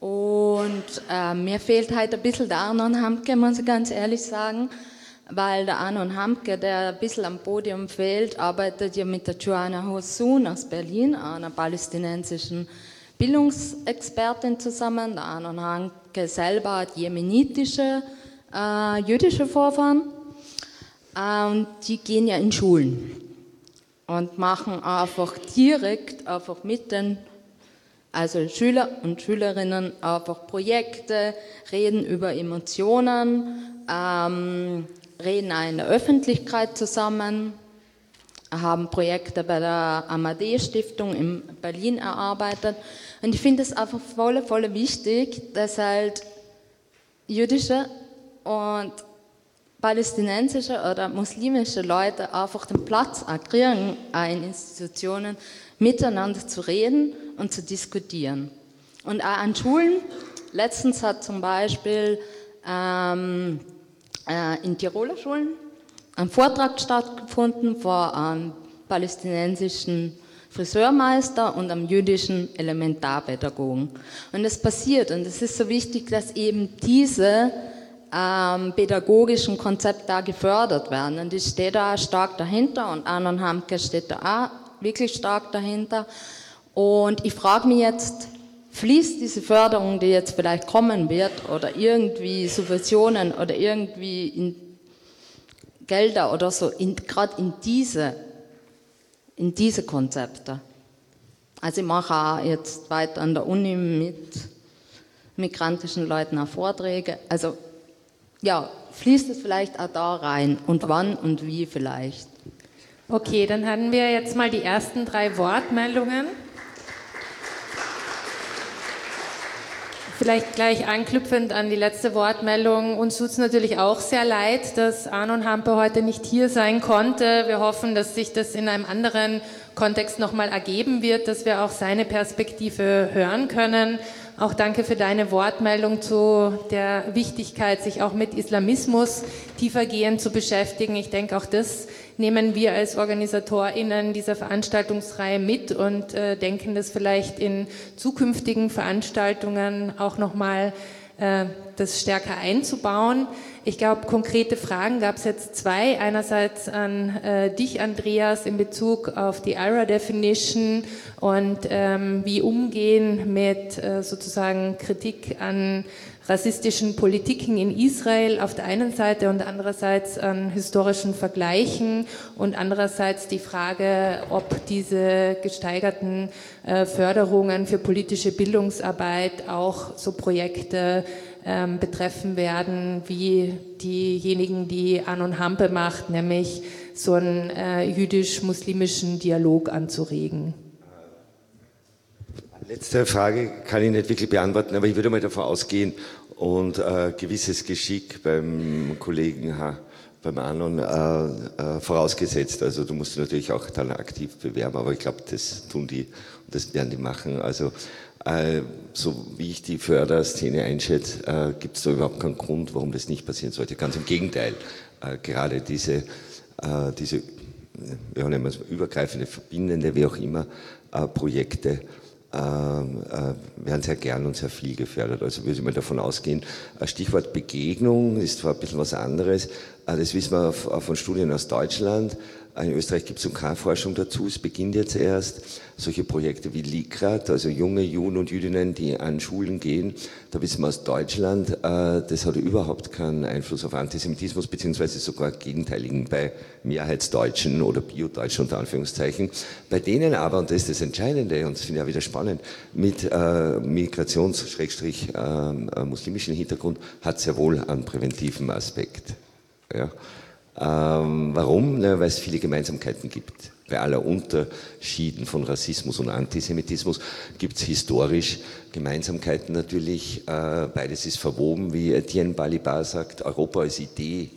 Und äh, mir fehlt halt ein bisschen der Arnon Hamke, muss ich ganz ehrlich sagen, weil der Arnon Hamke, der ein bisschen am Podium fehlt, arbeitet ja mit der Joanna Hossun aus Berlin, einer palästinensischen Bildungsexpertin zusammen. Der Arnon Selber hat jemenitische, äh, jüdische Vorfahren. Äh, und die gehen ja in Schulen und machen einfach direkt, einfach mit den also Schüler und Schülerinnen einfach Projekte, reden über Emotionen, ähm, reden auch in der Öffentlichkeit zusammen, haben Projekte bei der Amadee Stiftung in Berlin erarbeitet. Und ich finde es einfach voll, voll wichtig, dass halt jüdische und palästinensische oder muslimische Leute einfach den Platz kriegen, in Institutionen miteinander zu reden und zu diskutieren. Und auch an Schulen, letztens hat zum Beispiel ähm, äh, in Tiroler Schulen ein Vortrag stattgefunden vor einem palästinensischen Friseurmeister und einem jüdischen Elementarpädagogen. Und es passiert, und es ist so wichtig, dass eben diese ähm, pädagogischen Konzept da gefördert werden. Und ich stehe da stark dahinter und Anon Hamke steht da auch wirklich stark dahinter. Und ich frage mich jetzt, fließt diese Förderung, die jetzt vielleicht kommen wird, oder irgendwie Subventionen oder irgendwie Gelder oder so, gerade in diese, in diese Konzepte? Also ich mache auch jetzt weiter an der Uni mit migrantischen Leuten auch Vorträge. Also ja, fließt es vielleicht auch da rein und wann und wie vielleicht? Okay, dann haben wir jetzt mal die ersten drei Wortmeldungen. Vielleicht gleich anknüpfend an die letzte Wortmeldung. Uns tut es natürlich auch sehr leid, dass Arnon Hampe heute nicht hier sein konnte. Wir hoffen, dass sich das in einem anderen Kontext nochmal ergeben wird, dass wir auch seine Perspektive hören können. Auch danke für deine Wortmeldung zu der Wichtigkeit, sich auch mit Islamismus tiefergehend zu beschäftigen. Ich denke, auch das nehmen wir als OrganisatorInnen dieser Veranstaltungsreihe mit und äh, denken das vielleicht in zukünftigen Veranstaltungen auch nochmal äh, das stärker einzubauen. Ich glaube, konkrete Fragen gab es jetzt zwei. Einerseits an äh, dich, Andreas, in Bezug auf die IRA-Definition und ähm, wie umgehen mit äh, sozusagen Kritik an rassistischen Politiken in Israel auf der einen Seite und andererseits an historischen Vergleichen und andererseits die Frage, ob diese gesteigerten äh, Förderungen für politische Bildungsarbeit auch so Projekte ähm, betreffen werden, wie diejenigen, die Anon Hampe macht, nämlich so einen äh, jüdisch-muslimischen Dialog anzuregen. Letzte Frage kann ich nicht wirklich beantworten, aber ich würde mal davon ausgehen und äh, gewisses Geschick beim Kollegen H beim Anon äh, äh, vorausgesetzt. Also du musst natürlich auch dann aktiv bewerben, aber ich glaube, das tun die und das werden die machen. Also äh, so wie ich die Förderszene einschätze, äh, gibt es da überhaupt keinen Grund, warum das nicht passieren sollte. Ganz im Gegenteil, äh, gerade diese, diese ja, nennen wir es übergreifende, verbindende, wie auch immer, Projekte werden sehr gern und sehr viel gefördert. Also würde ich mal davon ausgehen, Stichwort Begegnung ist zwar ein bisschen was anderes, das wissen wir von Studien aus Deutschland, in Österreich gibt es keine Forschung dazu, es beginnt jetzt erst. Solche Projekte wie Likrat, also junge Juden und Jüdinnen, die an Schulen gehen, da wissen wir aus Deutschland, äh, das hat überhaupt keinen Einfluss auf Antisemitismus, beziehungsweise sogar gegenteiligen bei Mehrheitsdeutschen oder Biodeutschen unter Anführungszeichen. Bei denen aber, und das ist das Entscheidende, und das finde ich auch wieder spannend, mit äh, Migrations-muslimischen äh, Hintergrund hat sehr wohl einen präventiven Aspekt. Ja. Ähm, warum? Na, weil es viele Gemeinsamkeiten gibt. Bei aller Unterschieden von Rassismus und Antisemitismus gibt es historisch Gemeinsamkeiten natürlich. Äh, beides ist verwoben, wie Etienne Balibar sagt, Europa als Idee,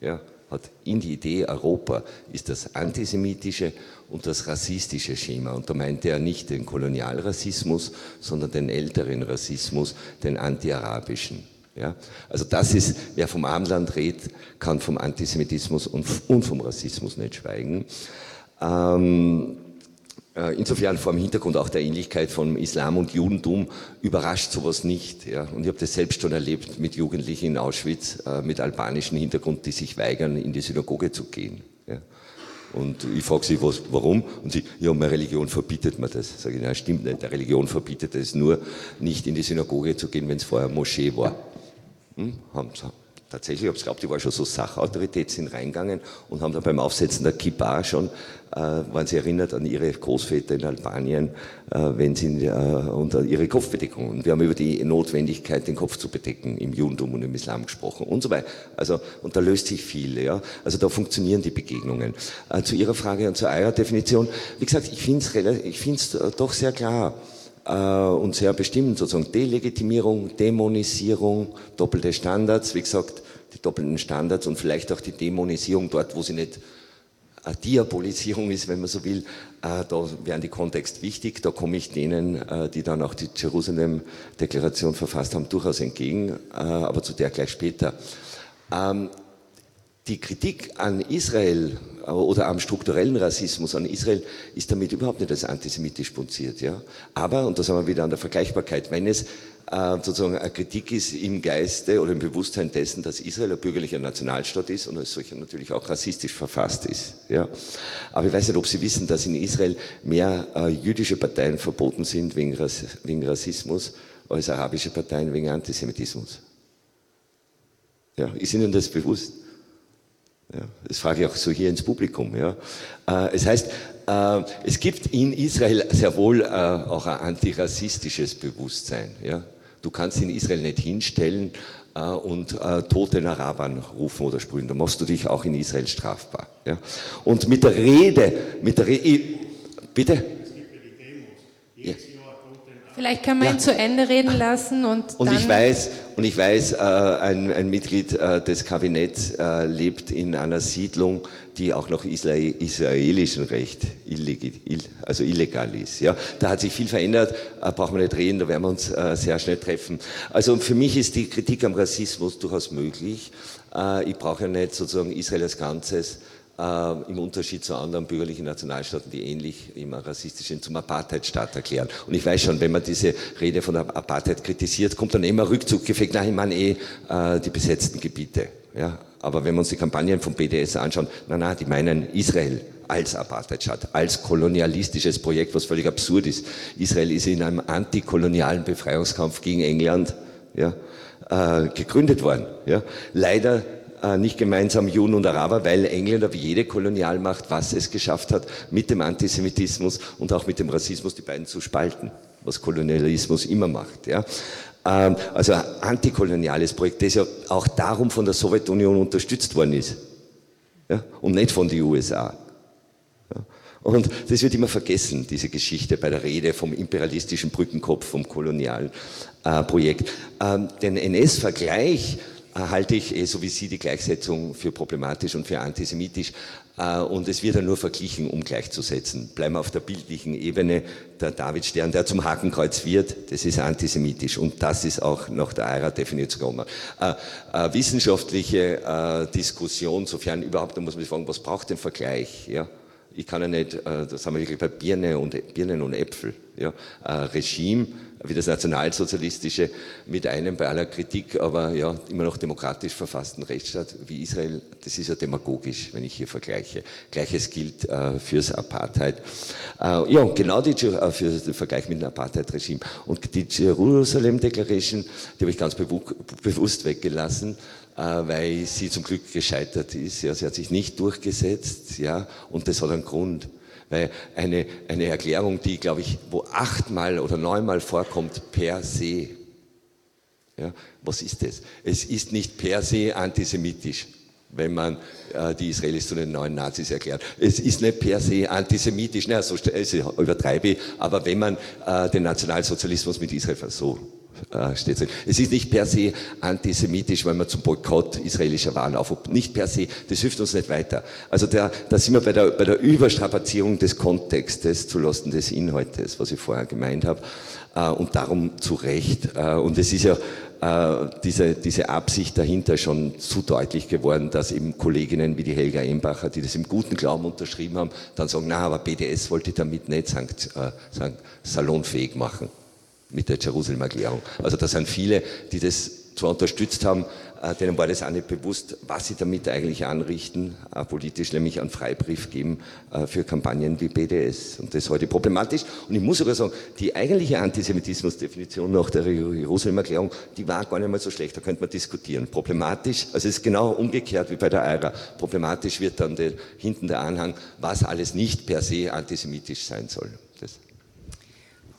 ja, hat in die Idee Europa ist das antisemitische und das rassistische Schema. Und da meinte er nicht den Kolonialrassismus, sondern den älteren Rassismus, den antiarabischen. Ja? Also das ist, wer vom Armland redet, kann vom Antisemitismus und, vom Rassismus nicht schweigen. Ähm, äh, insofern vor dem Hintergrund auch der Ähnlichkeit von Islam und Judentum überrascht sowas nicht. Ja. Und ich habe das selbst schon erlebt mit Jugendlichen in Auschwitz äh, mit albanischem Hintergrund, die sich weigern, in die Synagoge zu gehen. Ja. Und ich frage sie, was, warum? Und sie, ja, meine Religion verbietet mir das. Sage ich, nein, stimmt nicht. Der Religion verbietet es nur, nicht in die Synagoge zu gehen, wenn es vorher Moschee war. Hm, haben sie tatsächlich, ich habe es die war schon so Sachautorität, sind reingegangen und haben dann beim Aufsetzen der Kippa schon, äh, waren sie erinnert an ihre Großväter in Albanien, äh, wenn sie äh, unter ihre Kopfbedeckung. Und wir haben über die Notwendigkeit, den Kopf zu bedecken im Judentum und im Islam gesprochen und so weiter. Also, und da löst sich viel, ja. Also da funktionieren die Begegnungen. Äh, zu Ihrer Frage und zur Eier-Definition, wie gesagt, ich finde es ich find's äh, doch sehr klar und sehr bestimmt, sozusagen Delegitimierung, Dämonisierung, doppelte Standards, wie gesagt, die doppelten Standards und vielleicht auch die Dämonisierung dort, wo sie nicht eine Diabolisierung ist, wenn man so will, äh, da wären die Kontext wichtig. Da komme ich denen, äh, die dann auch die Jerusalem-Deklaration verfasst haben, durchaus entgegen, äh, aber zu der gleich später. Ähm, die Kritik an Israel oder am strukturellen Rassismus an Israel ist damit überhaupt nicht als antisemitisch punziert. Ja? Aber, und da sind wir wieder an der Vergleichbarkeit, wenn es äh, sozusagen eine Kritik ist im Geiste oder im Bewusstsein dessen, dass Israel ein bürgerlicher Nationalstaat ist und als solcher natürlich auch rassistisch verfasst ist. Ja? Aber ich weiß nicht, ob Sie wissen, dass in Israel mehr äh, jüdische Parteien verboten sind wegen, Rass wegen Rassismus als arabische Parteien wegen Antisemitismus. Ja, ist Ihnen das bewusst? Ja, das frage ich auch so hier ins Publikum. Ja. Äh, es heißt, äh, es gibt in Israel sehr wohl äh, auch ein antirassistisches Bewusstsein. Ja. Du kannst in Israel nicht hinstellen und toten Arabern rufen oder sprühen. Da machst du dich auch in Israel strafbar. Ja. Und mit der Rede, mit der Rede, bitte? Ja. Vielleicht können wir ja. ihn zu Ende reden lassen und Und ich weiß, und ich weiß, äh, ein, ein, Mitglied äh, des Kabinetts äh, lebt in einer Siedlung, die auch nach Israel, israelischem Recht illegal, also illegal ist. Ja, da hat sich viel verändert, äh, brauchen wir nicht reden, da werden wir uns äh, sehr schnell treffen. Also für mich ist die Kritik am Rassismus durchaus möglich. Äh, ich brauche ja nicht sozusagen Israel als Ganzes äh, im Unterschied zu anderen bürgerlichen Nationalstaaten, die ähnlich immer rassistisch sind, zum Apartheidstaat erklären. Und ich weiß schon, wenn man diese Rede von Apartheid kritisiert, kommt dann immer Rückzuggefecht, nein, ich meine eh äh, die besetzten Gebiete. Ja? Aber wenn wir uns die Kampagnen vom BDS anschauen, na na, die meinen Israel als Apartheidstaat, als kolonialistisches Projekt, was völlig absurd ist. Israel ist in einem antikolonialen Befreiungskampf gegen England ja, äh, gegründet worden. Ja. Leider nicht gemeinsam Juden und Araber, weil Engländer wie jede Kolonialmacht, was es geschafft hat, mit dem Antisemitismus und auch mit dem Rassismus die beiden zu spalten, was Kolonialismus immer macht. Ja. Ähm, also ein antikoloniales Projekt, das ja auch darum von der Sowjetunion unterstützt worden ist ja, und nicht von den USA. Und das wird immer vergessen, diese Geschichte bei der Rede vom imperialistischen Brückenkopf, vom kolonialen äh, Projekt. Ähm, den NS-Vergleich halte ich, eh, so wie Sie, die Gleichsetzung für problematisch und für antisemitisch. Äh, und es wird ja nur verglichen, um gleichzusetzen. Bleiben wir auf der bildlichen Ebene. Der Davidstern, der zum Hakenkreuz wird, das ist antisemitisch. Und das ist auch nach der EIRA-Definition. Äh, äh, wissenschaftliche äh, Diskussion, sofern überhaupt, da muss man sich fragen, was braucht den Vergleich? Ja? Ich kann ja nicht, äh, das haben wir wirklich bei Birne und, Birnen und Äpfel. Ja? Äh, Regime wie das nationalsozialistische, mit einem bei aller Kritik, aber ja, immer noch demokratisch verfassten Rechtsstaat wie Israel, das ist ja demagogisch, wenn ich hier vergleiche. Gleiches gilt äh, fürs Apartheid. Äh, ja, genau die, äh, für den Vergleich mit dem Apartheid-Regime. Und die Jerusalem Declaration, die habe ich ganz bewusst weggelassen, äh, weil sie zum Glück gescheitert ist. Ja, sie hat sich nicht durchgesetzt, ja, und das hat einen Grund. Weil eine, eine Erklärung, die, glaube ich, wo achtmal oder neunmal vorkommt, per se. Ja, was ist das? Es ist nicht per se antisemitisch, wenn man äh, die Israelis zu den neuen Nazis erklärt. Es ist nicht per se antisemitisch, naja, so übertreibe ich, aber wenn man äh, den Nationalsozialismus mit Israel so äh, steht drin. Es ist nicht per se antisemitisch, weil man zum Boykott israelischer Waren aufruft. Nicht per se. Das hilft uns nicht weiter. Also da, da sind wir bei der, bei der Überstrapazierung des Kontextes zulasten des Inhaltes, was ich vorher gemeint habe. Äh, und darum zu Recht. Äh, und es ist ja diese, diese Absicht dahinter schon zu deutlich geworden, dass eben Kolleginnen wie die Helga Embacher, die das im guten Glauben unterschrieben haben, dann sagen, na, aber BDS wollte damit nicht sagen, salonfähig machen mit der Jerusalemer Erklärung. Also da sind viele, die das zwar unterstützt haben, äh, denen war das auch nicht bewusst, was sie damit eigentlich anrichten, äh, politisch, nämlich einen Freibrief geben äh, für Kampagnen wie BDS. Und das ist heute problematisch. Und ich muss sogar sagen, die eigentliche Antisemitismusdefinition nach der Jerusalemer Erklärung, die war gar nicht mal so schlecht, da könnte man diskutieren. Problematisch, also es ist genau umgekehrt wie bei der EIRA. Problematisch wird dann der, hinten der Anhang, was alles nicht per se antisemitisch sein soll. Das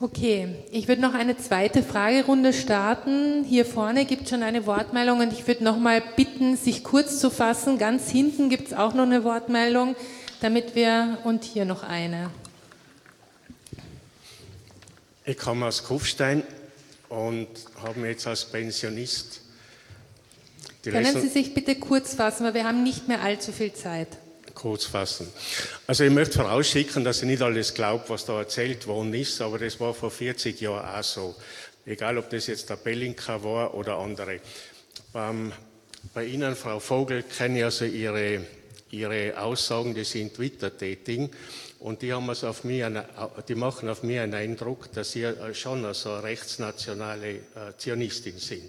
Okay, ich würde noch eine zweite Fragerunde starten. Hier vorne gibt es schon eine Wortmeldung und ich würde noch mal bitten, sich kurz zu fassen. Ganz hinten gibt es auch noch eine Wortmeldung, damit wir und hier noch eine. Ich komme aus Kufstein und habe mich jetzt als Pensionist. Können Sie sich bitte kurz fassen, weil wir haben nicht mehr allzu viel Zeit kurz fassen. Also ich möchte vorausschicken, dass ich nicht alles glaube, was da erzählt worden ist, aber das war vor 40 Jahren auch so. Egal, ob das jetzt der Bellinka war oder andere. Beim, bei Ihnen, Frau Vogel, kenne ich also Ihre, ihre Aussagen, die sind Twitter tätigen und die, haben also auf mich die machen auf mich einen Eindruck, dass sie schon so eine rechtsnationale äh, Zionistin sind.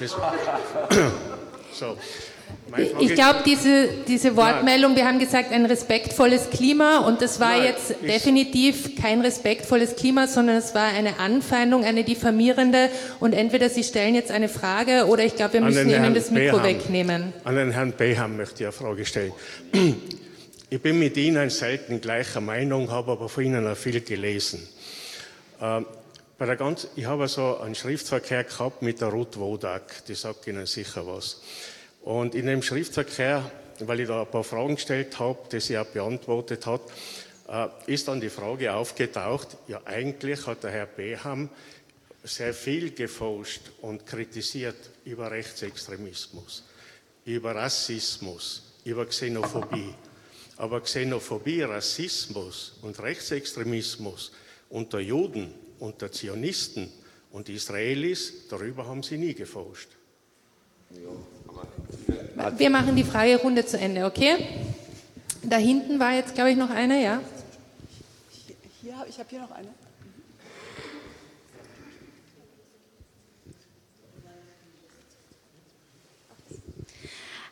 Das, so. Ich glaube, diese, diese Wortmeldung, wir haben gesagt, ein respektvolles Klima und das war Nein, jetzt definitiv kein respektvolles Klima, sondern es war eine Anfeindung, eine diffamierende und entweder Sie stellen jetzt eine Frage oder ich glaube, wir müssen Ihnen das Mikro Beham. wegnehmen. An den Herrn Beham möchte ich eine Frage stellen. Ich bin mit Ihnen selten gleicher Meinung, habe aber von Ihnen auch viel gelesen. Ähm, bei der ganz, ich habe so einen Schriftverkehr gehabt mit der Ruth Wodak, die sagt Ihnen sicher was. Und in dem Schriftverkehr, weil ich da ein paar Fragen gestellt habe, die sie auch beantwortet hat, äh, ist dann die Frage aufgetaucht, ja eigentlich hat der Herr Beham sehr viel geforscht und kritisiert über Rechtsextremismus, über Rassismus, über Xenophobie. Aber Xenophobie, Rassismus und Rechtsextremismus unter Juden, unter Zionisten und Israelis, darüber haben sie nie geforscht. Wir machen die Fragerunde zu Ende, okay? Da hinten war jetzt, glaube ich, noch eine, ja? Hier, ich habe hier noch eine.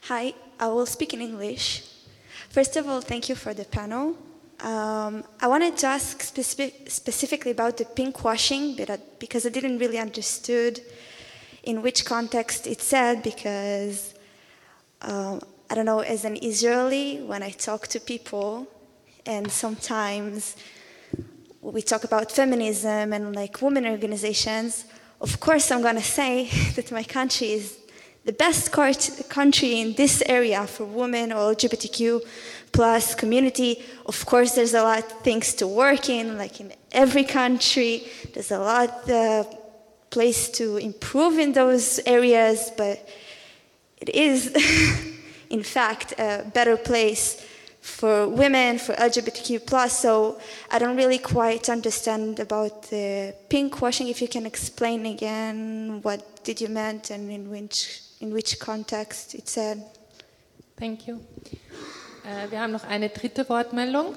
Hi, I will speak in English. First of all, thank you for the panel. Um, I wanted to ask specific, specifically about the pink washing, because I didn't really understood in which context it's said because um, I don't know, as an Israeli, when I talk to people, and sometimes we talk about feminism and like women organizations, of course I'm to say that my country is the best country in this area for women or LGBTQ plus community. Of course, there's a lot of things to work in, like in every country. There's a lot of place to improve in those areas, but it is, in fact, a better place for women, for LGBTQ plus. So I don't really quite understand about the pink washing. If you can explain again, what did you meant and in which in which context it said. Thank you. Äh, wir haben noch eine dritte Wortmeldung.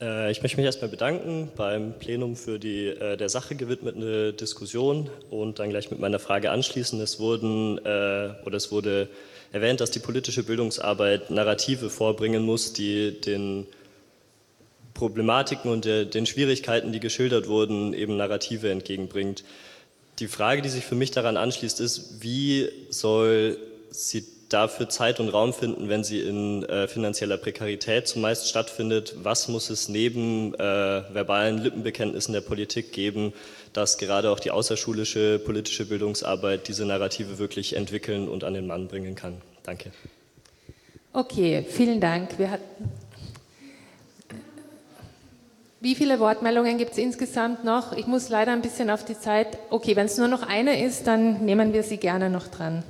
Äh, ich möchte mich erstmal bedanken beim Plenum für die äh, der Sache gewidmete Diskussion und dann gleich mit meiner Frage anschließen. Es wurden äh, oder es wurde erwähnt, dass die politische Bildungsarbeit Narrative vorbringen muss, die den Problematiken und der, den Schwierigkeiten, die geschildert wurden, eben Narrative entgegenbringt. Die Frage, die sich für mich daran anschließt, ist, wie soll sie dafür Zeit und Raum finden, wenn sie in äh, finanzieller Prekarität zumeist stattfindet? Was muss es neben äh, verbalen Lippenbekenntnissen der Politik geben, dass gerade auch die außerschulische politische Bildungsarbeit diese Narrative wirklich entwickeln und an den Mann bringen kann? Danke. Okay, vielen Dank. Wir hatten wie viele Wortmeldungen gibt es insgesamt noch? Ich muss leider ein bisschen auf die Zeit. Okay, wenn es nur noch eine ist, dann nehmen wir sie gerne noch dran.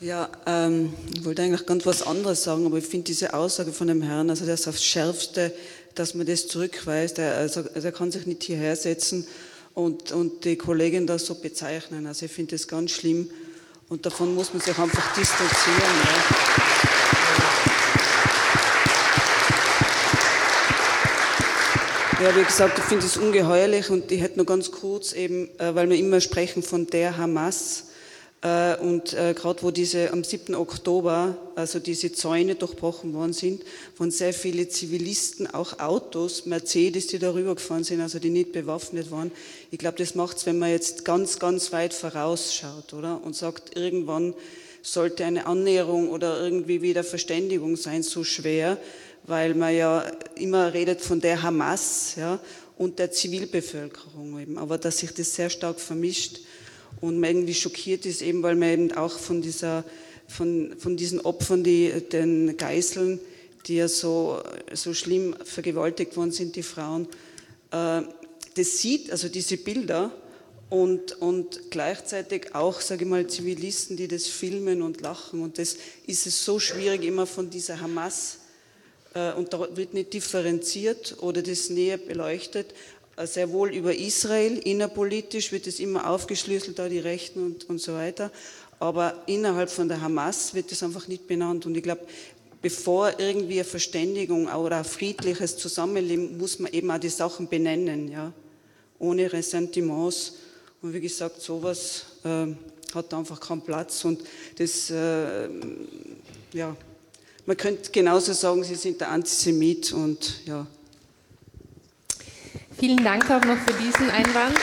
Ja, ähm, ich wollte eigentlich ganz was anderes sagen, aber ich finde diese Aussage von dem Herrn, also das aufs Schärfste, dass man das zurückweist, er, also, er kann sich nicht hierher setzen und, und die Kollegin das so bezeichnen. Also ich finde das ganz schlimm und davon muss man sich einfach distanzieren. Ja. Ja, wie gesagt, ich finde es ungeheuerlich und ich hätte nur ganz kurz eben, äh, weil wir immer sprechen von der Hamas, äh, und äh, gerade wo diese am 7. Oktober, also diese Zäune durchbrochen worden sind, waren sehr viele Zivilisten, auch Autos, Mercedes, die darüber gefahren sind, also die nicht bewaffnet waren. Ich glaube, das macht es, wenn man jetzt ganz, ganz weit vorausschaut, oder? Und sagt, irgendwann sollte eine Annäherung oder irgendwie wieder Verständigung sein, so schwer, weil man ja immer redet von der Hamas, ja, und der Zivilbevölkerung eben. Aber dass sich das sehr stark vermischt, und man irgendwie schockiert ist, eben weil man eben auch von, dieser, von, von diesen Opfern, die, den Geiseln, die ja so, so schlimm vergewaltigt worden sind, die Frauen, äh, das sieht, also diese Bilder und, und gleichzeitig auch, sage ich mal, Zivilisten, die das filmen und lachen und das ist es so schwierig immer von dieser Hamas und da wird nicht differenziert oder das näher beleuchtet, sehr wohl über Israel, innerpolitisch wird es immer aufgeschlüsselt, da die Rechten und, und so weiter. aber innerhalb von der Hamas wird das einfach nicht benannt. Und ich glaube, bevor irgendwie eine Verständigung oder ein friedliches Zusammenleben, muss man eben auch die Sachen benennen, ja, ohne Ressentiments. Und wie gesagt, sowas äh, hat einfach keinen Platz. Und das, äh, ja, man könnte genauso sagen, Sie sind der Antisemit und ja. Vielen Dank auch noch für diesen Einwand.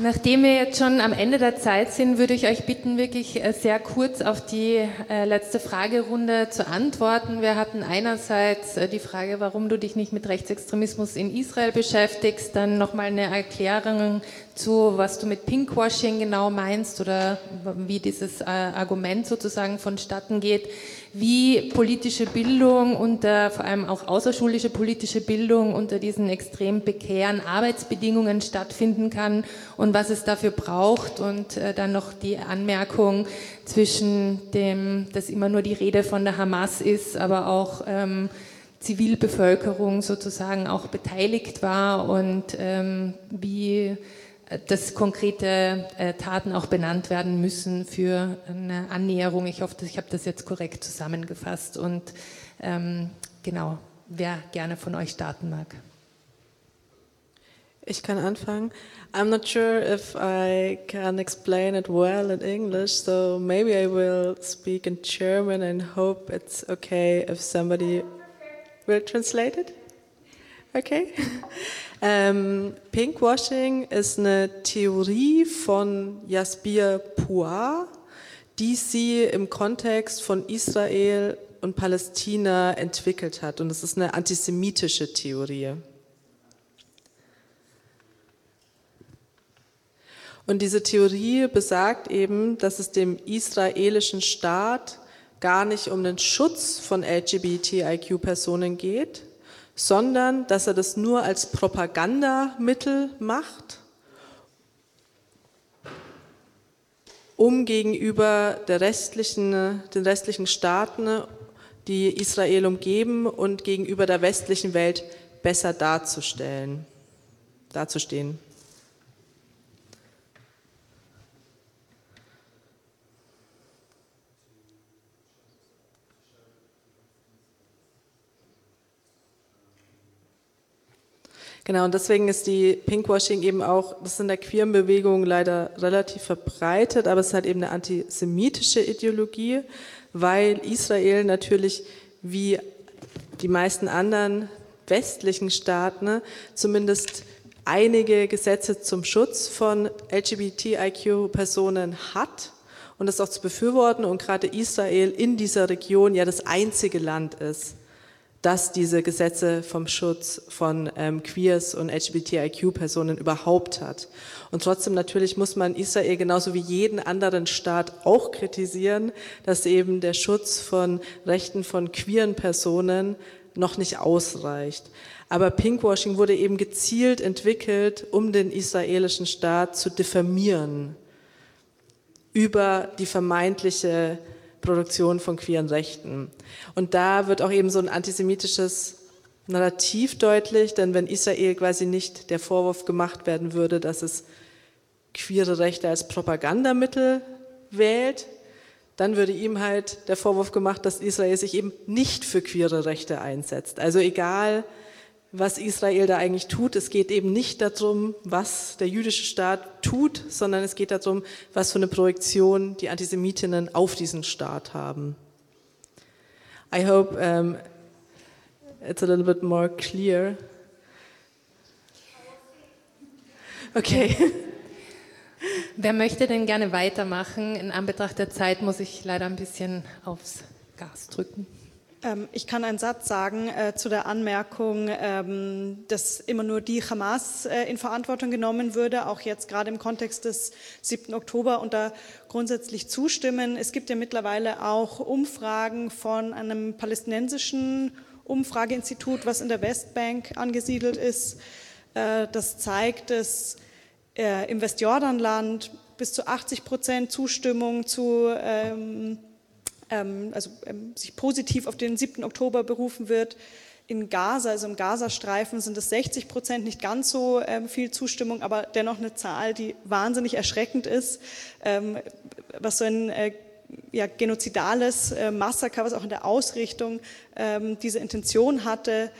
Nachdem wir jetzt schon am Ende der Zeit sind, würde ich euch bitten, wirklich äh, sehr kurz auf die äh, letzte Fragerunde zu antworten. Wir hatten einerseits äh, die Frage, warum du dich nicht mit Rechtsextremismus in Israel beschäftigst, dann nochmal eine Erklärung zu, was du mit Pinkwashing genau meinst oder wie dieses Argument sozusagen vonstatten geht wie politische Bildung unter, vor allem auch außerschulische politische Bildung unter diesen extrem prekären Arbeitsbedingungen stattfinden kann und was es dafür braucht. Und äh, dann noch die Anmerkung zwischen dem, dass immer nur die Rede von der Hamas ist, aber auch ähm, Zivilbevölkerung sozusagen auch beteiligt war und ähm, wie dass konkrete äh, Taten auch benannt werden müssen für eine Annäherung. Ich hoffe, ich habe das jetzt korrekt zusammengefasst. Und ähm, genau, wer gerne von euch starten mag. Ich kann anfangen. I'm not sure if I can explain it well in English, so maybe I will speak in German and hope it's okay if somebody will translate it. Okay. Ähm, Pinkwashing ist eine Theorie von Jasbir Puar, die sie im Kontext von Israel und Palästina entwickelt hat. Und es ist eine antisemitische Theorie. Und diese Theorie besagt eben, dass es dem israelischen Staat gar nicht um den Schutz von LGBTIQ-Personen geht, sondern dass er das nur als Propagandamittel macht, um gegenüber der restlichen, den restlichen Staaten, die Israel umgeben und gegenüber der westlichen Welt besser darzustellen, dazustehen. Genau, und deswegen ist die Pinkwashing eben auch, das ist in der queeren Bewegung leider relativ verbreitet, aber es ist halt eben eine antisemitische Ideologie, weil Israel natürlich wie die meisten anderen westlichen Staaten ne, zumindest einige Gesetze zum Schutz von LGBTIQ-Personen hat und das auch zu befürworten. Und gerade Israel in dieser Region ja das einzige Land ist, dass diese Gesetze vom Schutz von ähm, Queers und LGBTIQ-Personen überhaupt hat. Und trotzdem natürlich muss man Israel genauso wie jeden anderen Staat auch kritisieren, dass eben der Schutz von Rechten von queeren Personen noch nicht ausreicht. Aber Pinkwashing wurde eben gezielt entwickelt, um den israelischen Staat zu diffamieren über die vermeintliche Produktion von queeren Rechten. Und da wird auch eben so ein antisemitisches Narrativ deutlich, denn wenn Israel quasi nicht der Vorwurf gemacht werden würde, dass es queere Rechte als Propagandamittel wählt, dann würde ihm halt der Vorwurf gemacht, dass Israel sich eben nicht für queere Rechte einsetzt. Also egal, was Israel da eigentlich tut. Es geht eben nicht darum, was der jüdische Staat tut, sondern es geht darum, was für eine Projektion die Antisemitinnen auf diesen Staat haben. I hope um, it's a little bit more clear. Okay. Wer möchte denn gerne weitermachen? In Anbetracht der Zeit muss ich leider ein bisschen aufs Gas drücken. Ähm, ich kann einen Satz sagen äh, zu der Anmerkung, ähm, dass immer nur die Hamas äh, in Verantwortung genommen würde, auch jetzt gerade im Kontext des 7. Oktober und da grundsätzlich zustimmen. Es gibt ja mittlerweile auch Umfragen von einem palästinensischen Umfrageinstitut, was in der Westbank angesiedelt ist. Äh, das zeigt, dass äh, im Westjordanland bis zu 80 Prozent Zustimmung zu ähm, also ähm, sich positiv auf den 7. Oktober berufen wird. in Gaza, also im Gazastreifen, sind es 60 Prozent, nicht ganz so ähm, viel Zustimmung, aber dennoch eine Zahl, die wahnsinnig erschreckend ist, ähm, was so ein äh, ja, genozidales äh, Massaker, was auch in der Ausrichtung ähm, diese Intention hatte,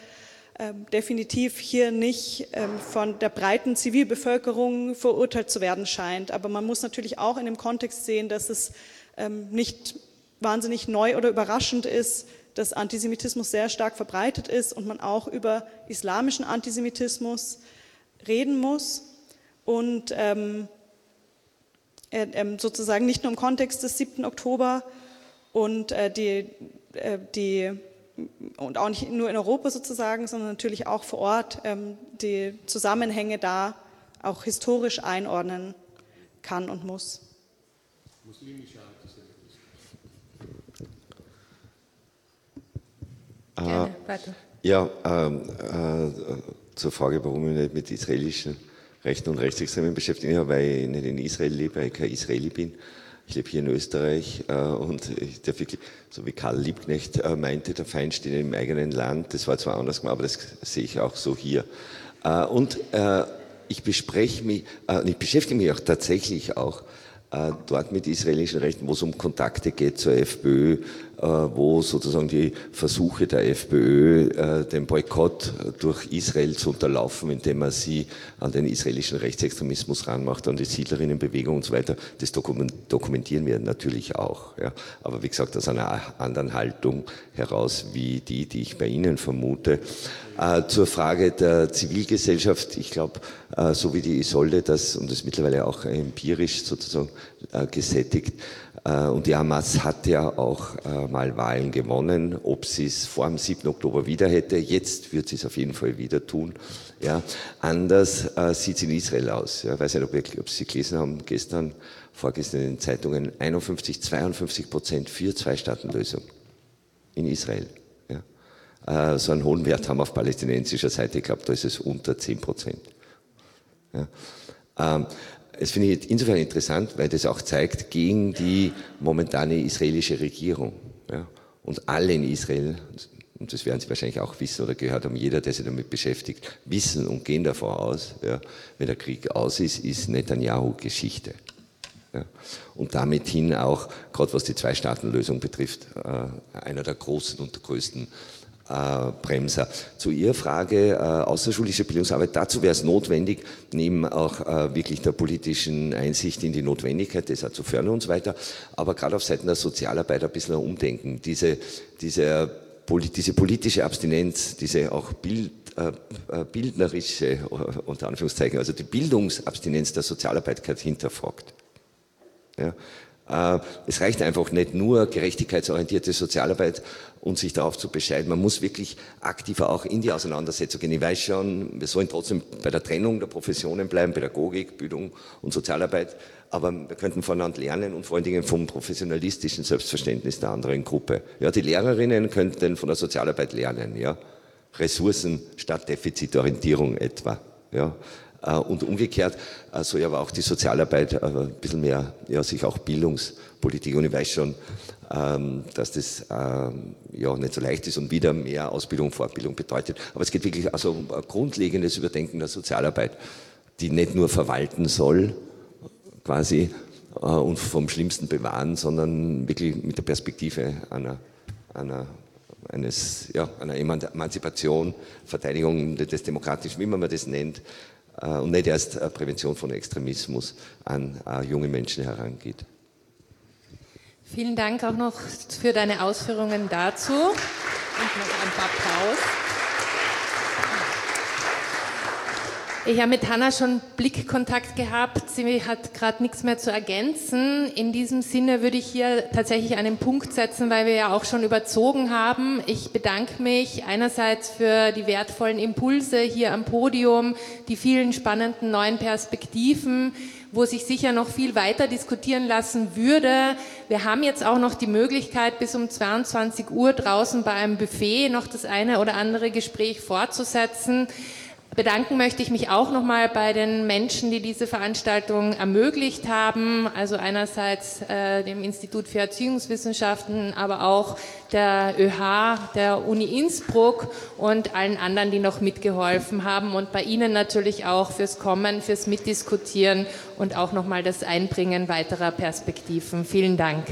ähm, definitiv hier nicht ähm, von der breiten Zivilbevölkerung verurteilt zu werden scheint. Aber man muss natürlich auch in dem Kontext sehen, dass es ähm, nicht wahnsinnig neu oder überraschend ist, dass Antisemitismus sehr stark verbreitet ist und man auch über islamischen Antisemitismus reden muss und ähm, äh, ähm, sozusagen nicht nur im Kontext des 7. Oktober und äh, die, äh, die und auch nicht nur in Europa sozusagen, sondern natürlich auch vor Ort ähm, die Zusammenhänge da auch historisch einordnen kann und muss. Muslimischer Gerne, weiter. Ja, ähm, äh, zur Frage, warum ich nicht mit israelischen Rechten und Rechtsextremen beschäftige, ja, weil ich nicht in Israel lebe, weil ich kein Israeli bin. Ich lebe hier in Österreich äh, und ich darf wirklich, so wie Karl Liebknecht äh, meinte, der Feind steht im eigenen Land. Das war zwar anders gemacht, aber das sehe ich auch so hier. Äh, und äh, ich bespreche mich, äh, ich beschäftige mich auch tatsächlich auch äh, dort mit israelischen Rechten, wo es um Kontakte geht zur FPÖ, äh, wo sozusagen die Versuche der FPÖ, äh, den Boykott durch Israel zu unterlaufen, indem man sie an den israelischen Rechtsextremismus ranmacht, an die Siedlerinnenbewegung und so weiter, das dokumentieren wir natürlich auch. Ja. Aber wie gesagt, aus einer anderen Haltung heraus, wie die, die ich bei Ihnen vermute. Zur Frage der Zivilgesellschaft, ich glaube, so wie die Isolde das, und das mittlerweile auch empirisch sozusagen äh, gesättigt. Äh, und die Hamas hat ja auch äh, mal Wahlen gewonnen. Ob sie es vor dem 7. Oktober wieder hätte, jetzt wird sie es auf jeden Fall wieder tun. Ja, anders äh, sieht es in Israel aus. Ich weiß nicht, ob, ihr, ob Sie gelesen haben, gestern, vorgestern in den Zeitungen, 51, 52 Prozent für Zwei-Staaten-Lösung in Israel. Äh, so einen hohen Wert haben auf palästinensischer Seite. Ich glaube, da ist es unter 10 Prozent. Ja. Ähm, das finde ich insofern interessant, weil das auch zeigt, gegen die momentane israelische Regierung. Ja, und alle in Israel, und das werden Sie wahrscheinlich auch wissen oder gehört haben, jeder, der sich damit beschäftigt, wissen und gehen davon aus, ja, wenn der Krieg aus ist, ist Netanyahu Geschichte. Ja, und damit hin auch, gerade was die Zwei-Staaten-Lösung betrifft, äh, einer der großen und größten äh, Bremser. Zu Ihrer Frage, äh, außerschulische Bildungsarbeit, dazu wäre es notwendig, neben auch äh, wirklich der politischen Einsicht in die Notwendigkeit, das zu fördern und so weiter, aber gerade auf Seiten der Sozialarbeit ein bisschen ein Umdenken. Diese, diese, diese politische Abstinenz, diese auch Bild, äh, bildnerische, unter Anführungszeichen, also die Bildungsabstinenz der Sozialarbeit hinterfragt. Ja. Es reicht einfach nicht nur gerechtigkeitsorientierte Sozialarbeit und sich darauf zu bescheiden. Man muss wirklich aktiver auch in die Auseinandersetzung gehen. Ich weiß schon, wir sollen trotzdem bei der Trennung der Professionen bleiben, Pädagogik, Bildung und Sozialarbeit, aber wir könnten voneinander lernen und vor allen Dingen vom professionalistischen Selbstverständnis der anderen Gruppe. Ja, die Lehrerinnen könnten von der Sozialarbeit lernen, ja. Ressourcen statt Defizitorientierung etwa, ja. Äh, und umgekehrt äh, soll aber auch die Sozialarbeit äh, ein bisschen mehr, ja, sich auch Bildungspolitik, und ich weiß schon, dass das ähm, ja nicht so leicht ist und wieder mehr Ausbildung, Fortbildung bedeutet. Aber es geht wirklich also um ein grundlegendes Überdenken der Sozialarbeit, die nicht nur verwalten soll, quasi, äh, und vom Schlimmsten bewahren, sondern wirklich mit der Perspektive einer, einer eines, ja, einer Emanzipation, Verteidigung des Demokratischen, wie man das nennt, äh, und nicht erst Prävention von Extremismus an äh, junge Menschen herangeht. Vielen Dank auch noch für deine Ausführungen dazu und noch ein paar Applaus. Ich habe mit Hanna schon Blickkontakt gehabt. Sie hat gerade nichts mehr zu ergänzen. In diesem Sinne würde ich hier tatsächlich einen Punkt setzen, weil wir ja auch schon überzogen haben. Ich bedanke mich einerseits für die wertvollen Impulse hier am Podium, die vielen spannenden neuen Perspektiven, wo sich sicher noch viel weiter diskutieren lassen würde. Wir haben jetzt auch noch die Möglichkeit, bis um 22 Uhr draußen bei einem Buffet noch das eine oder andere Gespräch fortzusetzen. Bedanken möchte ich mich auch nochmal bei den Menschen, die diese Veranstaltung ermöglicht haben. Also einerseits äh, dem Institut für Erziehungswissenschaften, aber auch der ÖH, der Uni Innsbruck und allen anderen, die noch mitgeholfen haben. Und bei Ihnen natürlich auch fürs Kommen, fürs Mitdiskutieren und auch nochmal das Einbringen weiterer Perspektiven. Vielen Dank.